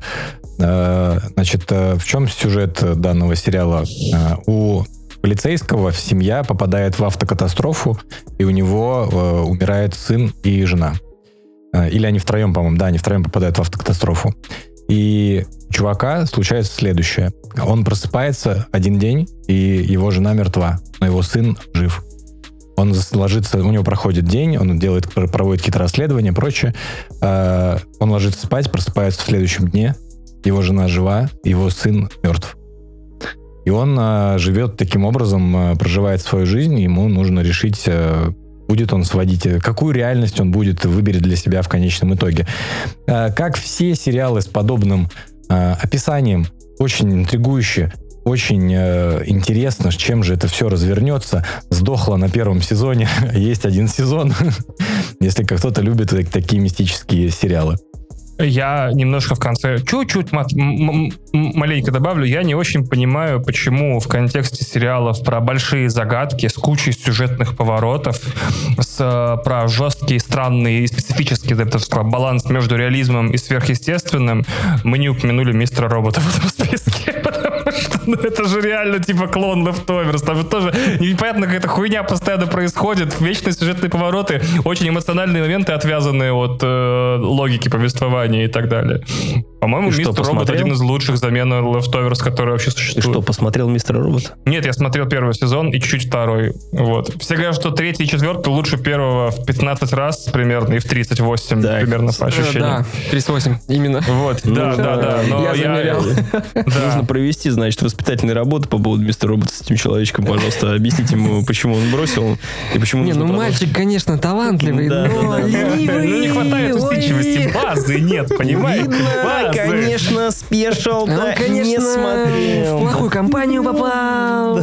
Э, Значит, э, в чем сюжет данного сериала? Э, У полицейского семья попадает в автокатастрофу, и у него э, умирает сын и жена. Э, Или они втроем, по-моему, да, они втроем попадают в автокатастрофу. И чувака случается следующее. Он просыпается один день, и его жена мертва, но его сын жив. Он ложится, у него проходит день, он делает, проводит какие-то расследования, прочее. Э, Он ложится спать, просыпается в следующем дне, его жена жива, его сын мертв. И он э, живет таким образом, э, проживает свою жизнь, ему нужно решить, будет он сводить, э, какую реальность он будет выберет для себя в конечном итоге. Э, Как все сериалы с подобным э, описанием, очень интригующе, очень интересно, чем же это все развернется. Сдохло на первом сезоне, (laughs) есть один сезон, (laughs) если кто-то любит так- такие мистические сериалы. Я немножко в конце, чуть-чуть мат- маленько добавлю, я не очень понимаю, почему в контексте сериалов про большие загадки с кучей сюжетных поворотов, с, э, про жесткий, странный и бы так сказал, баланс между реализмом и сверхъестественным, мы не упомянули мистера робота в этом списке, (laughs) (laughs) ну, это же реально типа клон Leftovers, там же тоже непонятно какая-то хуйня постоянно происходит, вечные сюжетные повороты, очень эмоциональные моменты, отвязанные от э, логики повествования и так далее. По-моему, И что, Мистер Робот посмотрел? один из лучших замен Leftovers, которые вообще Ты существуют. что, посмотрел мистера робота? Нет, я смотрел первый сезон и чуть-чуть второй. Вот. Все говорят, что третий и четвертый лучше первого в 15 раз примерно и в 38 Так. примерно по Э, ощущениям. Да, 38, именно. Вот, Ну, да, да, да. Но Я замерял. (laughs) Да. Нужно провести, значит, воспитательные работы по поводу мистера робота с этим человечком, пожалуйста. Объясните ему, почему он бросил и почему Не, ну мальчик, конечно, талантливый, Да, но да, да. ленивый. Ну не хватает усидчивости, базы нет, понимаете? Видно, Базы. конечно, спешл, Он, да, конечно, не в смотрел. плохую компанию попал.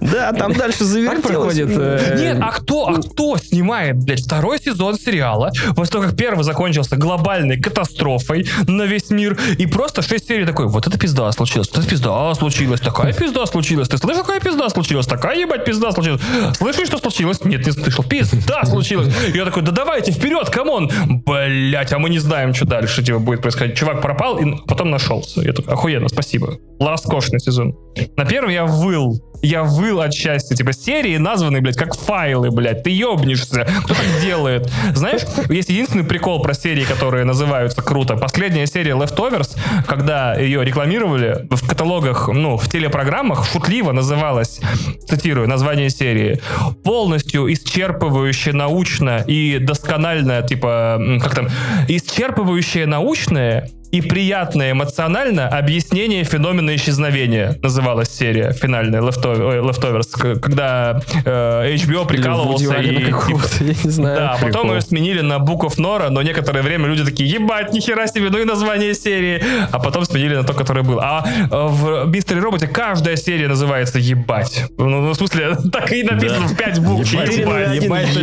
Да, там дальше завертелось. э, Нет, а кто, а кто снимает, блядь, второй сезон сериала, после того, как первый закончился глобальной катастрофой на весь мир, и просто шесть серий такой, вот это пизда случилась, вот это пизда случилась, такая пизда случилась, ты слышал, какая пизда случилась, такая ебать пизда случилась, слышишь, что случилось? Нет, не слышал, пизда случилась. Я такой, да давайте, вперед, come on, блядь, а мы не знаем, что дальше типа, будет происходить. Чувак пропал и потом нашелся. Я такой, охуенно, спасибо. Роскошный сезон. На первом я выл. Я выл от счастья. Типа серии названы, блядь, как файлы, блядь. Ты ебнешься. Кто так делает? Знаешь, есть единственный прикол про серии, которые называются круто. Последняя серия Leftovers, когда ее рекламировали в каталогах, ну, в телепрограммах, шутливо называлась, цитирую, название серии, полностью исчерпывающая научно и досконально, типа, как там, исчерпывающее научное и приятное эмоционально объяснение феномена исчезновения называлась серия финальная Leftovers, когда э, HBO прикалывался и, какого-то, я не знаю. да, потом ее сменили на Book of Nora, но некоторое время люди такие, ебать, нихера себе, ну и название серии. А потом сменили на то, которое было. А э, в Мистере Роботе каждая серия называется ебать. Ну, ну, в смысле, (laughs) так и написано в 5 букв. Ебать, Ебать. ебать.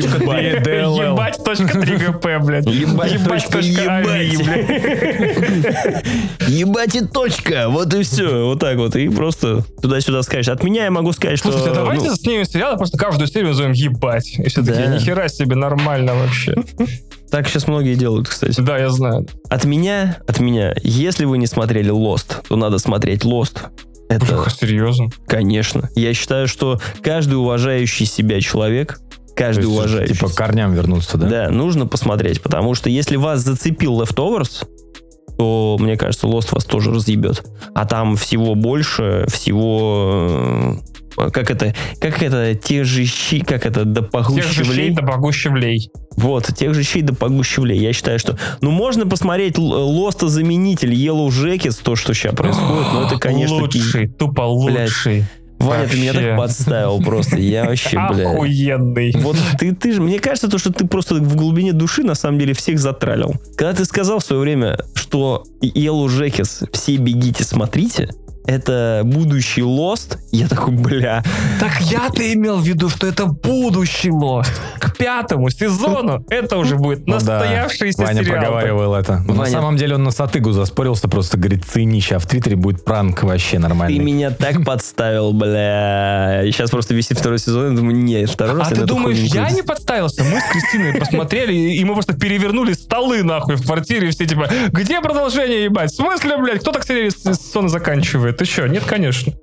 Ебать. точка 3 ГП, блядь. Ебать точка ебать. блядь. Ебать и точка. Вот и все. Вот так вот. И просто туда-сюда скажешь. От меня я могу сказать, что... Слушайте, давайте ну, снимем сериал, просто каждую серию назовем ебать. И все такие, Да. нихера себе, нормально вообще. так сейчас многие делают, кстати. Да, я знаю. От меня, от меня, если вы не смотрели Lost, то надо смотреть Lost. Это, Бляха, серьезно. конечно. Я считаю, что каждый уважающий себя человек, каждый уважающий... Типа корням вернуться, да? Да, нужно посмотреть, потому что если вас зацепил Leftovers, то, мне кажется, Lost вас тоже разъебет. А там всего больше, всего... э, Как это? Как это? Те же щи, как это? Да Тех погуще же щей, да погуще влей. Вот, тех же щей да погуще влей. Я считаю, что... Ну, можно посмотреть Лоста заменитель Yellow Jackets, то, что сейчас происходит, но это, конечно... Лучший, тупо Блядь, Ваня, ты меня так подставил просто. Я вообще, блядь... Охуенный. Вот ты, ты же, мне кажется, то, что ты просто в глубине души на самом деле всех затралил. Когда ты сказал в свое время, что Yellow Jackets, все бегите, смотрите, это будущий Lost, я такой, бля, Так я-то имел в виду, что это будущий лост. К пятому сезону это уже будет Ну да, настоявшийся Ваня сериал. проговаривал это. На Ваня- самом деле он на Сатыгу заспорился, просто говорит, ценище, а в Твиттере будет пранк вообще ты нормальный. меня так (laughs) подставил, бля. Сейчас просто висит второй сезон, я думаю, нет, второй раз А ты думаешь, я не подставился? Мы с Кристиной посмотрели, и мы просто перевернули столы нахуй в квартире, и все типа, где продолжение, ебать? В смысле, блядь, кто так серию сон заканчивает? Ты что? Нет, конечно.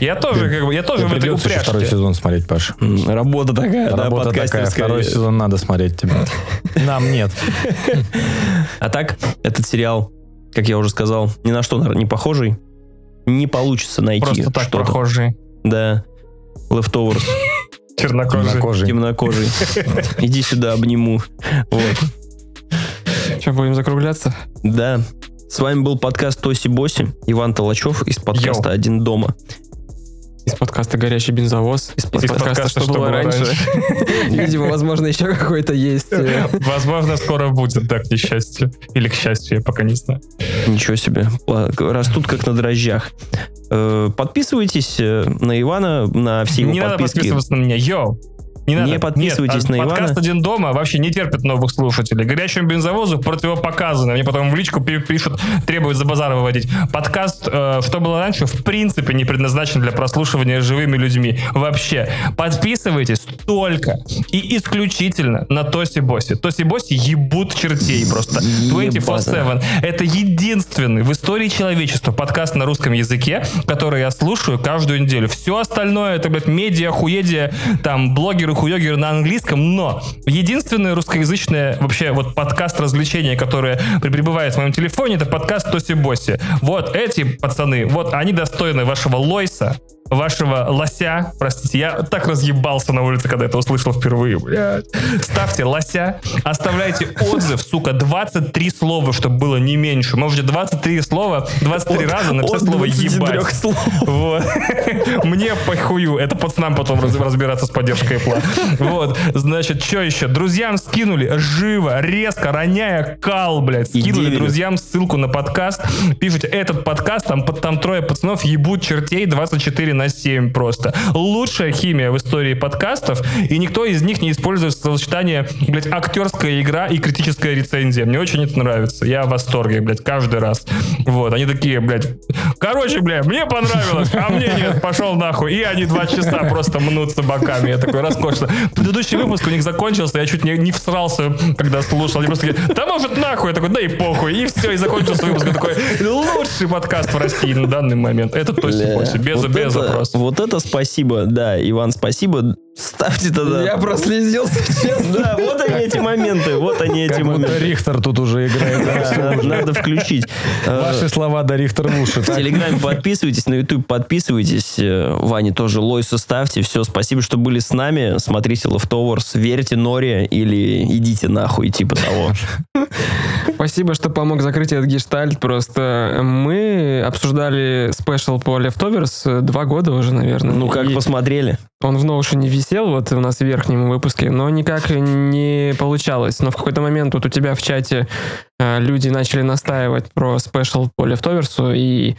Я тоже, как бы, я тоже в этой еще второй упряжке. сезон смотреть, Паш. Работа такая, да, Работа такая, подкастерская. второй сезон надо смотреть тебе. (laughs) Нам нет. А так, этот сериал, как я уже сказал, ни на что, наверное, не похожий. Не получится найти Просто так что-то. прохожий. Да. Leftovers. (laughs) Чернокожий. Темнокожий. темнокожий. (laughs) Иди сюда, обниму. Вот. Что, будем закругляться? Да. С вами был подкаст Тоси Боси. Иван Толачев из подкаста Йоу. «Один дома». Из подкаста «Горящий бензовоз». Из, Из подкаста, «Что, было раньше». (laughs) Видимо, возможно, еще какой-то есть. э, Возможно, скоро будет, да, к несчастью. Или к счастью, я пока не знаю. Ничего себе. Растут как на дрожжах. Э, Подписывайтесь э, на Ивана, на все его Не надо подписки. подписываться на меня. Йоу! Не, надо. Не подписывайтесь Нет, а на Ивана. Подкаст «Один дома» вообще не терпит новых слушателей. Горячему бензовозу противопоказано. Мне потом в личку пи- пишут, требуют за базар выводить. Подкаст э, «Что было раньше» в принципе не предназначен для прослушивания живыми людьми. Вообще. Подписывайтесь только и исключительно на Тоси Боси. Тоси Боси ебут чертей просто. 24-7. Это единственный в истории человечества подкаст на русском языке, который я слушаю каждую неделю. Все остальное это, блядь, медиа, хуедия, там, блогеры, хуёгеры на английском, но единственное русскоязычное вообще вот подкаст развлечения, которое при- пребывает в моем телефоне, это подкаст Тоси Боси. Вот эти пацаны, вот они достойны вашего Лойса, вашего лося, простите, я так разъебался на улице, когда это услышал впервые, блядь. Ставьте лося, оставляйте отзыв, сука, 23 слова, чтобы было не меньше. Можете 23 слова, 23 раза написать От слово 23 ебать. слов. Вот. Мне похую. Это пацанам потом раз- разбираться с поддержкой Apple. Вот. Значит, что еще? Друзьям скинули живо, резко, роняя кал, блядь. Скинули Идею. друзьям ссылку на подкаст. Пишите, этот подкаст, там, там трое пацанов ебут чертей 24 на 7 просто. Лучшая химия в истории подкастов, и никто из них не использует сочетание, блядь, актерская игра и критическая рецензия. Мне очень это нравится. Я в восторге, блядь, каждый раз. Вот, они такие, блядь, Короче, бля, мне понравилось, а мне нет, пошел нахуй. И они два часа просто мнутся боками. Я такой роскошно. Предыдущий выпуск у них закончился, я чуть не, не всрался, когда слушал. Они просто такие, да может нахуй. Я такой, да и похуй. И все, и закончился выпуск. Я такой, лучший подкаст в России на данный момент. Это точно больше, без, вот без запроса. Вот это спасибо, да, Иван, спасибо. Ставьте тогда. Я прослезился, честно. Да, вот они эти моменты, вот они эти Как будто моменты. Рихтер тут уже играет. Да, надо, включить. (laughs) Ваши слова до Рихтер в уши. В? Телеграме подписывайтесь, на YouTube подписывайтесь. Э, Ване тоже лойсу ставьте. Все, спасибо, что были с нами. Смотрите Leftovers, верьте Норе или идите нахуй, типа того. (laughs) Спасибо, что помог закрыть этот гештальт. Просто мы обсуждали special по Leftovers э, два года уже, наверное. Ну, как И посмотрели? Он в Notion висел вот у нас в верхнем выпуске, но никак не получалось. Но в какой-то момент вот у тебя в чате э, люди начали настаивать про special по Leftovers, и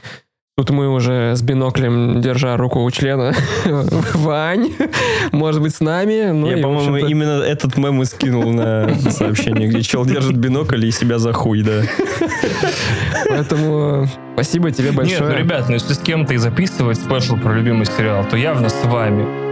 тут мы уже с биноклем, держа руку у члена, (laughs) Вань, может быть, с нами. Ну, Я, по-моему, именно этот мем и скинул на (laughs) сообщение, где чел держит бинокль и себя за хуй, да. Поэтому спасибо тебе большое. Нет, ну, ребят, ну если с кем-то и записывать спешл про любимый сериал, то явно с вами.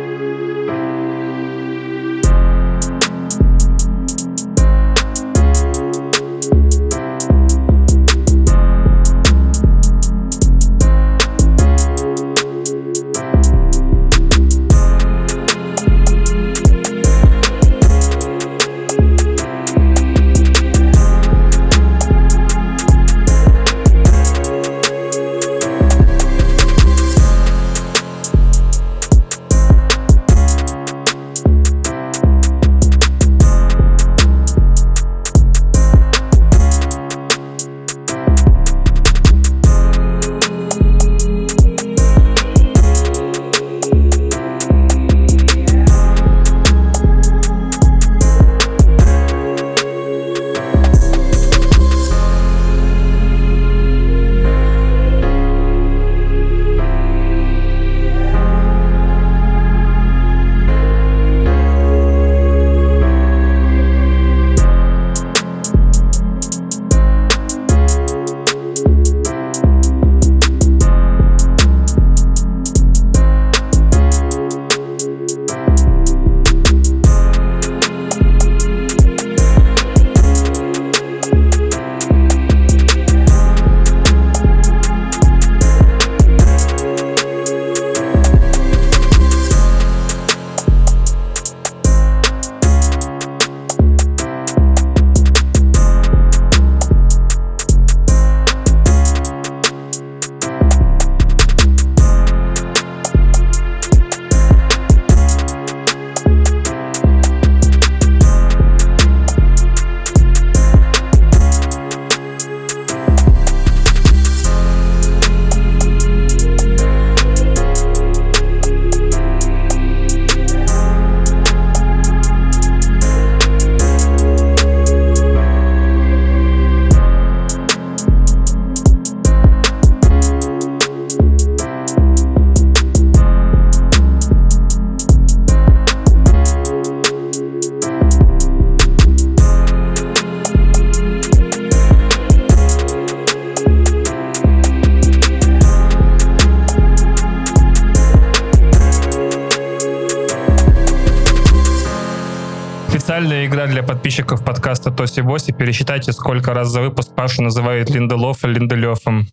Тоси Боси. Пересчитайте, сколько раз за выпуск Пашу называют Линделофа Линделёфом.